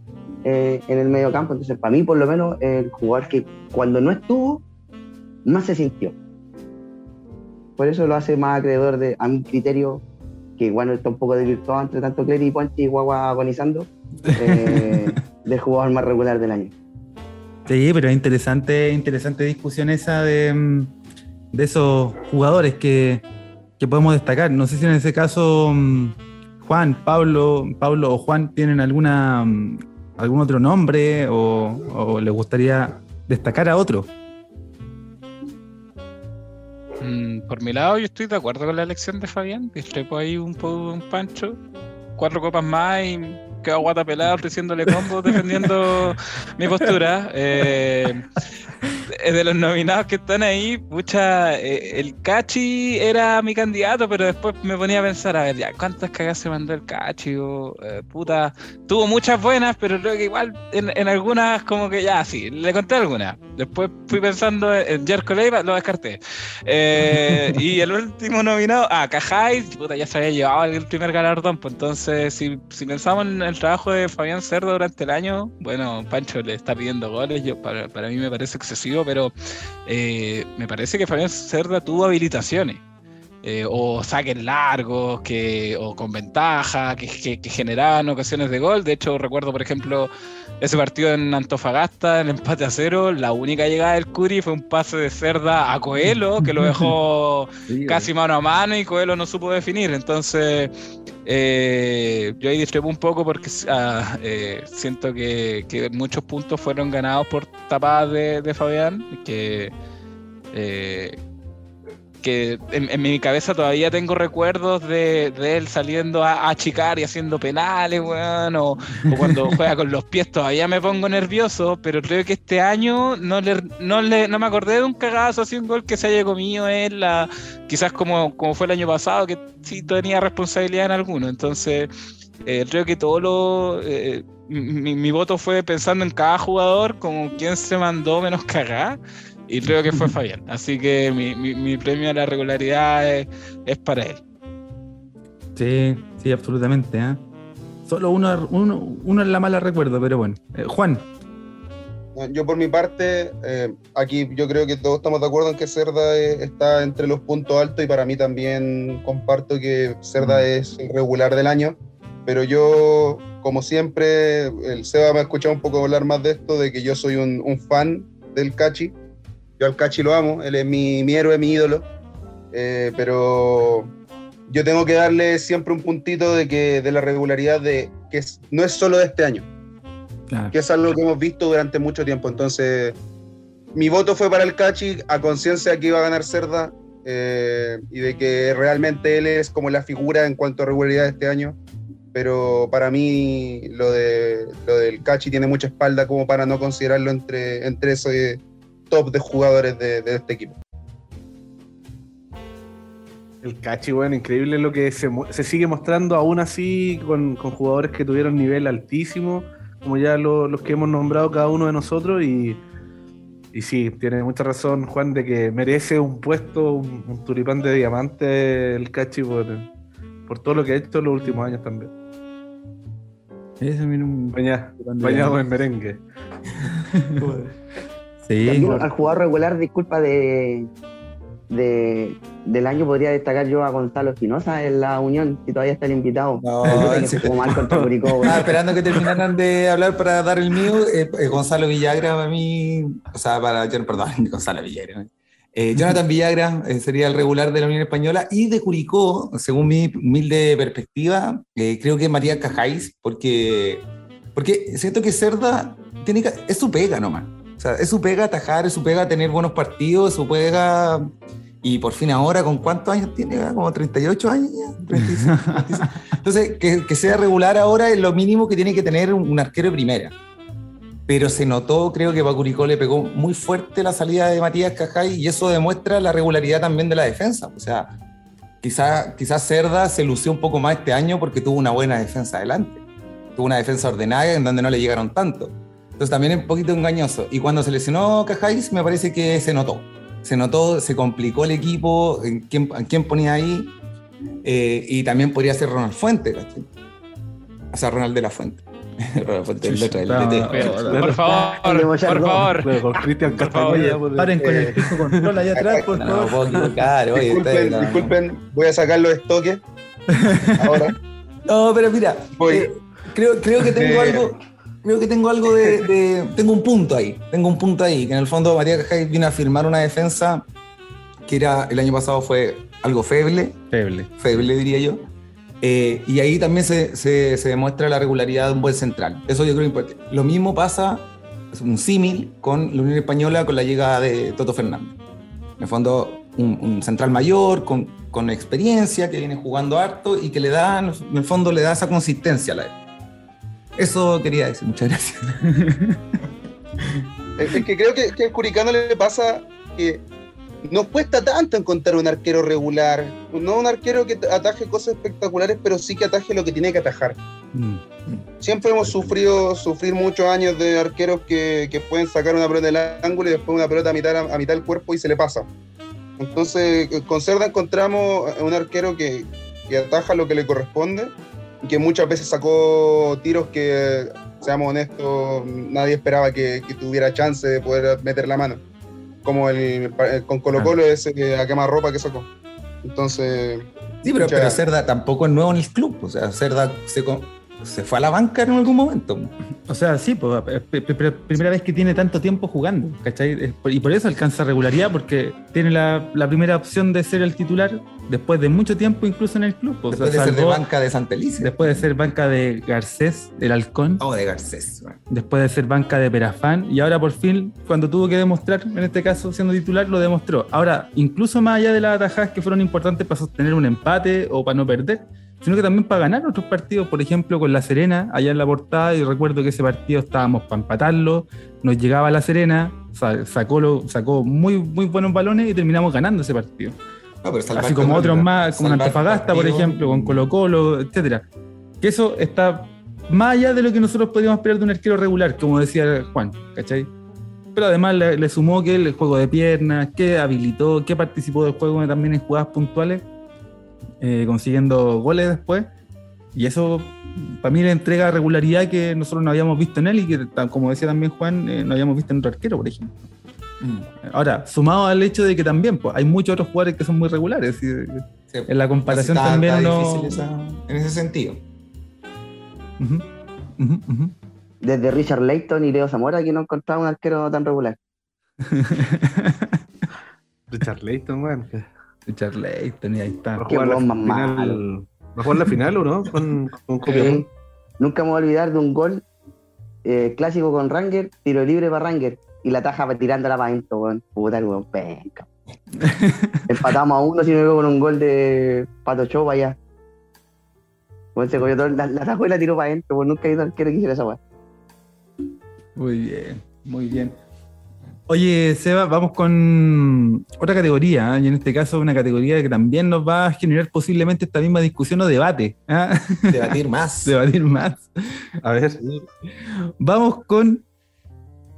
eh, en el medio campo. Entonces, para mí, por lo menos, el jugador que cuando no estuvo, más se sintió. Por eso lo hace más acreedor de, a mi criterio, que igual está un poco desvirtuado entre tanto Clery y Ponchi y Guagua agonizando, eh, del jugador más regular del año. Sí, pero es interesante, interesante discusión esa de, de esos jugadores que, que, podemos destacar. No sé si en ese caso mm, Juan, Pablo, Pablo o Juan tienen alguna mm, algún otro nombre o, les gustaría destacar a otro. Mm, por mi lado, yo estoy de acuerdo con la elección de Fabián. Discrepo ahí un poco un pancho. Cuatro copas más y quedó guata pelada ofreciéndole combos defendiendo mi postura. Eh, de los nominados que están ahí, pucha, eh, el Cachi era mi candidato, pero después me ponía a pensar, a ver, ya, ¿cuántas cagas se mandó el Cachi? Eh, puta, tuvo muchas buenas, pero creo que igual en, algunas como que ya, sí, le conté algunas. Después fui pensando en Jerko Leiva, lo descarté. Eh, y el último nominado, ah, Cajay, puta, ya se había llevado el primer galardón, pues entonces si, si pensamos en el trabajo de Fabián Cerdo durante el año, bueno, Pancho le está pidiendo goles, yo para, para mí me parece excesivo, pero eh, me parece que Fabián Cerda tuvo habilitaciones. Eh, o saques largos, que, o con ventaja, que, que, generaban ocasiones de gol. De hecho, recuerdo, por ejemplo, ese partido en Antofagasta, el empate a cero, la única llegada del Curi fue un pase de Cerda a Coelho, que lo dejó casi mano a mano y Coelho no supo definir. Entonces, eh, yo ahí discrepo un poco porque ah, eh, siento que, muchos puntos fueron ganados por tapadas de, Fabián, que, eh, que en, mi cabeza todavía tengo recuerdos de, él saliendo a, achicar y haciendo penales, bueno, o, cuando juega con los pies todavía me pongo nervioso, pero creo que este año no, le, no, le, no me acordé de un cagazo así, un gol que se haya comido él, la, quizás como, como fue el año pasado, que sí tenía responsabilidad en alguno. Entonces, eh, creo que todo lo. Eh, mi, voto fue pensando en cada jugador como quien se mandó menos cagar. Y creo que fue Fabián. Así que mi, premio a la regularidad es, para él. Sí, sí, absolutamente. ¿eh? Solo uno, uno, uno en la mala recuerdo, pero bueno. Juan. Yo por mi parte, eh, aquí yo creo que todos estamos de acuerdo en que Cerda está entre los puntos altos y para mí también comparto que Cerda mm. es el regular del año, pero yo, como siempre, el Seba me ha escuchado un poco hablar más de esto, de que yo soy un, fan del Cachi. Yo al Cachi lo amo, él es mi, mi héroe, mi ídolo, eh, pero yo tengo que darle siempre un puntito de que de la regularidad de que no es solo de este año que es algo que hemos visto durante mucho tiempo. Entonces, mi voto fue para el Cachi a conciencia que iba a ganar Cerda eh, y de que realmente él es como la figura en cuanto a regularidad de este año. Pero para mí lo, de, lo del Cachi tiene mucha espalda como para no considerarlo entre, entre esos top de jugadores de, este equipo. El Cachi, bueno, increíble lo que se, se sigue mostrando aún así con, con, jugadores que tuvieron nivel altísimo como ya los que hemos nombrado cada uno de nosotros y, y sí, tiene mucha razón Juan de que merece un puesto, un, turipán de diamante el Cachi por, por todo lo que ha hecho en los últimos años también. Ese un bañado en merengue. sí. Al jugador regular, disculpa de, de, del año podría destacar yo a Gonzalo Espinosa en la Unión, si todavía está el invitado. No, ah, esperando que terminaran de hablar para dar el mío. Eh, eh, Gonzalo Villagra para mí, o sea, para, perdón, Gonzalo Villagra. Eh, Jonathan Villagra sería el regular de la Unión Española y de Curicó, según mi humilde perspectiva, creo que María Cajáis, porque, porque siento que Cerda tiene es su pega nomás. O sea, es su pega atajar, es su pega tener buenos partidos, es su pega. Y por fin ahora, ¿con cuántos años tiene? Como 38 años ya. Entonces, que, sea regular ahora es lo mínimo que tiene que tener un, arquero de primera. Pero se notó, creo que Bacuricó le pegó muy fuerte la salida de Matías Cajay y eso demuestra la regularidad también de la defensa. O sea, quizás quizá Cerda se lució un poco más este año porque tuvo una buena defensa adelante. Tuvo una defensa ordenada en donde no le llegaron tanto entonces también es un poquito engañoso. Y cuando se lesionó Cajáis, me parece que se notó. Se notó, se complicó el equipo, en quién, quién ponía ahí. Eh, y también podría ser Ronald Fuente, O sea, Ronald de la Fuente. Ronald Fuente, el letra del Por favor, por favor. Cristian Castañeda. Paren con el piso control allá atrás, por favor. No puedo equivocar. Disculpen, disculpen, voy a sacar los estoques. Ahora. No, pero mira, eh, creo, creo que tengo algo creo que tengo algo de, Tengo un punto ahí. Tengo un punto ahí. Que en el fondo Matías Cajay vino a firmar una defensa que era el año pasado fue algo feble. Feble. Feble, diría yo. Eh, y ahí también se, se, demuestra la regularidad de un buen central. Eso yo creo importante. Lo mismo pasa, es un símil con la Unión Española con la llegada de Toto Fernández. En el fondo, un, central mayor, con, con, experiencia, que viene jugando harto y que le da, en el fondo, le da esa consistencia a la eso quería decir, muchas gracias. es que creo que, que al Curicano le pasa que no cuesta tanto encontrar un arquero regular, no un arquero que ataje cosas espectaculares, pero sí que ataje lo que tiene que atajar. Mm. Siempre hemos sufrido sufrir muchos años de arqueros que, que, pueden sacar una pelota del ángulo y después una pelota a mitad, a mitad del cuerpo y se le pasa. Entonces, con Cerda encontramos un arquero que, que ataja lo que le corresponde que muchas veces sacó tiros que, seamos honestos, nadie esperaba que, tuviera chance de poder meter la mano. Como el, con Colo Colo ah. ese a quemar ropa que sacó. Entonces... Sí, pero, pero Cerda tampoco es nuevo en el club. O sea, Cerda se, se fue a la banca en algún momento. O sea, sí, pues, primera vez que tiene tanto tiempo jugando, ¿cachai? Y por eso alcanza regularidad, porque tiene la, primera opción de ser el titular después de mucho tiempo incluso en el club. Después de ser de banca de Santelice. Después de ser banca de Garcés, del Halcón. Oh, de Garcés. Después de ser banca de Perafán. Y ahora por fin, cuando tuvo que demostrar, en este caso siendo titular, lo demostró. Ahora, incluso más allá de las atajadas que fueron importantes para sostener un empate o para no perder, sino que también para ganar otros partidos, por ejemplo, con La Serena, allá en la portada, y recuerdo que ese partido estábamos para empatarlo, nos llegaba La Serena, sacó, lo, sacó muy, muy buenos balones y terminamos ganando ese partido. Así como otros más, como Antofagasta, por ejemplo, con Colo Colo, etcétera. Que eso está más allá de lo que nosotros podíamos esperar de un arquero regular, como decía Juan, ¿cachai? Pero además le, sumó que el juego de piernas, que habilitó, que participó del juego también en jugadas puntuales eh, consiguiendo goles después. Y eso para mí le entrega regularidad que nosotros no habíamos visto en él y que, como decía también Juan, eh, no habíamos visto en otro arquero, por ejemplo. Mm. Ahora, sumado al hecho de que también pues, hay muchos otros jugadores que son muy regulares. Y, en la comparación también no... en ese sentido. Desde Richard Layton y Leo Zamora que no encontraba un arquero tan regular. Richard Layton, bueno. Richard Layton, y ahí está. ¿Va a jugar, la final, ¿Va a jugar la final o no? Con, con Nunca me voy a olvidar de un gol eh, clásico con Ranger, tiro libre para Ranger, y la taja tirándola para adentro, weón. Puta, weón, penca. Empatamos a uno, si no veo con un gol de Pato Show allá. Bueno, se cogió todo, la, la tajó y la tiró para adentro, weón. Nunca he ido al arquero que hiciera esa weón. Muy bien, muy bien. Oye, Seba, vamos con otra categoría, ¿eh? y en este caso una categoría que también nos va a generar posiblemente esta misma discusión o debate. ¿eh? Debatir más. Debatir más. A ver. Vamos con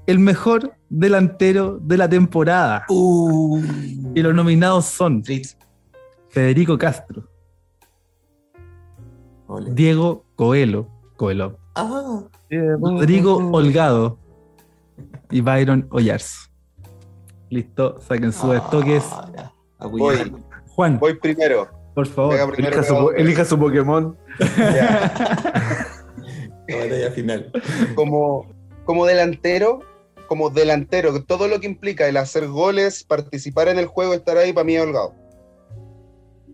el mejor delantero de la temporada. Uh. Y los nominados son Federico Castro, Diego Coelho, Coelho, ah. Rodrigo Holgado y Byron Ollars. Listo, saquen sus ah, estoques. Voy. Juan. Voy primero. Por favor. elija, su, Pokémon. batalla final. Como, como delantero, como delantero, todo lo que implica el hacer goles, participar en el juego, estar ahí, para mí es holgado.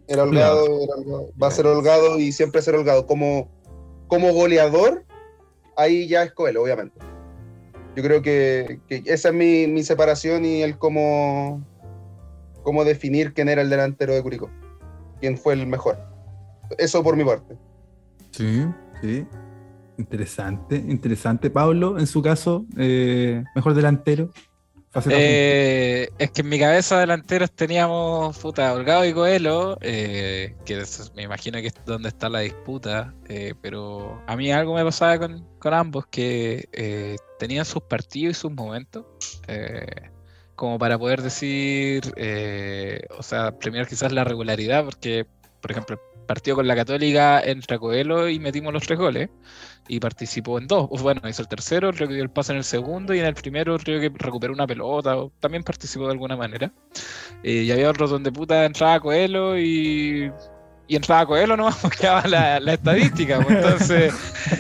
El holgado, va a ser holgado y siempre ser holgado. Como, como goleador, ahí ya es Coelho, obviamente. Yo creo que, esa es mi, separación y el cómo, cómo definir quién era el delantero de Curicó, quién fue el mejor. Eso por mi parte. Sí, sí. Interesante, interesante. Pablo, en su caso, eh, mejor delantero. Eh, es que en mi cabeza delanteros teníamos puta, Holgado y Coelho, eh, que me imagino que es donde está la disputa, pero a mí algo me pasaba con, con ambos, que tenían sus partidos y sus momentos, como para poder decir, o sea, premiar quizás la regularidad, porque, por ejemplo, partió con la Católica entre Coelho y metimos los tres goles. Y participó en dos. Bueno, hizo el tercero, creo que dio el pase en el segundo y en el primero creo que recuperó una pelota. O también participó de alguna manera. Eh, y había otros donde puta entraba Coelho y y entraba Coelho nomás porque quedaba la, la estadística. Pues, entonces,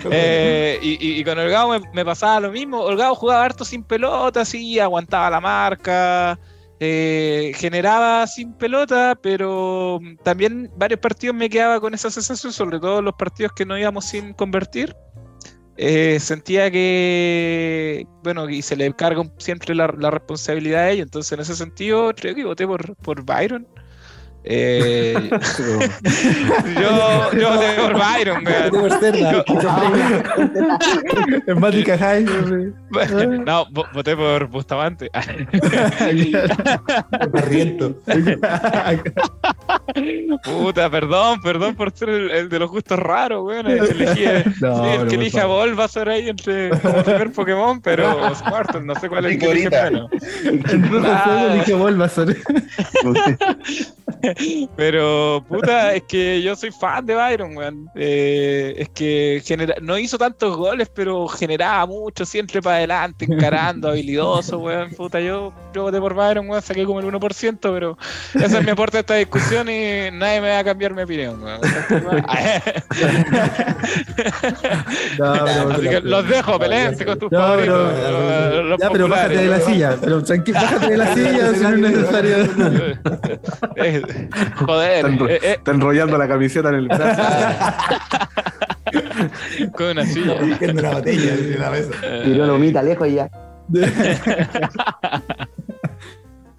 eh, y, y, con Holgado me, me, pasaba lo mismo. Holgado jugaba harto sin pelota, así, aguantaba la marca, eh, generaba sin pelota, pero también varios partidos me quedaba con esa sensación, sobre todo los partidos que no íbamos sin convertir. Eh, sentía que, bueno, y se le carga siempre la, responsabilidad a ellos, entonces en ese sentido creo que voté por, por Byron. Eh, yo, yo voté por Byron, Es Mática High. No, voté por Bustamante. Barriento. Puta, perdón, perdón por ser el, de los gustos raros, weón. Elegí, no, el que elige a Vol va a ser ahí entre como primer Pokémon, pero Squirtle, no sé cuál es el que elige menos. El elige Bulbasaur. Pero, puta, es que yo soy fan de Byron, weón. Eh, es que genera... no hizo tantos goles, pero generaba mucho, siempre para adelante, encarando, habilidoso, weón. Puta, yo, yo voté por Byron, weón, saqué como el 1%, pero ese es mi aporte a esta discusión y nadie me va a cambiar mi opinión, weón. Así que los dejo, peleense con tus no, favoritos. Ya, pero bájate de la silla, pero tranquilo, bájate de la silla si no es necesario. Joder. Está, eh, eh. enrollando la camiseta en el brazo. Con una silla. Dirigiendo una botella en la mesa. Tiró lomita lejos ya.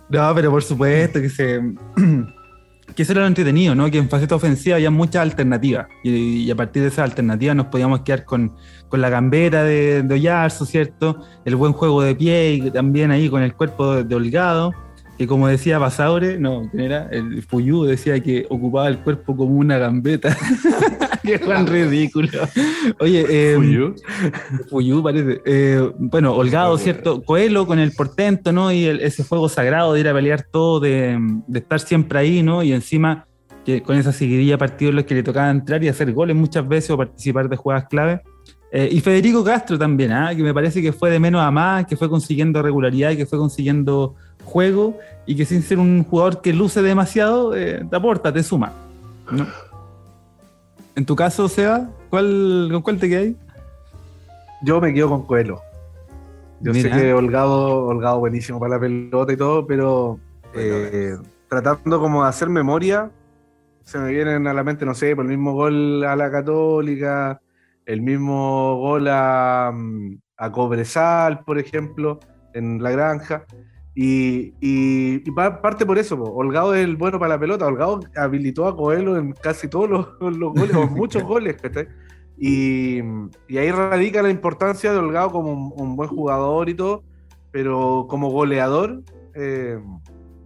no, pero por supuesto que se. que eso era lo entretenido, ¿no? Que en faceta ofensiva había muchas alternativas. Y, a partir de esas alternativas nos podíamos quedar con, con la gambera de, de Ollarzo, ¿cierto? El buen juego de pie y también ahí con el cuerpo de, de Holgado que como decía Basaure, no, ¿quién era? El Fuyú decía que ocupaba el cuerpo como una gambeta. Qué tan ridículo. Oye, eh, Fuyú. Fuyú parece. Eh, bueno, Holgado, ¿cierto? Coelho con el portento, ¿no? Y ese fuego sagrado de ir a pelear todo, de, estar siempre ahí, ¿no? Y encima que con esa seguidilla partidos en los que le tocaba entrar y hacer goles muchas veces o participar de jugadas clave. Eh, y Federico Castro también, ¿ah? que me parece que fue de menos a más, que fue consiguiendo regularidad y que fue consiguiendo juego y que sin ser un jugador que luce demasiado, eh, te aporta, te suma. En tu caso, Seba, ¿cuál, ¿con cuál te quedas? Yo me quedo con Coelho. Yo sé que Holgado, Holgado buenísimo para la pelota y todo, pero eh, tratando como de hacer memoria, se me vienen a la mente, no sé, por el mismo gol a la Católica, el mismo gol a, mm, a Cobresal, por ejemplo, en la granja. Y, y, parte por eso, Holgado es el bueno para la pelota. Holgado habilitó a Coelho en casi todos los, goles, o muchos goles, Y, y, ahí radica la importancia de Holgado como un, buen jugador y todo, pero como goleador, eh,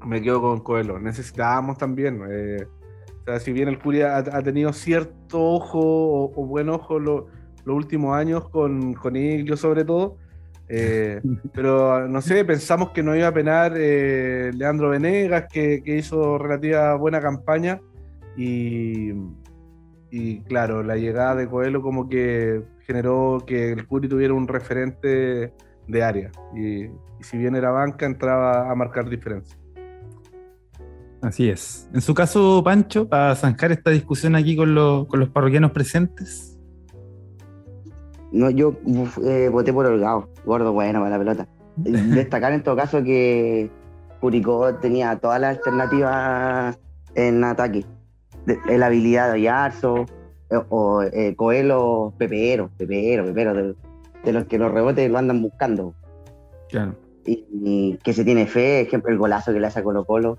me quedo con Coelho. Necesitábamos también. Eh, o sea, si bien el Curia ha, tenido cierto ojo o, buen ojo los últimos años con, con Iglio sobre todo, eh, pero no sé, pensamos que no iba a penar eh, Leandro Venegas, que, hizo relativa buena campaña. Y, y, claro, la llegada de Coelho como que generó que el Curi tuviera un referente de área. Y, si bien era banca, entraba a marcar diferencia. Así es. En su caso, Pancho, para zanjar esta discusión aquí con, con los parroquianos presentes. No, yo eh, voté por Holgado, gordo bueno para la pelota. Destacar en todo caso que Curicó tenía todas las alternativas en ataque. la habilidad de Yarzo, eh, o eh, Coelho, Pepero, Pepero, Pepero, de, los que los rebotes lo andan buscando. Y, que se tiene fe, ejemplo, el golazo que le hace a Colo Colo,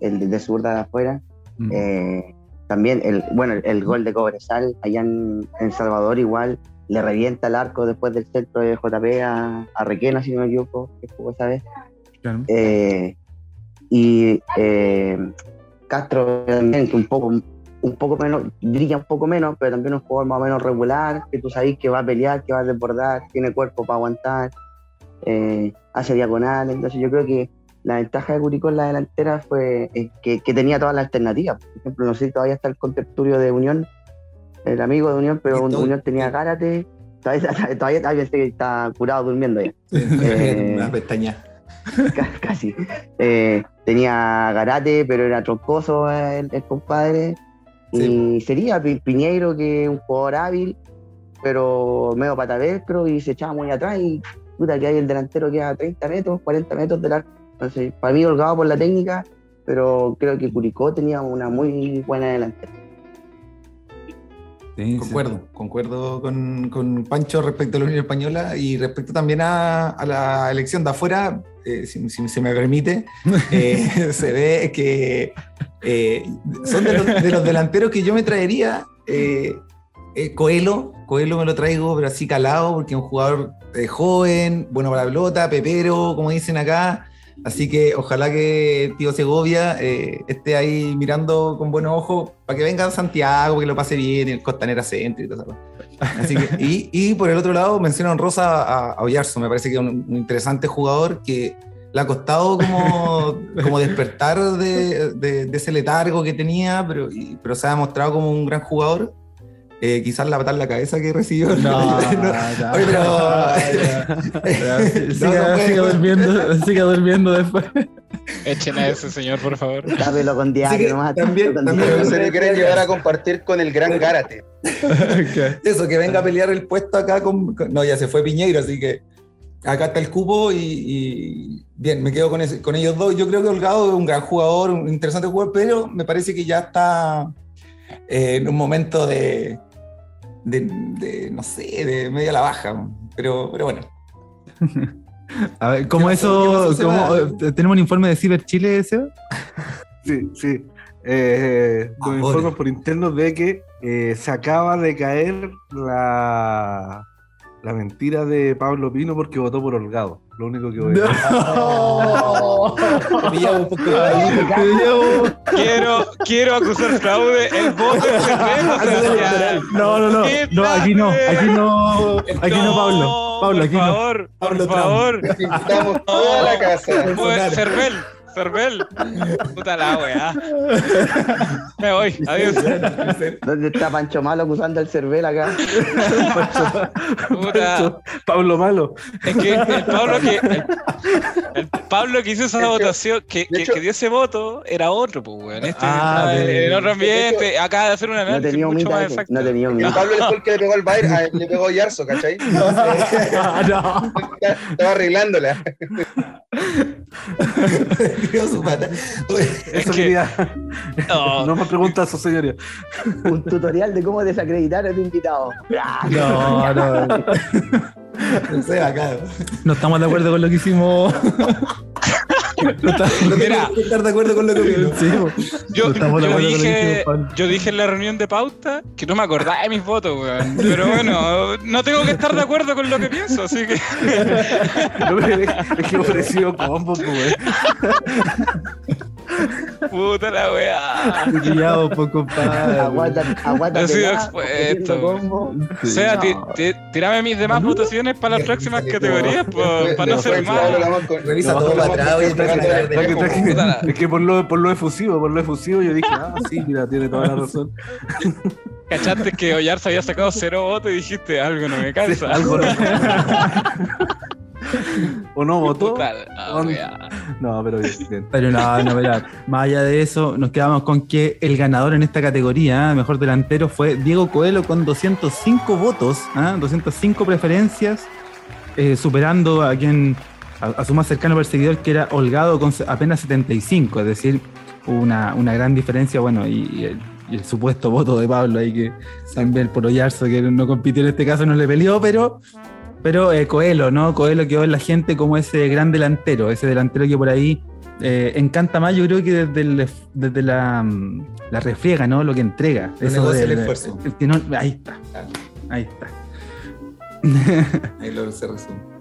el de, de zurda de afuera. Mm. Eh, también el, bueno, el, gol de Cobresal allá en, en Salvador igual le revienta el arco después del centro de JP a, a Requena, si no me equivoco, que jugó esa vez. Claro. Eh, y eh, Castro también, que un poco, un poco menos, brilla un poco menos, pero también un jugador más o menos regular, que tú sabes que va a pelear, que va a desbordar, tiene cuerpo para aguantar, eh, hace diagonal. Entonces yo creo que la ventaja de Curicó en la delantera fue que, que tenía todas las alternativas. Por ejemplo, no sé si todavía está el contertulio de Unión, el amigo de Unión, pero todo- Unión tenía Gárate. Todavía, todavía, todavía pensé que está curado durmiendo ya. Eh, Una pestaña. Ca- casi. Eh, tenía Garate, pero era troncoso el, el compadre. Y sería Pi- Piñeiro, que es un jugador hábil, pero medio patavescro y se echaba muy atrás. Y puta, que hay el delantero que a 30 metros, 40 metros del arco. Entonces, para mí, holgado por la técnica, pero creo que Curicó tenía una muy buena delantera. Sí, sí. Concuerdo, concuerdo con, con Pancho respecto a la Unión Española y respecto también a, a la elección de afuera, eh, si, si se me permite, eh, se ve que eh, son de los, de los delanteros que yo me traería. Coelho, Coelho me lo traigo, pero así calado, porque es un jugador joven, bueno para la pelota, pepero, como dicen acá. Así que ojalá que tío Segovia eh, esté ahí mirando con buenos ojos para que venga a Santiago, que lo pase bien, el Costanera Centro y todo eso. Así que, y, y por el otro lado, mencionan Rosa a, a me parece que es un, un interesante jugador que le ha costado como, como despertar de, de- de ese letargo que tenía, pero, y- pero se ha demostrado como un gran jugador. Eh, quizás la patada en la cabeza que recibió. No, No, no, Oye, pero- no, siga, No, durmiendo, siga durmiendo después. Echen a ese señor, por favor. Tápelo con diario nomás. también- con también- diario. Se le quieren llevar a compartir con el gran Gárate. Eso, que venga a pelear el puesto acá con, con- No, ya se fue Piñeiro, así que acá está el cupo y, y bien, me quedo con, ese- con ellos dos. Yo creo que Holgado es un gran jugador, un interesante jugador, pero me parece que ya está eh, en un momento de, de, de, no sé, de media a la baja. Pero, pero bueno, A ver, ¿cómo eso? ¿Qué pasó, cómo- eh, ¿Tenemos un informe de Ciber Chile, Seba? Sí, sí. Eh, nos informan por interno de que eh, se acaba de caer la, la mentira de Pablo Pino porque votó por Holgado. Lo único que voy a decir. me pillaba un poco Quiero, quiero acusar fraude. El voto es secreto. No, no, no, ¿Qué no, aquí no, aquí no, aquí no, No, Pablo, Pablo, aquí por no. favor, Pablo por favor. Invitamos toda la casa. Pues, Cervel, Cervel. Puta la weá. Me voy, adiós. ¿Dónde está Pancho Malo acusando al Cervel acá? Puta. Pablo Malo. Es que el Pablo que, el, el Pablo que hizo esa hecho- votación, que, que, hecho- que dio ese voto, era otro, pues, weón. Este Ah, de- en otro ambiente, acaba de hacer un No análisis tenía mucho más humildad. exacto. No tenía El humildad. Pablo fue el que le pegó al Bayern, a- le pegó a Yarzo, ¿cachai? Ah, no. Estaba arreglándola. Su pata. Eso que- quería. No, No me pregunta su señoría. Un tutorial de cómo desacreditar a tu invitado. No, no, no sé, acá. no estamos de acuerdo con lo que hicimos. No que estar de acuerdo con lo que opino. Sí. Yo, No yo con dije, yo dije en la reunión de pauta que no me acordaba de mis votos, weón. Pero bueno, no tengo que estar de acuerdo con lo que pienso, así que. No, es que he ofrecido combo, pues, güey. Puta la weá. Pillado, po, compadre. Aguanta, aguanta. He sido expuesto. O Sí. sea, No. tirame mis demás votaciones para las próximas categorías, pues, para no ser malo. Revisa todo para atrás. Es que por lo, por lo efusivo, por lo efusivo, yo dije, ah, sí, mira, tiene toda la razón. ¿Cachaste que Oyarza había sacado cero votos y dijiste algo no me calza? Algo no. ¿O no votó? Weá. No, pero bien. Pero no, no, mira, más allá de eso, nos quedamos con que el ganador en esta categoría, ¿eh? mejor delantero, fue Diego Coelho con 205 votos, ¿ah? 205 preferencias, eh, superando a quien, a, a su más cercano perseguidor, que era Holgado con apenas 75, es decir, una, una gran diferencia, bueno, y, y el, y el supuesto voto de Pablo ahí que también por Oyarzo, que no compitió en este caso, no le peleó, pero Pero eh, Coelho, ¿no? Coelho quedó en la gente como ese gran delantero, ese delantero que por ahí eh, encanta más, yo creo que desde, desde la, mm, la, refriega, ¿no? Lo que entrega. Eso el esfuerzo. ahí está. Ahí está. ahí lo se resume.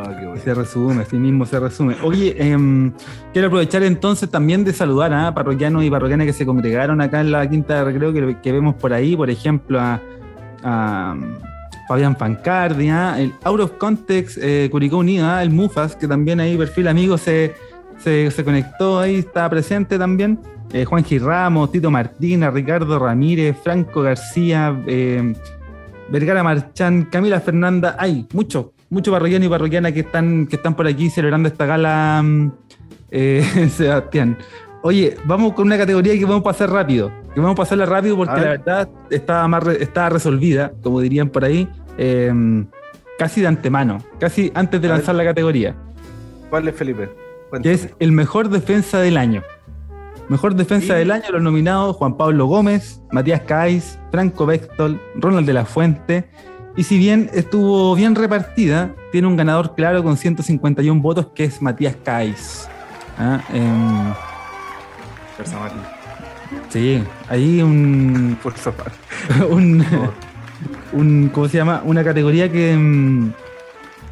Ah, se resume, así mismo se resume. Oye, em, quiero aprovechar entonces también de saludar a parroquianos y parroquianas que se congregaron acá en la Quinta de Recreo, que, vemos por ahí, por ejemplo, a, Fabián Fancardia, el Out of Context eh, Curicó Unida, el Mufas, que también ahí, perfil amigo, se, se, conectó ahí, está presente también. Eh, Juan Ramos, Tito Martínez, Ricardo Ramírez, Franco García, eh, Vergara Marchán, Camila Fernanda, hay muchos, muchos parroquianos y parroquianas que están, que están por aquí celebrando esta gala, mm, eh, Sebastián. Oye, vamos con una categoría que vamos a pasar rápido, que vamos a pasarla rápido porque la verdad estaba, más estaba resolvida, como dirían por ahí, em, casi de antemano, casi antes de lanzar la categoría. ¿Cuál es, Felipe? Que es el mejor defensa del año. Mejor defensa del año, los nominados Juan Pablo Gómez, Matías Caiz, Franco Bextol, Ronald de la Fuente. Y si bien estuvo bien repartida, tiene un ganador claro con 151 votos, que es Matías Caiz. ¿Ah? Em, sí, ahí un. un, un. ¿Cómo se llama? Una categoría que. Em,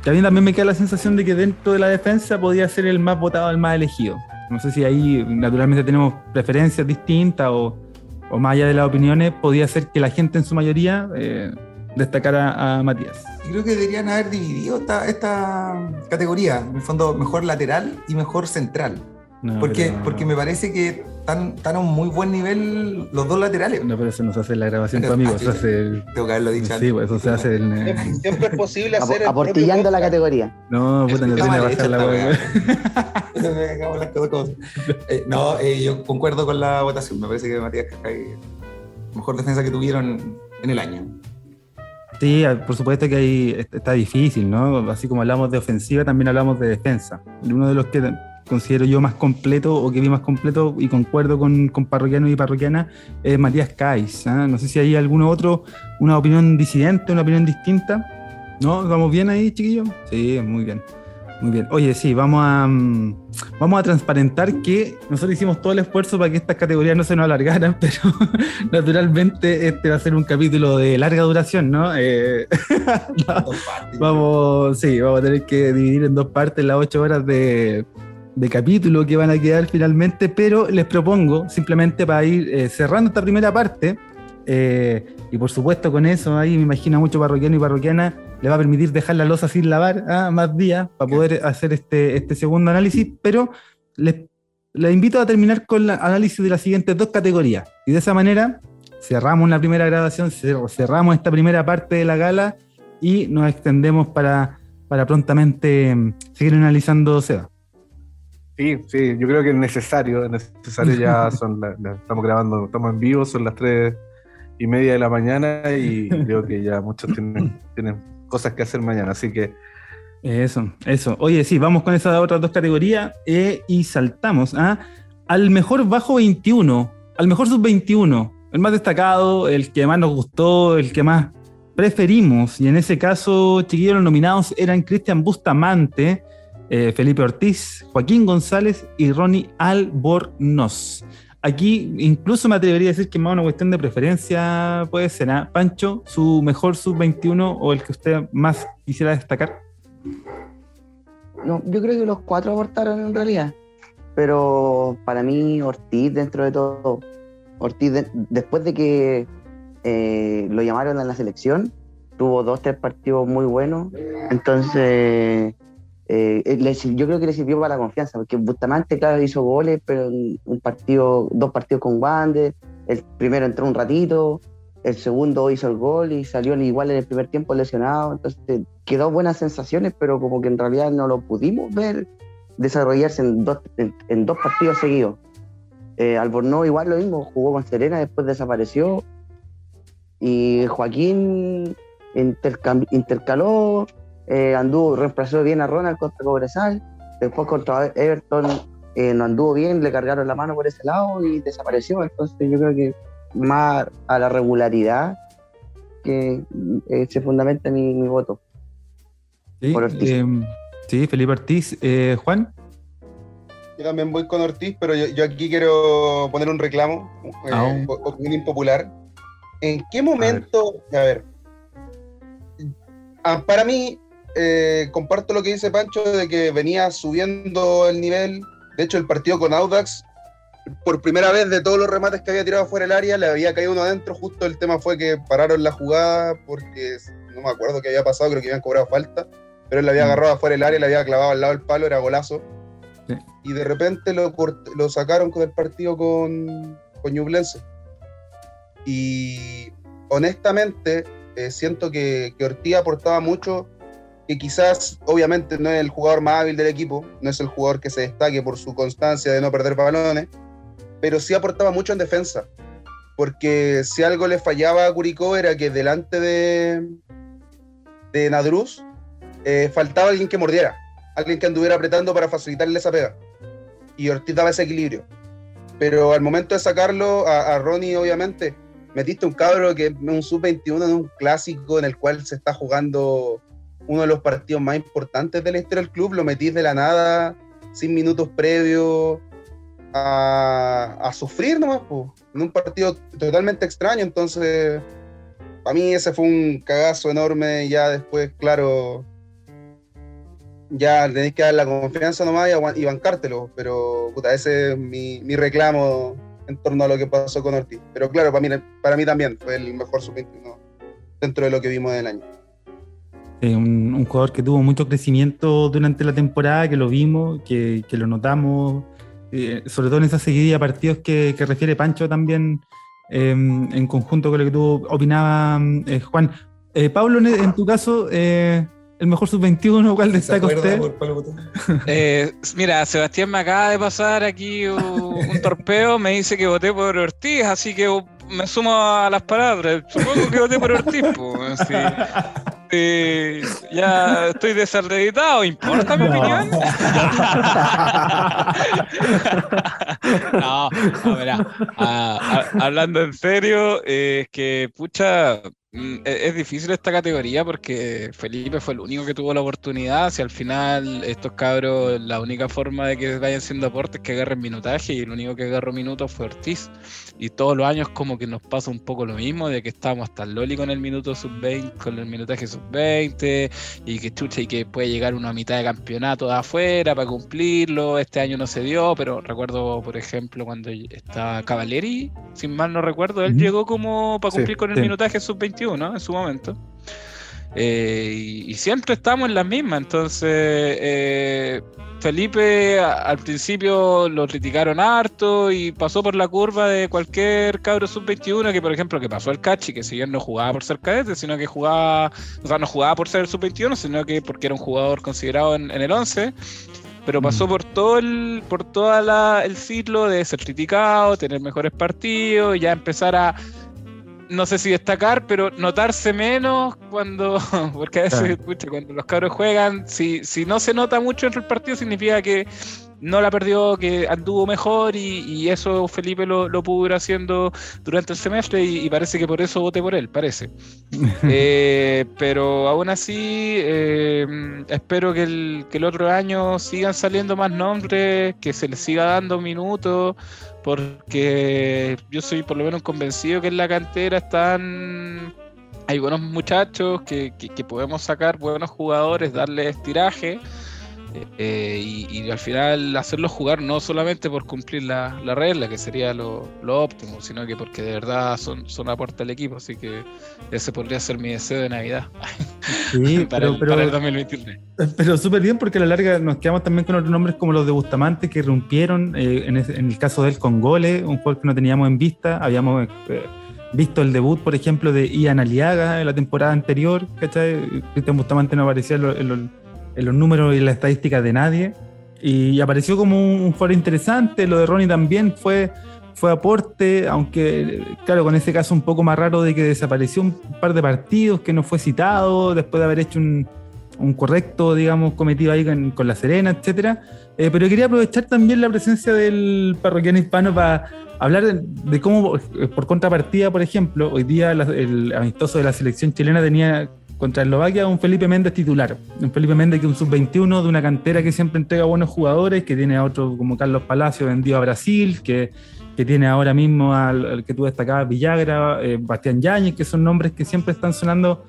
que a mí también me queda la sensación de que dentro de la defensa podía ser el más votado, el más elegido. No sé si ahí naturalmente tenemos preferencias distintas o, más allá de las opiniones, podía ser que la gente en su mayoría eh, destacara a Matías. creo que deberían haber dividido esta, esta categoría, en el fondo mejor lateral y mejor central porque, porque me parece que están, a un muy buen nivel los dos laterales. No, pero eso no se hace la grabación eso hace Tengo que haberlo dicho Sí, pues eso se hace en... Siempre es posible hacer Aportillando la categoría. No, puta, no tiene que bajar la eh, No, eh, yo concuerdo con la votación. Me parece que Matías Cascay mejor defensa que tuvieron en el año. Sí, por supuesto que ahí está difícil, ¿no? Así como hablamos de ofensiva, también hablamos de defensa. Uno de los que considero yo más completo o que vi más completo y concuerdo con, con parroquianos y parroquianas es Matías Cais. ¿ah? No sé si hay alguno otro, una opinión disidente, una opinión distinta. ¿No? ¿Vamos bien ahí, chiquillos? Sí, muy bien. Muy bien. Oye, sí, vamos a, mm, vamos a transparentar que nosotros hicimos todo el esfuerzo para que estas categorías no se nos alargaran, pero naturalmente este va a ser un capítulo de larga duración, ¿no? Eh, vamos, sí, vamos a tener que dividir en dos partes las ocho horas de, de capítulo que van a quedar finalmente, pero les propongo simplemente para ir eh, cerrando esta primera parte, eh, y por supuesto con eso ahí me imagino mucho parroquiano y parroquiana le va a permitir dejar la losa sin lavar ¿ah? más días para poder hacer este, este segundo análisis, pero les, les invito a terminar con el análisis de las siguientes dos categorías, y de esa manera cerramos la primera grabación, cerramos esta primera parte de la gala y nos extendemos para, para prontamente mm, seguir analizando SEDA. Sí, sí, yo creo que es necesario, es necesario ya son estamos grabando, estamos en vivo, son las tres y media de la mañana y creo que ya muchos tienen, tienen cosas que hacer mañana, así que eso, eso. Oye, sí, vamos con esas otras dos categorías eh, y saltamos ¿ah? al mejor bajo 21, al mejor sub 21, el más destacado, el que más nos gustó, el que más preferimos. Y en ese caso, chiquillos, los nominados eran Cristian Bustamante, eh, Felipe Ortiz, Joaquín González y Ronnie Albornoz. Aquí incluso me atrevería a decir que más una cuestión de preferencia puede ser. ¿ah? Pancho, su mejor sub-21 o el que usted más quisiera destacar. No, yo creo que los cuatro aportaron en realidad. Pero para mí Ortiz dentro de todo, Ortiz después de que eh, lo llamaron a la selección, tuvo dos, tres partidos muy buenos. Entonces eh, eh, yo creo que le sirvió para la confianza, porque Bustamante, claro, hizo goles, pero un partido, dos partidos con Wander, el primero entró un ratito, el segundo hizo el gol y salió igual en el primer tiempo lesionado, entonces quedó buenas sensaciones, pero como que en realidad no lo pudimos ver desarrollarse en dos, en, dos partidos seguidos. Eh, Albornoz igual lo mismo, jugó con Serena, después desapareció, y Joaquín intercaló eh, anduvo, reemplazó bien a Ronald contra Cobresal, después contra Everton eh, no anduvo bien, le cargaron la mano por ese lado y desapareció, entonces yo creo que más a la regularidad que eh, se fundamenta mi, voto. Sí, em, sí Felipe Ortiz. Eh, Juan. Yo también voy con Ortiz, pero yo, aquí quiero poner un reclamo, eh, ah, opinión impopular. ¿En qué momento, a ver, ah, para mí, eh, comparto lo que dice Pancho de que venía subiendo el nivel. De hecho, el partido con Audax, por primera vez de todos los remates que había tirado fuera del área, le había caído uno adentro. Justo el tema fue que pararon la jugada porque no me acuerdo qué había pasado, creo que habían cobrado falta, pero él le había mm. agarrado afuera del área, le había clavado al lado del palo, era golazo. Y de repente lo, lo sacaron con el partido con, con Ñublense. Y honestamente, eh, siento que, que Ortiz aportaba mucho, que quizás, obviamente, no es el jugador más hábil del equipo, no es el jugador que se destaque por su constancia de no perder balones, pero sí aportaba mucho en defensa. Porque si algo le fallaba a Curicó era que delante de, de Nadruz eh, faltaba alguien que mordiera, alguien que anduviera apretando para facilitarle esa pega. Y Ortiz daba ese equilibrio. Pero al momento de sacarlo, a, a Ronnie, obviamente, metiste un cabro que es un sub-21 en un clásico en el cual se está jugando uno de los partidos más importantes de la historia del club, lo metís de la nada, sin minutos previos, a, sufrir nomás, en un partido totalmente extraño. Entonces, para mí ese fue un cagazo enorme. Ya después, claro, ya tenéis que dar la confianza nomás y, bancártelo. Pero, puta, ese es mi, mi reclamo en torno a lo que pasó con Ortiz. Pero claro, para mí, para mí también fue el mejor sub-21 dentro de lo que vimos del año. Un, jugador que tuvo mucho crecimiento durante la temporada, que lo vimos, que, que lo notamos, eh, sobre todo en esa seguidilla de partidos que, que refiere Pancho también, em, en conjunto con lo que tú opinabas, eh, Juan. Eh, Pablo, en, tu caso, el mejor sub-21, ¿cuál destaca usted? Eh, mira, Sebastián me acaba de pasar aquí un, torpeo, me dice que voté por Ortiz, así que me sumo a las palabras. Supongo que voté por Ortiz, pues, ya estoy desacreditado, ¿importa mi opinión? no, no, hablando en serio, es que, pucha, es difícil esta categoría porque Felipe fue el único que tuvo la oportunidad. Si al final estos cabros, la única forma de que vayan siendo aportes es que agarren minutaje y el único que agarró minutos fue Ortiz. Y todos los años como que nos pasa un poco lo mismo, de que estábamos hasta el Loli con el minuto sub-20, con el minutaje sub-20 y que chucha y que puede llegar una mitad de campeonato de afuera para cumplirlo. Este año no se dio, pero recuerdo, por ejemplo, cuando estaba Cavaleri, sin mal no recuerdo, él llegó como para cumplir con el minutaje sub-21 en su momento. Eh, y, siempre estamos en la misma. Entonces, eh, Felipe al principio lo criticaron harto y pasó por la curva de cualquier cabro sub-21 que, por ejemplo, que pasó el Cachi, que si bien no jugaba por ser cadete, sino que jugaba, o sea, no jugaba por ser el sub-21, sino que porque era un jugador considerado en, el 11 pero pasó por todo el por toda el ciclo de ser criticado, tener mejores partidos, ya empezar a no sé si destacar, pero notarse menos cuando, porque a veces, cuando los cabros juegan, si, si no se nota mucho entre el partido, significa que no la perdió, que anduvo mejor y, eso Felipe lo, pudo ir haciendo durante el semestre y, parece que por eso voté por él, parece. Eh, pero aún así, eh, espero que el, que el otro año sigan saliendo más nombres, que se les siga dando minutos porque yo soy por lo menos convencido que en la cantera están hay buenos muchachos que, que, podemos sacar buenos jugadores, darles tiraje eh, y, al final hacerlos jugar no solamente por cumplir la, regla, que sería lo, óptimo, sino que porque de verdad son, son aporte al equipo. Así que ese podría ser mi deseo de Navidad para, el, para, el, 2023. Pero súper bien, porque a la larga nos quedamos también con otros nombres como los de Bustamante que rompieron, eh, en, el caso de él con goles, un juego que no teníamos en vista. Habíamos. Eh, visto el debut, por ejemplo, de Ian Aliaga en la temporada anterior, ¿cachai? Cristian Bustamante no aparecía en los, en los números y las estadísticas de nadie. Y apareció como un, jugador interesante. Lo de Ronnie también fue, fue aporte, aunque, claro, con ese caso un poco más raro de que desapareció un par de partidos, que no fue citado después de haber hecho un, un correcto, digamos, cometido ahí con, La Serena, etcétera. Eh, pero quería aprovechar también la presencia del parroquiano hispano para hablar de, cómo, eh, por contrapartida, por ejemplo, hoy día el amistoso de la selección chilena tenía contra Eslovaquia un Felipe Méndez titular. Un Felipe Méndez que es un sub-21 de una cantera que siempre entrega buenos jugadores, que tiene a otro como Carlos Palacio vendido a Brasil, que, que tiene ahora mismo al, que tú destacabas, Villagra, eh, Bastián Yáñez, que son nombres que siempre están sonando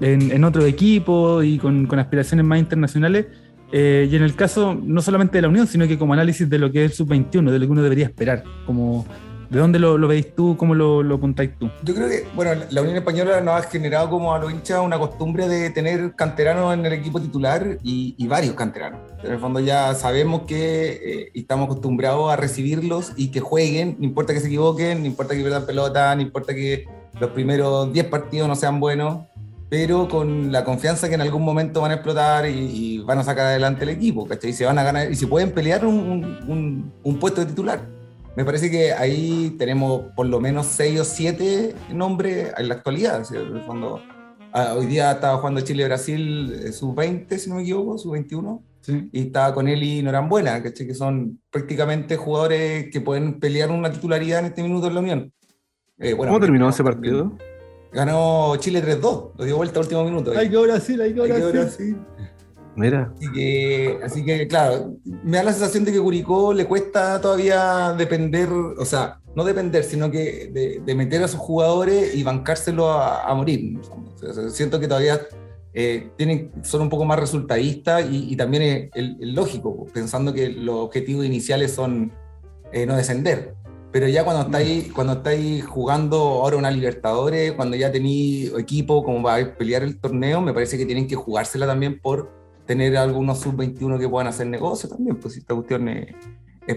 en, en otro equipo y con, con aspiraciones más internacionales. Eh, y en el caso no solamente de la Unión, sino que como análisis de lo que es el sub-21, de lo que uno debería esperar, como ¿De dónde lo, veis tú? ¿Cómo lo, lo, apuntáis tú? Yo creo que, bueno, la Unión Española nos ha generado como a los hinchas una costumbre de tener canteranos en el equipo titular y, varios canteranos. En el fondo ya sabemos que eh, estamos acostumbrados a recibirlos y que jueguen, no importa que se equivoquen, no importa que pierdan pelota, no importa que los primeros 10 partidos no sean buenos, pero con la confianza que en algún momento van a explotar y, van a sacar adelante el equipo, ¿cachai? Y se van a ganar y se pueden pelear un puesto de titular. Me parece que ahí tenemos por lo menos seis o siete nombres en la actualidad. En fondo, ah, hoy día estaba jugando Chile-Brasil eh, sub-20, si no me equivoco, sub-21. Y estaba con él y Norambuena, que son prácticamente jugadores que pueden pelear una titularidad en este minuto en la Unión. Eh, ¿Cómo terminó ese partido? Ganó Chile 3-2, lo dio vuelta al último minuto. Hay que Brasil, hay que Brasil. Mira. Así que, así que, claro, me da la sensación de que Curicó le cuesta todavía depender, o sea, no depender, sino que de, meter a sus jugadores y bancárselo a, morir. siento que todavía eh, tienen, son un poco más resultadistas y, también es, lógico, pensando que los objetivos iniciales son eh, no descender. Pero ya cuando estáis, cuando estáis jugando ahora una Libertadores, cuando ya tenéis equipo como para pelear el torneo, me parece que tienen que jugársela también por tener algunos sub-21 que puedan hacer negocio también, pues esta cuestión es,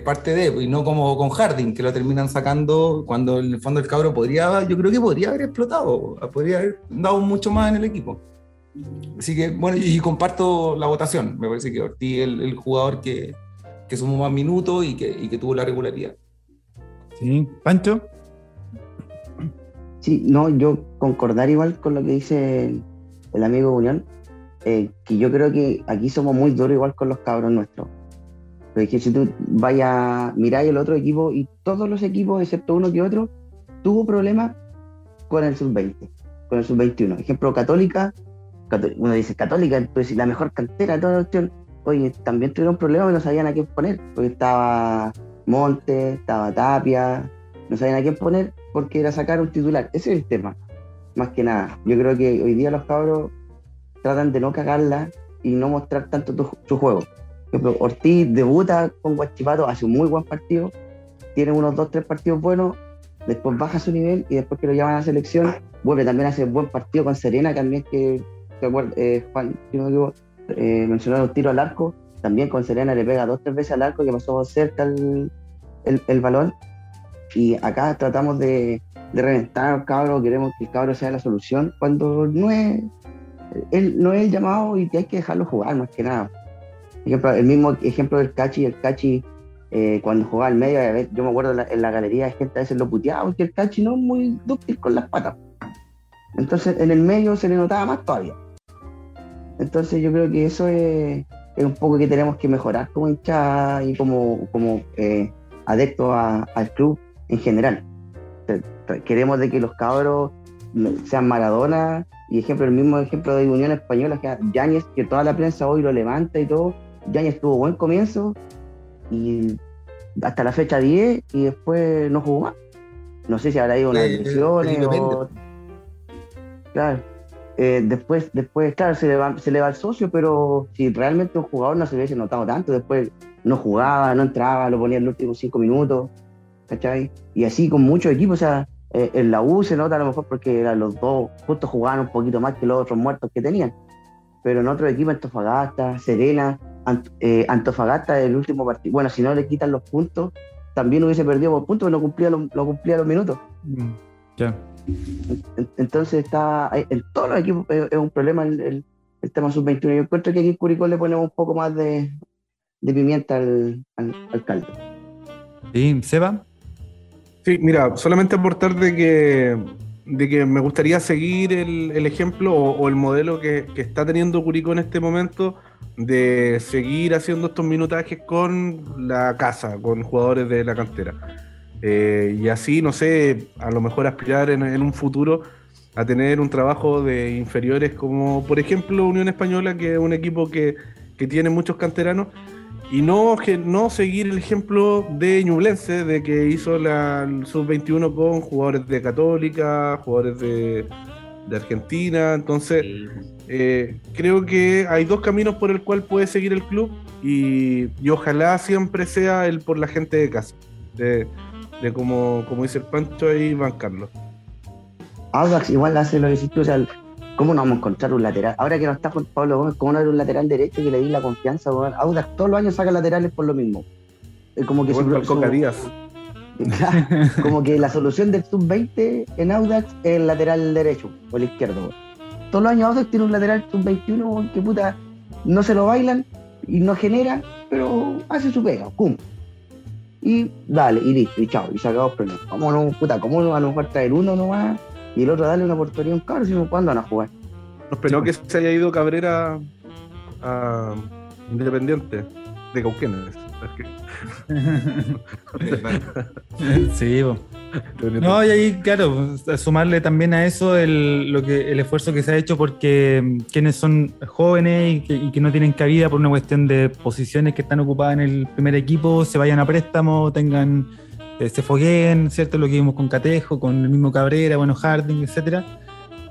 parte de, y no como con Harding, que lo terminan sacando cuando en el fondo el cabro podría, yo creo que podría haber explotado, podría haber dado mucho más en el equipo. Así que, bueno, y, comparto la votación, me parece que Ortiz es el, jugador que, que, sumó más minutos y que, y que tuvo la regularidad. Sí, Pancho. Sí, no, yo concordar igual con lo que dice el, el amigo Unión eh, que yo creo que aquí somos muy duros igual con los cabros nuestros. Pero es que si tú vayas, miráis el otro equipo y todos los equipos, excepto uno que otro, tuvo problemas con el sub-20, con el sub-21. Ejemplo, Católica, uno dice Católica, entonces la mejor cantera, toda la opción. Oye, también tuvieron problemas no sabían a quién poner, porque estaba Monte, estaba Tapia, no sabían a quién poner porque era sacar un titular. Ese es el tema, más que nada. Yo creo que hoy día los cabros tratan de no cagarla y no mostrar tanto su juego. Por Ortiz debuta con Guachipato, hace un muy buen partido, tiene unos dos, tres partidos buenos, después baja su nivel y después que lo llaman a la selección, vuelve también a hacer buen partido con Serena, también que, eh, Juan, eh, mencionó un tiro al arco, también con Serena le pega dos, tres veces al arco que pasó cerca el, el, balón. Y acá tratamos de, de reventar al cabro, queremos que el cabro sea la solución, cuando no es, él no es el llamado y hay que dejarlo jugar más que nada. Ejemplo, el mismo ejemplo del Cachi, el Cachi eh, cuando jugaba al medio, yo me acuerdo en la, galería de gente a veces lo puteaba porque el Cachi no es muy dúctil con las patas. Entonces en el medio se le notaba más todavía. Entonces yo creo que eso es, un poco que tenemos que mejorar como hincha y como, como eh, adeptos al club en general. Queremos de que los cabros sean Maradona y ejemplo, el mismo ejemplo de Unión Española, que Yáñez, que toda la prensa hoy lo levanta y todo. Yáñez tuvo buen comienzo y hasta la fecha 10 y después no jugó más. No sé si habrá ido una lesiones o... Claro. Eh, después, después, claro, se le, va, se le va el socio, pero si realmente un jugador no se hubiese notado tanto, después no jugaba, no entraba, lo ponía en los últimos cinco minutos, ¿cachai? Y así con muchos equipos, o sea, eh, en la U se nota a lo mejor porque eran los dos justo jugaban un poquito más que los otros muertos que tenían. Pero en otro equipo, Antofagasta, Serena, eh, Antofagasta, el último partido, bueno, si no le quitan los puntos, también hubiese perdido por puntos, pero no cumplía, lo, cumplía los minutos. Mm, ya. Entonces está en todos los equipos es, un problema el, tema sub-21. Yo encuentro que aquí en Curicó le ponemos un poco más de, pimienta al, al, caldo. ¿Y Seba? Sí, mira, solamente aportar de que, de que me gustaría seguir el, ejemplo o, el modelo que, está teniendo Curicó en este momento de seguir haciendo estos minutajes con la casa, con jugadores de la cantera. Eh, y así, no sé, a lo mejor aspirar en, un futuro a tener un trabajo de inferiores como por ejemplo Unión Española, que es un equipo que, que tiene muchos canteranos, y no, no seguir el ejemplo de Ñublense, de que hizo la sub-21 con jugadores de Católica, jugadores de, de Argentina. Entonces, eh, creo que hay dos caminos por el cual puede seguir el club y, y, ojalá siempre sea el por la gente de casa, de, de como, como dice el Pancho ahí, Van Carlos. Audax igual hace lo que hiciste, o sea, ¿cómo no vamos a encontrar un lateral? Ahora que no está con Pablo Gómez, ¿cómo no era un lateral derecho que le di la confianza? Audax todos los años saca laterales por lo mismo. Como que su, como que la solución del sub-20 en Audax es el lateral derecho o el izquierdo. Todos los años Audax tiene un lateral sub-21 que puta no se lo bailan y no genera, pero hace su pega, ¡pum! Y dale, y listo, y chao, y sacamos premios. ¿Cómo no, puta, cómo no a lo mejor traer uno nomás y el otro darle una oportunidad a un cabro, sino cuándo van a jugar? Nos que se haya ido Cabrera a Independiente de Cauquenes. sí, no, y ahí, claro, sumarle también a eso el, lo que, el esfuerzo que se ha hecho porque mm, quienes son jóvenes y que, no tienen cabida por una cuestión de posiciones que están ocupadas en el primer equipo, se vayan a préstamo, tengan, se fogueen, ¿cierto? Lo que vimos con Catejo, con el mismo Cabrera, bueno, Harding, etcétera.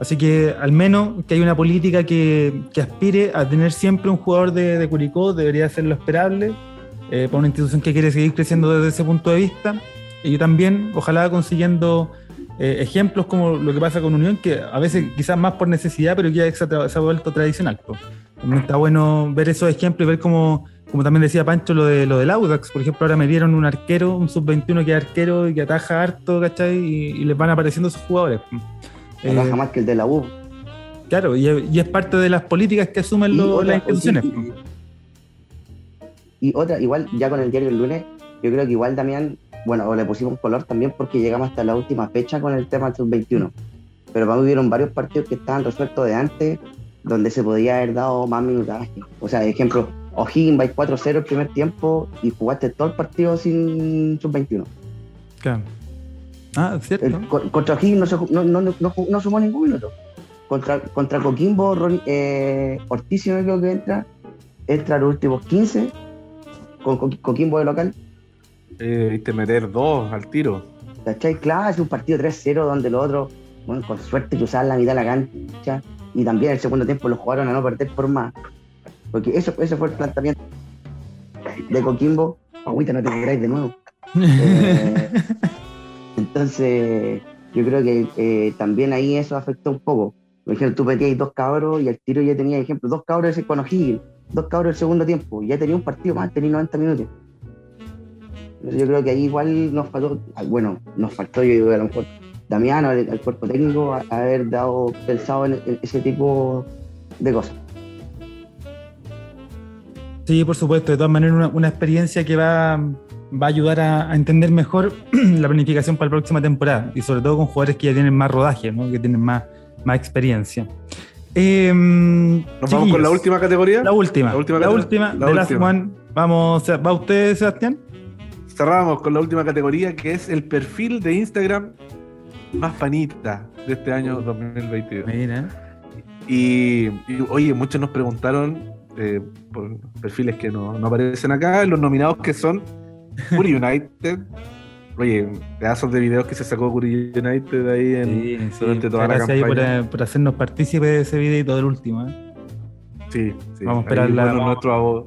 Así que al menos que hay una política que, que aspire a tener siempre un jugador de, de Curicó, debería ser lo esperable eh, para una institución que quiere seguir creciendo desde ese punto de vista. Y también, ojalá consiguiendo eh, ejemplos como lo que pasa con Unión, que a veces quizás más por necesidad, pero ya se ha, vuelto tradicional. También está bueno ver esos ejemplos y ver cómo, como también decía Pancho, lo, de, lo del Audax. Por ejemplo, ahora me dieron un arquero, un sub-21 que es arquero y que ataja harto, ¿cachai? Y, les van apareciendo esos jugadores. Ataja eh, más que el de la U. Claro, y, es parte de las políticas que asumen las instituciones. Y otra, igual, ya con el diario el lunes, yo creo que igual también, bueno, o le pusimos color también porque llegamos hasta la última fecha con el tema del sub-21. Pero para mí hubieron varios partidos que estaban resueltos de antes, donde se podía haber dado más minutaje. O sea, ejemplo, O'Higgins va 4-0 el primer tiempo y jugaste todo el partido sin sub-21. Claro. Ah, cierto. contra O'Higgins no, no, no, no, sumó ningún minuto. Contra, contra Coquimbo, eh, Ortiz, no creo que entra, entra los últimos 15 con Coquimbo de local. Eh, viste meter dos al tiro. ¿Cachai? Claro, es un partido 3-0 donde los otros, bueno, con suerte cruzaban la mitad de la cancha y también el segundo tiempo lo jugaron a no perder por más. Porque eso, eso fue el planteamiento de Coquimbo. Agüita, no te queráis de nuevo. Eh, entonces, yo creo que eh, también ahí eso afectó un poco. Por ejemplo, tú metías dos cabros y al tiro ya tenía, ejemplo, dos cabros con O'Higgins dos cabros el segundo tiempo. Ya tenía un partido más, tenía 90 minutos. Yo creo que ahí igual nos faltó, bueno, nos faltó, yo digo, a lo mejor Damiano, el, cuerpo técnico, haber dado, pensado en, ese tipo de cosas. Sí, por supuesto, de todas maneras, una, experiencia que va, va a ayudar a, entender mejor la planificación para la próxima temporada y sobre todo con jugadores que ya tienen más rodaje, ¿no? que tienen más, más experiencia. Em, ¿Nos vamos con la última categoría? La última. La última. La última, la última. Vamos, ¿va usted, Sebastián? Cerramos con la última categoría, que es el perfil de Instagram más panita de este año 2022. Mira. Y, oye, muchos nos preguntaron eh, por perfiles que no, no, aparecen acá, los nominados que son Fury United, Oye, pedazos de videos que se sacó Curry United ahí en, durante toda la campaña. Por, eh, por, hacernos partícipes de ese video del último. ¿eh? Sí, sí. Vamos a esperar la. Bueno, nuestros abogados,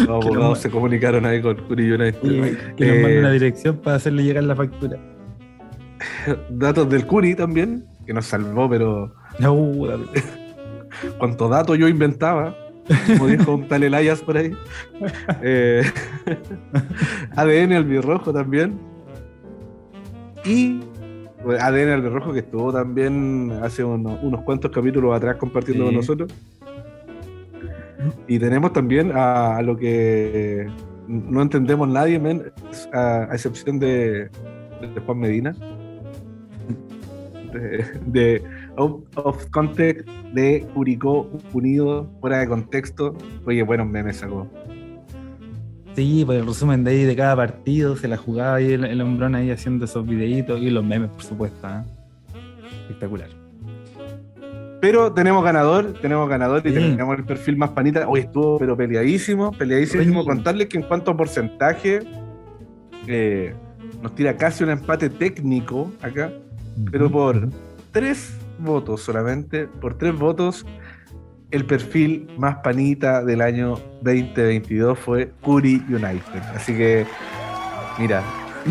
los abogados se comunicaron ahí con Curry United. que nos mande una eh, dirección para hacerle llegar la factura. Datos del Curry también, que nos salvó, pero. No, Cuánto dato yo inventaba como dijo un tal Elias por ahí. Eh, ADN albirrojo también. Y ADN albirrojo que estuvo también hace unos, cuantos capítulos atrás compartiendo con nosotros. Y tenemos también a, lo que no entendemos nadie, a, excepción de, Juan Medina. de out of context de Curicó Unido, fuera de contexto. Oye, bueno, me sacó. Sí, pues el resumen de ahí de cada partido, se la jugaba ahí el, hombrón ahí haciendo esos videitos y los memes, por supuesto. ¿eh? espectacular. Pero tenemos ganador, tenemos ganador y tenemos el perfil más panita. Hoy estuvo pero peleadísimo, peleadísimo. Contarles que en cuanto a porcentaje, eh, nos tira casi un empate técnico acá, pero por tres votos solamente, por tres votos, el perfil más panita del año 2022 fue Curry United. Así que, mira,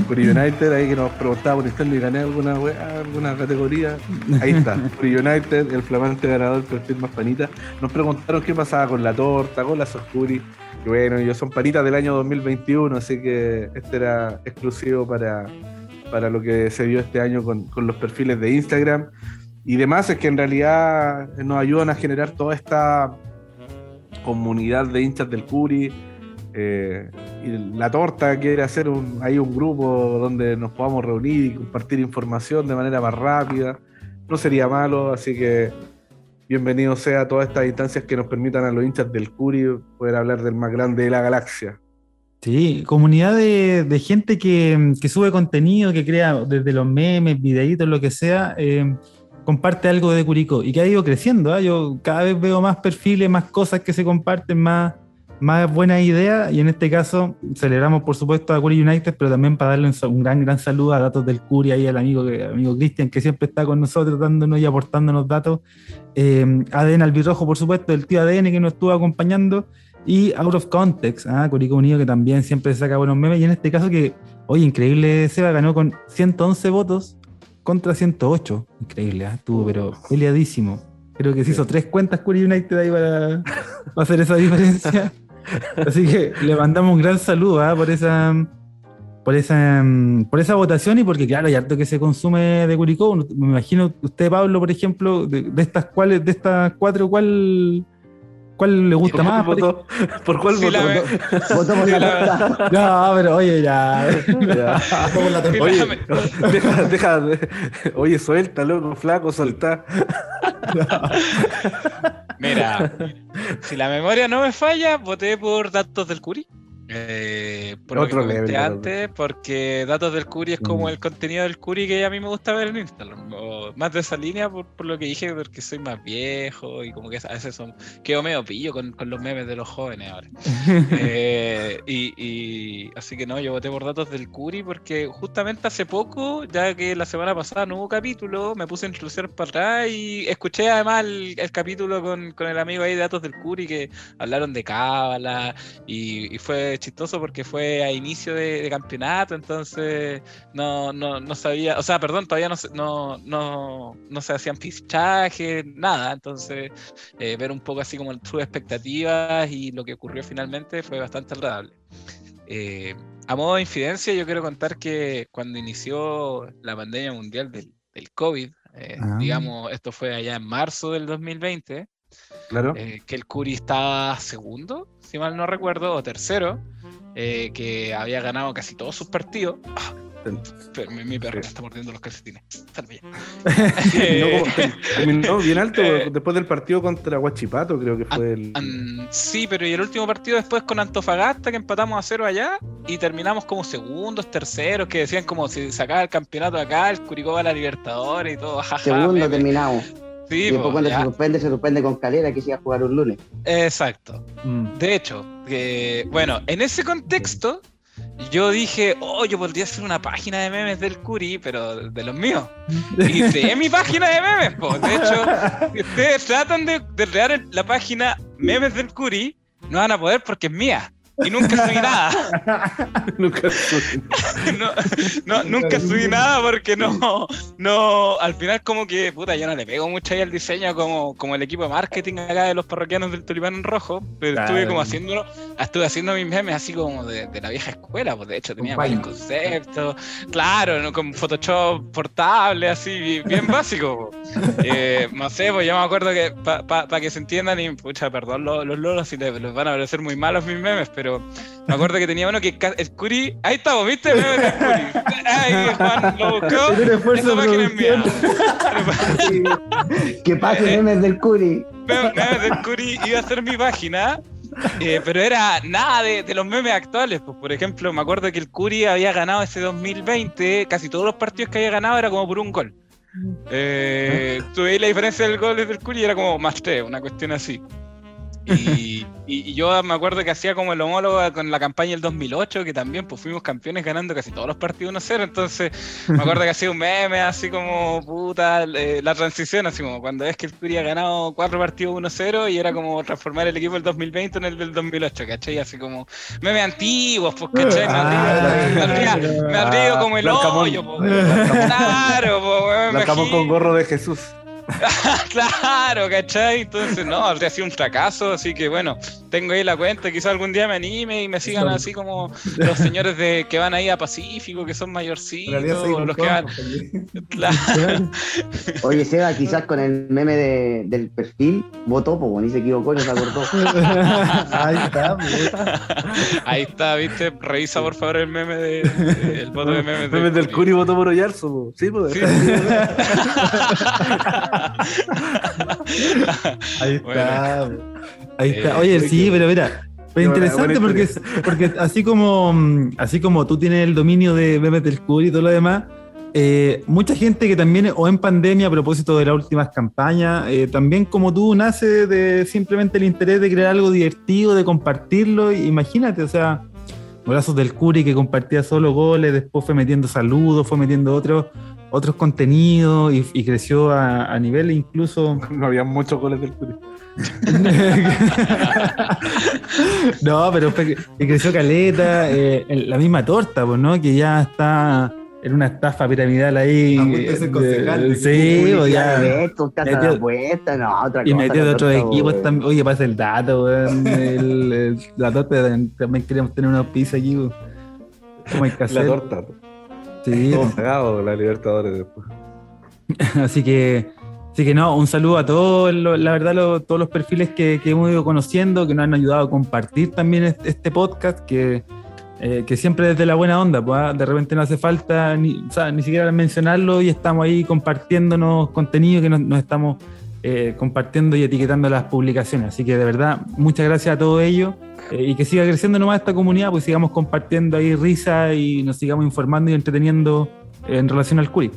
Curry United, ahí que nos preguntaba por internet y gané alguna, alguna categoría. Ahí está, Curry United, el flamante ganador, del perfil más panita. Nos preguntaron qué pasaba con la torta, con la Soscuri. Y bueno, ellos son panitas del año 2021, así que este era exclusivo para, para lo que se vio este año con, con los perfiles de Instagram y demás es que en realidad nos ayudan a generar toda esta comunidad de hinchas del Curi. Eh, y la torta quiere hacer un, hay un grupo donde nos podamos reunir y compartir información de manera más rápida. No sería malo, así que bienvenido sea a todas estas instancias que nos permitan a los hinchas del Curi poder hablar del más grande de la galaxia. Sí, comunidad de, gente que, sube contenido, que crea desde los memes, videitos, lo que sea. Eh, comparte algo de Curicó y que ha ido creciendo. ¿ah? Yo cada vez veo más perfiles, más cosas que se comparten, más, más buenas ideas y en este caso celebramos por supuesto a Curi United, pero también para darle un, gran, gran saludo a Datos del Curi y al amigo, amigo Cristian que siempre está con nosotros dándonos y aportándonos datos. Eh, ADN Albirrojo, por supuesto, el tío ADN que nos estuvo acompañando y Out of Context, ¿ah? Curicó Unido que también siempre saca buenos memes y en este caso que, oye, increíble, Seba ganó con 111 votos contra 108. Increíble, ¿eh? estuvo pero peleadísimo. Creo que se hizo tres cuentas Curry United ahí para, hacer esa diferencia. Así que le mandamos un gran saludo ¿eh? por esa por esa por esa votación y porque claro, hay harto que se consume de Curicó. Me imagino usted, Pablo, por ejemplo, de, de estas cuales, de estas cuatro, ¿cuál ¿Cuál le gusta más? Votó? ¿Por cuál votó? Votó por la No, pero oye, ya. Oye, deja, deja, oye, suelta, loco, flaco, soltá. Mira, si la memoria no me falla, voté por datos del Curi. Eh, por Otro lo que comenté antes, porque Datos del Curi es como mm. el contenido del Curi que a mí me gusta ver en Instagram. más de esa línea por, lo que dije, porque soy más viejo y como que a veces son, quedo medio pillo con, con los memes de los jóvenes ahora. Eh, y, así que no, yo voté por Datos del Curi porque justamente hace poco, ya que la semana pasada no hubo capítulo, me puse a introducir para atrás y escuché además el, capítulo con, con, el amigo ahí de Datos del Curi que hablaron de Cábala y, y fue chistoso porque fue a inicio de, campeonato, entonces no, no, sabía, o sea, perdón, todavía no, no, no, no se hacían fichajes, nada, entonces eh, ver un poco así como sus expectativas y lo que ocurrió finalmente fue bastante agradable. Eh, a modo de infidencia, yo quiero contar que cuando inició la pandemia mundial del, del COVID, eh, ah. digamos, esto fue allá en marzo del 2020, Claro. Eh, que el Curi estaba segundo, si mal no recuerdo, o tercero, eh, que había ganado casi todos sus partidos. Ah, mi, perro está mordiendo los calcetines. terminó, bien alto eh, después del partido contra Huachipato, creo que fue el. sí, pero y el último partido después con Antofagasta, que empatamos a cero allá, y terminamos como segundos, terceros, que decían como si sacaba el campeonato acá, el Curicó va a la Libertadores y todo. Segundo terminamos. Sí, y después cuando se suspende, se suspende con Calera que se iba a jugar un lunes. Exacto. Mm. De hecho, bueno, en ese contexto, yo dije, oh, yo podría hacer una página de memes del Curi, pero de los míos. Y creé mi página de memes, po. De hecho, si ustedes tratan de, de crear la página memes del Curi, no van a poder porque es mía. Y nunca subí nada. nunca subí no, nunca subí nada porque no, no, al final como que, puta, yo no le pego mucho ahí al diseño como, como el equipo de marketing acá de los parroquianos del Tulipán en Rojo, pero estuve como haciéndolo, estuve haciendo mis memes así como de, la vieja escuela, pues de hecho tenía varios conceptos, claro, ¿no? con Photoshop portable, así, bien básico. Eh, no sé, pues yo me acuerdo que para que se entiendan, y pucha, perdón los, los lolos si les, les van a parecer muy malos mis memes, pero pero me acuerdo que tenía uno que el Curi. Ahí estamos, ¿viste? El Curi. Ahí Juan lo buscó. Un esfuerzo de que pase eh, memes del Curi. Memes del Curi iba a ser mi página. Eh, pero era nada de, de, los memes actuales. Pues, por ejemplo, me acuerdo que el Curi había ganado ese 2020, casi todos los partidos que había ganado era como por un gol. eh, tuve la diferencia del gol del Curi y era como más 3, una cuestión así. Y, y, yo me acuerdo que hacía como el homólogo con la campaña del 2008, que también pues fuimos campeones ganando casi todos los partidos 1-0. Entonces me acuerdo que hacía un meme así como puta, eh, la transición, así como cuando es que el Curi ha ganado cuatro partidos 1-0 y era como transformar el equipo del 2020 en el del 2008, ¿cachai? Así como meme antiguos, pues, ¿cachai? Me ha como el hoyo, pues, claro, pues, con gorro de Jesús. claro, ¿cachai? Entonces, no, habría sido un fracaso, así que bueno, tengo ahí la cuenta, quizás algún día me anime y me sigan así como los señores de que van ahí a Pacífico, que son mayorcitos, los que van... Oye, Seba, quizás con el meme de, del perfil, votó, pues, ni se equivocó, no se acordó. ahí está, Ahí está, viste, revisa por favor el meme de, el voto de memes del, del Curi votó por Oyarzo, sí, pues. Sí. Ahí está. Ahí está. Eh, Oye, sí, pero mira, es interesante porque, porque así como así como tú tienes el dominio de memes del Curi y todo lo demás, eh, mucha gente que también, o en pandemia, a propósito de las últimas campañas, eh, también como tú, nace de simplemente el interés de crear algo divertido, de compartirlo. Imagínate, o sea, brazos del Curi que compartía solo goles, después fue metiendo saludos, fue metiendo otros otros contenidos y, creció a, nivel incluso. No había muchos goles del Curi. no, pero creció caleta, eh, la misma torta, pues, ¿no? Que ya está en una estafa piramidal ahí. sí, o ya. y metió de otros equipos también. Oye, pasa el dato, weón. la torta también queríamos tener una pizza aquí, Como hay que hacer. La torta. Sí. Todo la Libertadores después. Así que, así que no, un saludo a todos, la verdad, todos los perfiles que, hemos ido conociendo, que nos han ayudado a compartir también este, podcast, que, eh, que siempre desde la buena onda, pues, ah, de repente no hace falta ni, ni siquiera mencionarlo y estamos ahí compartiéndonos contenido que nos, estamos eh, compartiendo y etiquetando las publicaciones. Así que de verdad, muchas gracias a todos ellos. Eh, y que siga creciendo nomás esta comunidad, pues sigamos compartiendo ahí risa y nos sigamos informando y entreteniendo en relación al Curi.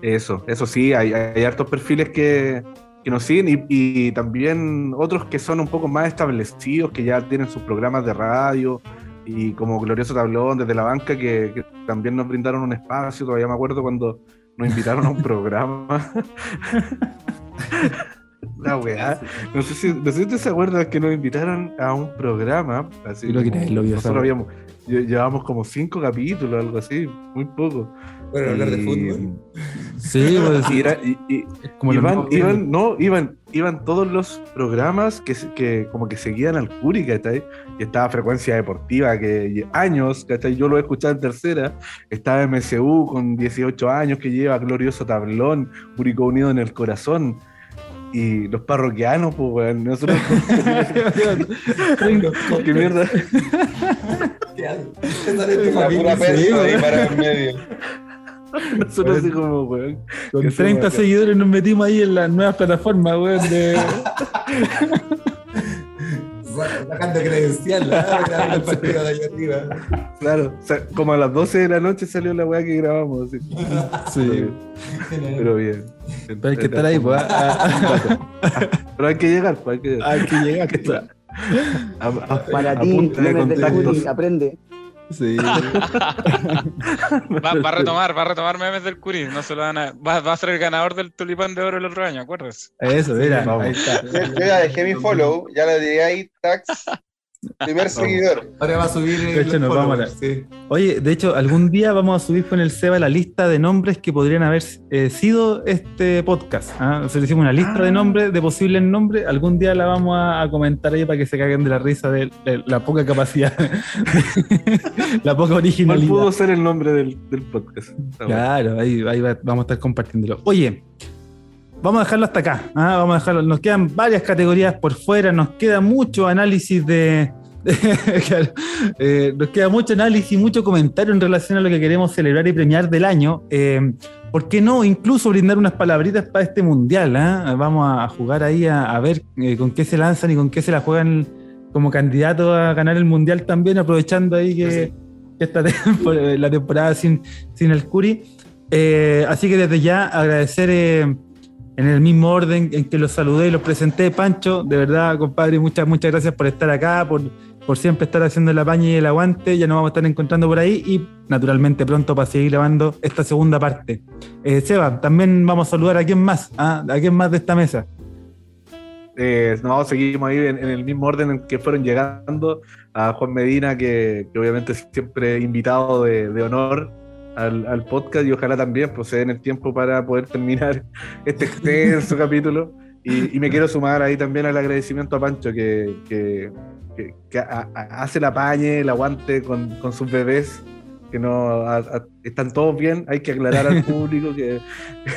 Eso, eso sí, hay hartos perfiles que, que nos siguen y, también otros que son un poco más establecidos, que ya tienen sus programas de radio y como Glorioso Tablón desde la banca, que, que también nos brindaron un espacio, todavía me acuerdo cuando nos invitaron a un programa. La weá. No sé si, no sé si se acuerdan que nos invitaron a un programa. Así lo que lo vio, nosotros habíamos, llevábamos como cinco capítulos, algo así, muy poco. Bueno, hablar de fútbol. Sí, pues, y, era, y, como iban, iban, no, iban, iban todos los programas que, que como que seguían al Curi, ¿cachai? Y estaba Frecuencia Deportiva, que años, ¿cachai? Yo lo he escuchado en tercera. Estaba MCU con 18 años, que lleva Glorioso Tablón, Único Unido en el Corazón y los parroquianos, pues, weón. Nosotros. ¿Qué mierda? La pura persa ahí para el medio. Nosotros así como, weón. Con 30 seguidores nos metimos ahí en las nuevas plataformas, weón, de. sacando credencial, el partido de allá arriba. Claro, como a las 12 de la noche salió la weá que grabamos. Sí. Pero bien. Pero hay que estar ahí, pues. Pero hay que llegar, pues. Hay que llegar. Hay que llegar. Para ti, aprende. Sí. va, a retomar, va a retomar memes del Curi. No se lo van a, va, a ser el ganador del tulipán de oro el otro año, ¿acuerdas? Eso, mira, ahí está. Yo ya dejé mi follow, ya le diré ahí, tax. Primer seguidor. Ahora va a subir. De hecho, nos vamos a Oye, de hecho, algún día vamos a subir con el Seba la lista de nombres que podrían haber eh, sido este podcast. ¿ah? O sea, hicimos una lista de ah. nombres, de posibles nombres. Algún día la vamos a, comentar ahí para que se caguen de la risa de, la poca capacidad, la poca originalidad. ¿Cuál pudo ser el nombre del, podcast? claro, ahí, ahí vamos a estar compartiéndolo. Oye, Vamos a dejarlo hasta acá. ¿ah? Vamos a dejarlo. Nos quedan varias categorías por fuera. Nos queda mucho análisis de. Eh, nos queda mucho análisis, mucho comentario en relación a lo que queremos celebrar y premiar del año. Eh, ¿Por qué no incluso brindar unas palabritas para este mundial? ¿ah? Vamos a jugar ahí a, ver eh, con qué se lanzan y con qué se la juegan como candidato a ganar el mundial también, aprovechando ahí que, esta la temporada sin, sin el Curi. Eh, así que desde ya agradecer eh, en el mismo orden en que los saludé y los presenté, Pancho, de verdad, compadre, muchas, muchas gracias por estar acá, por, por siempre estar haciendo la paña y el aguante, ya nos vamos a estar encontrando por ahí y naturalmente pronto para seguir grabando esta segunda parte. Eh, Seba, también vamos a saludar a quién más, ¿ah? a quién más de esta mesa. Eh, no, seguimos ahí en, el mismo orden en que fueron llegando a Juan Medina, que, obviamente siempre invitado de, honor al, podcast y ojalá también pues, se den el tiempo para poder terminar este extenso capítulo. Y, me quiero sumar ahí también al agradecimiento a Pancho, que, hace la pañe, el aguante con, sus bebés, que no están todos bien. Hay que aclarar al público, que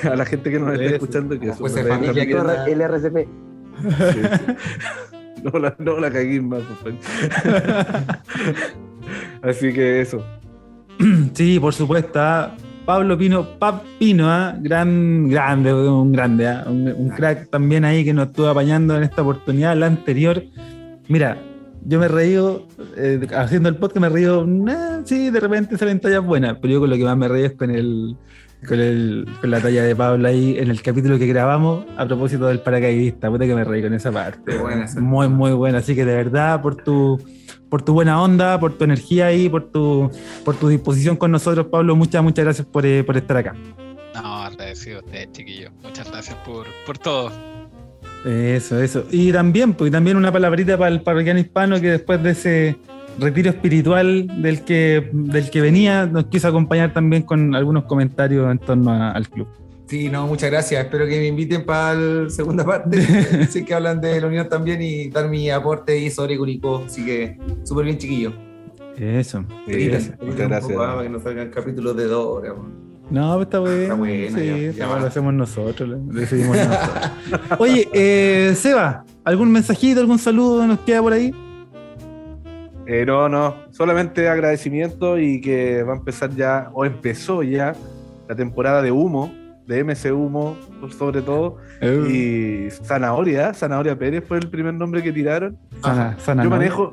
a la gente que nos está escuchando, que pues familia, el RCP. No la, no la cagué más, Así que eso. Sí, por supuesto. ¿ah? Pablo Pino, Pap Pino, ¿ah? gran, grande, un grande, ¿ah? un, crack también ahí que nos estuvo apañando en esta oportunidad, la anterior. Mira, yo me he reído, eh, haciendo el podcast me he reído, sí, de repente salen tallas buenas, pero yo con lo que más me reído es con el, con, el, con la talla de Pablo ahí en el capítulo que grabamos a propósito del paracaidista. Puta que me reí con esa parte. Muy, muy buena. Así que de verdad, por tu, por tu buena onda, por tu energía ahí, por tu, por tu disposición con nosotros, Pablo, muchas, muchas gracias por, eh, por estar acá. No, agradecido a ustedes, chiquillos. Muchas gracias por, por todo. Eso, eso. Y también, pues, también una palabrita para el parroquiano hispano que después de ese retiro espiritual del que, del que venía, nos quiso acompañar también con algunos comentarios en torno al club. Sí, no, muchas gracias. Espero que me inviten para la segunda parte. sé que hablan de la unión también y dar mi aporte y sobre Curicó. Así que súper bien, chiquillo. Eso. gracias. Muchas gracias. para que nos salgan capítulos de dos horas. No, pues está bueno. Está bueno. Sí, ya, lo hacemos nosotros. Lo decidimos nosotros. Oye, eh, Seba, ¿algún mensajito, algún saludo nos queda por ahí? Eh, no, no, solamente agradecimiento y que va a empezar ya, o empezó ya, la temporada de humo, de MC Humo, sobre todo, uh. y Zanahoria, Zanahoria Pérez fue el primer nombre que tiraron. Yo manejo,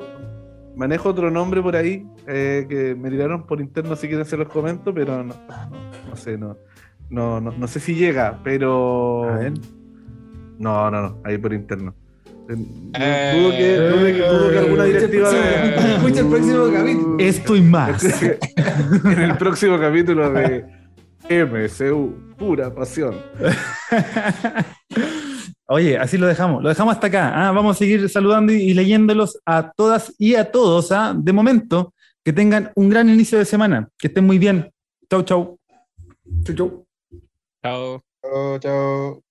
manejo otro nombre por ahí eh, que me tiraron por interno si quieren se los comento, pero no, no, sé, no, no, no, sé si llega, pero... No, no, no, ahí por interno. Eh, dudo, que, dudo, que, alguna directiva. Escucha el próximo capítulo. Esto y más. en el próximo capítulo de MCU, pura pasión. Oye, así lo dejamos, lo dejamos hasta acá. ¿ah? Vamos a seguir saludando y, leyéndolos a todas y a todos. ¿ah? De momento, que tengan un gran inicio de semana. Que estén muy bien. Chau, chau. Chau, chau. Chao. Chau, chau.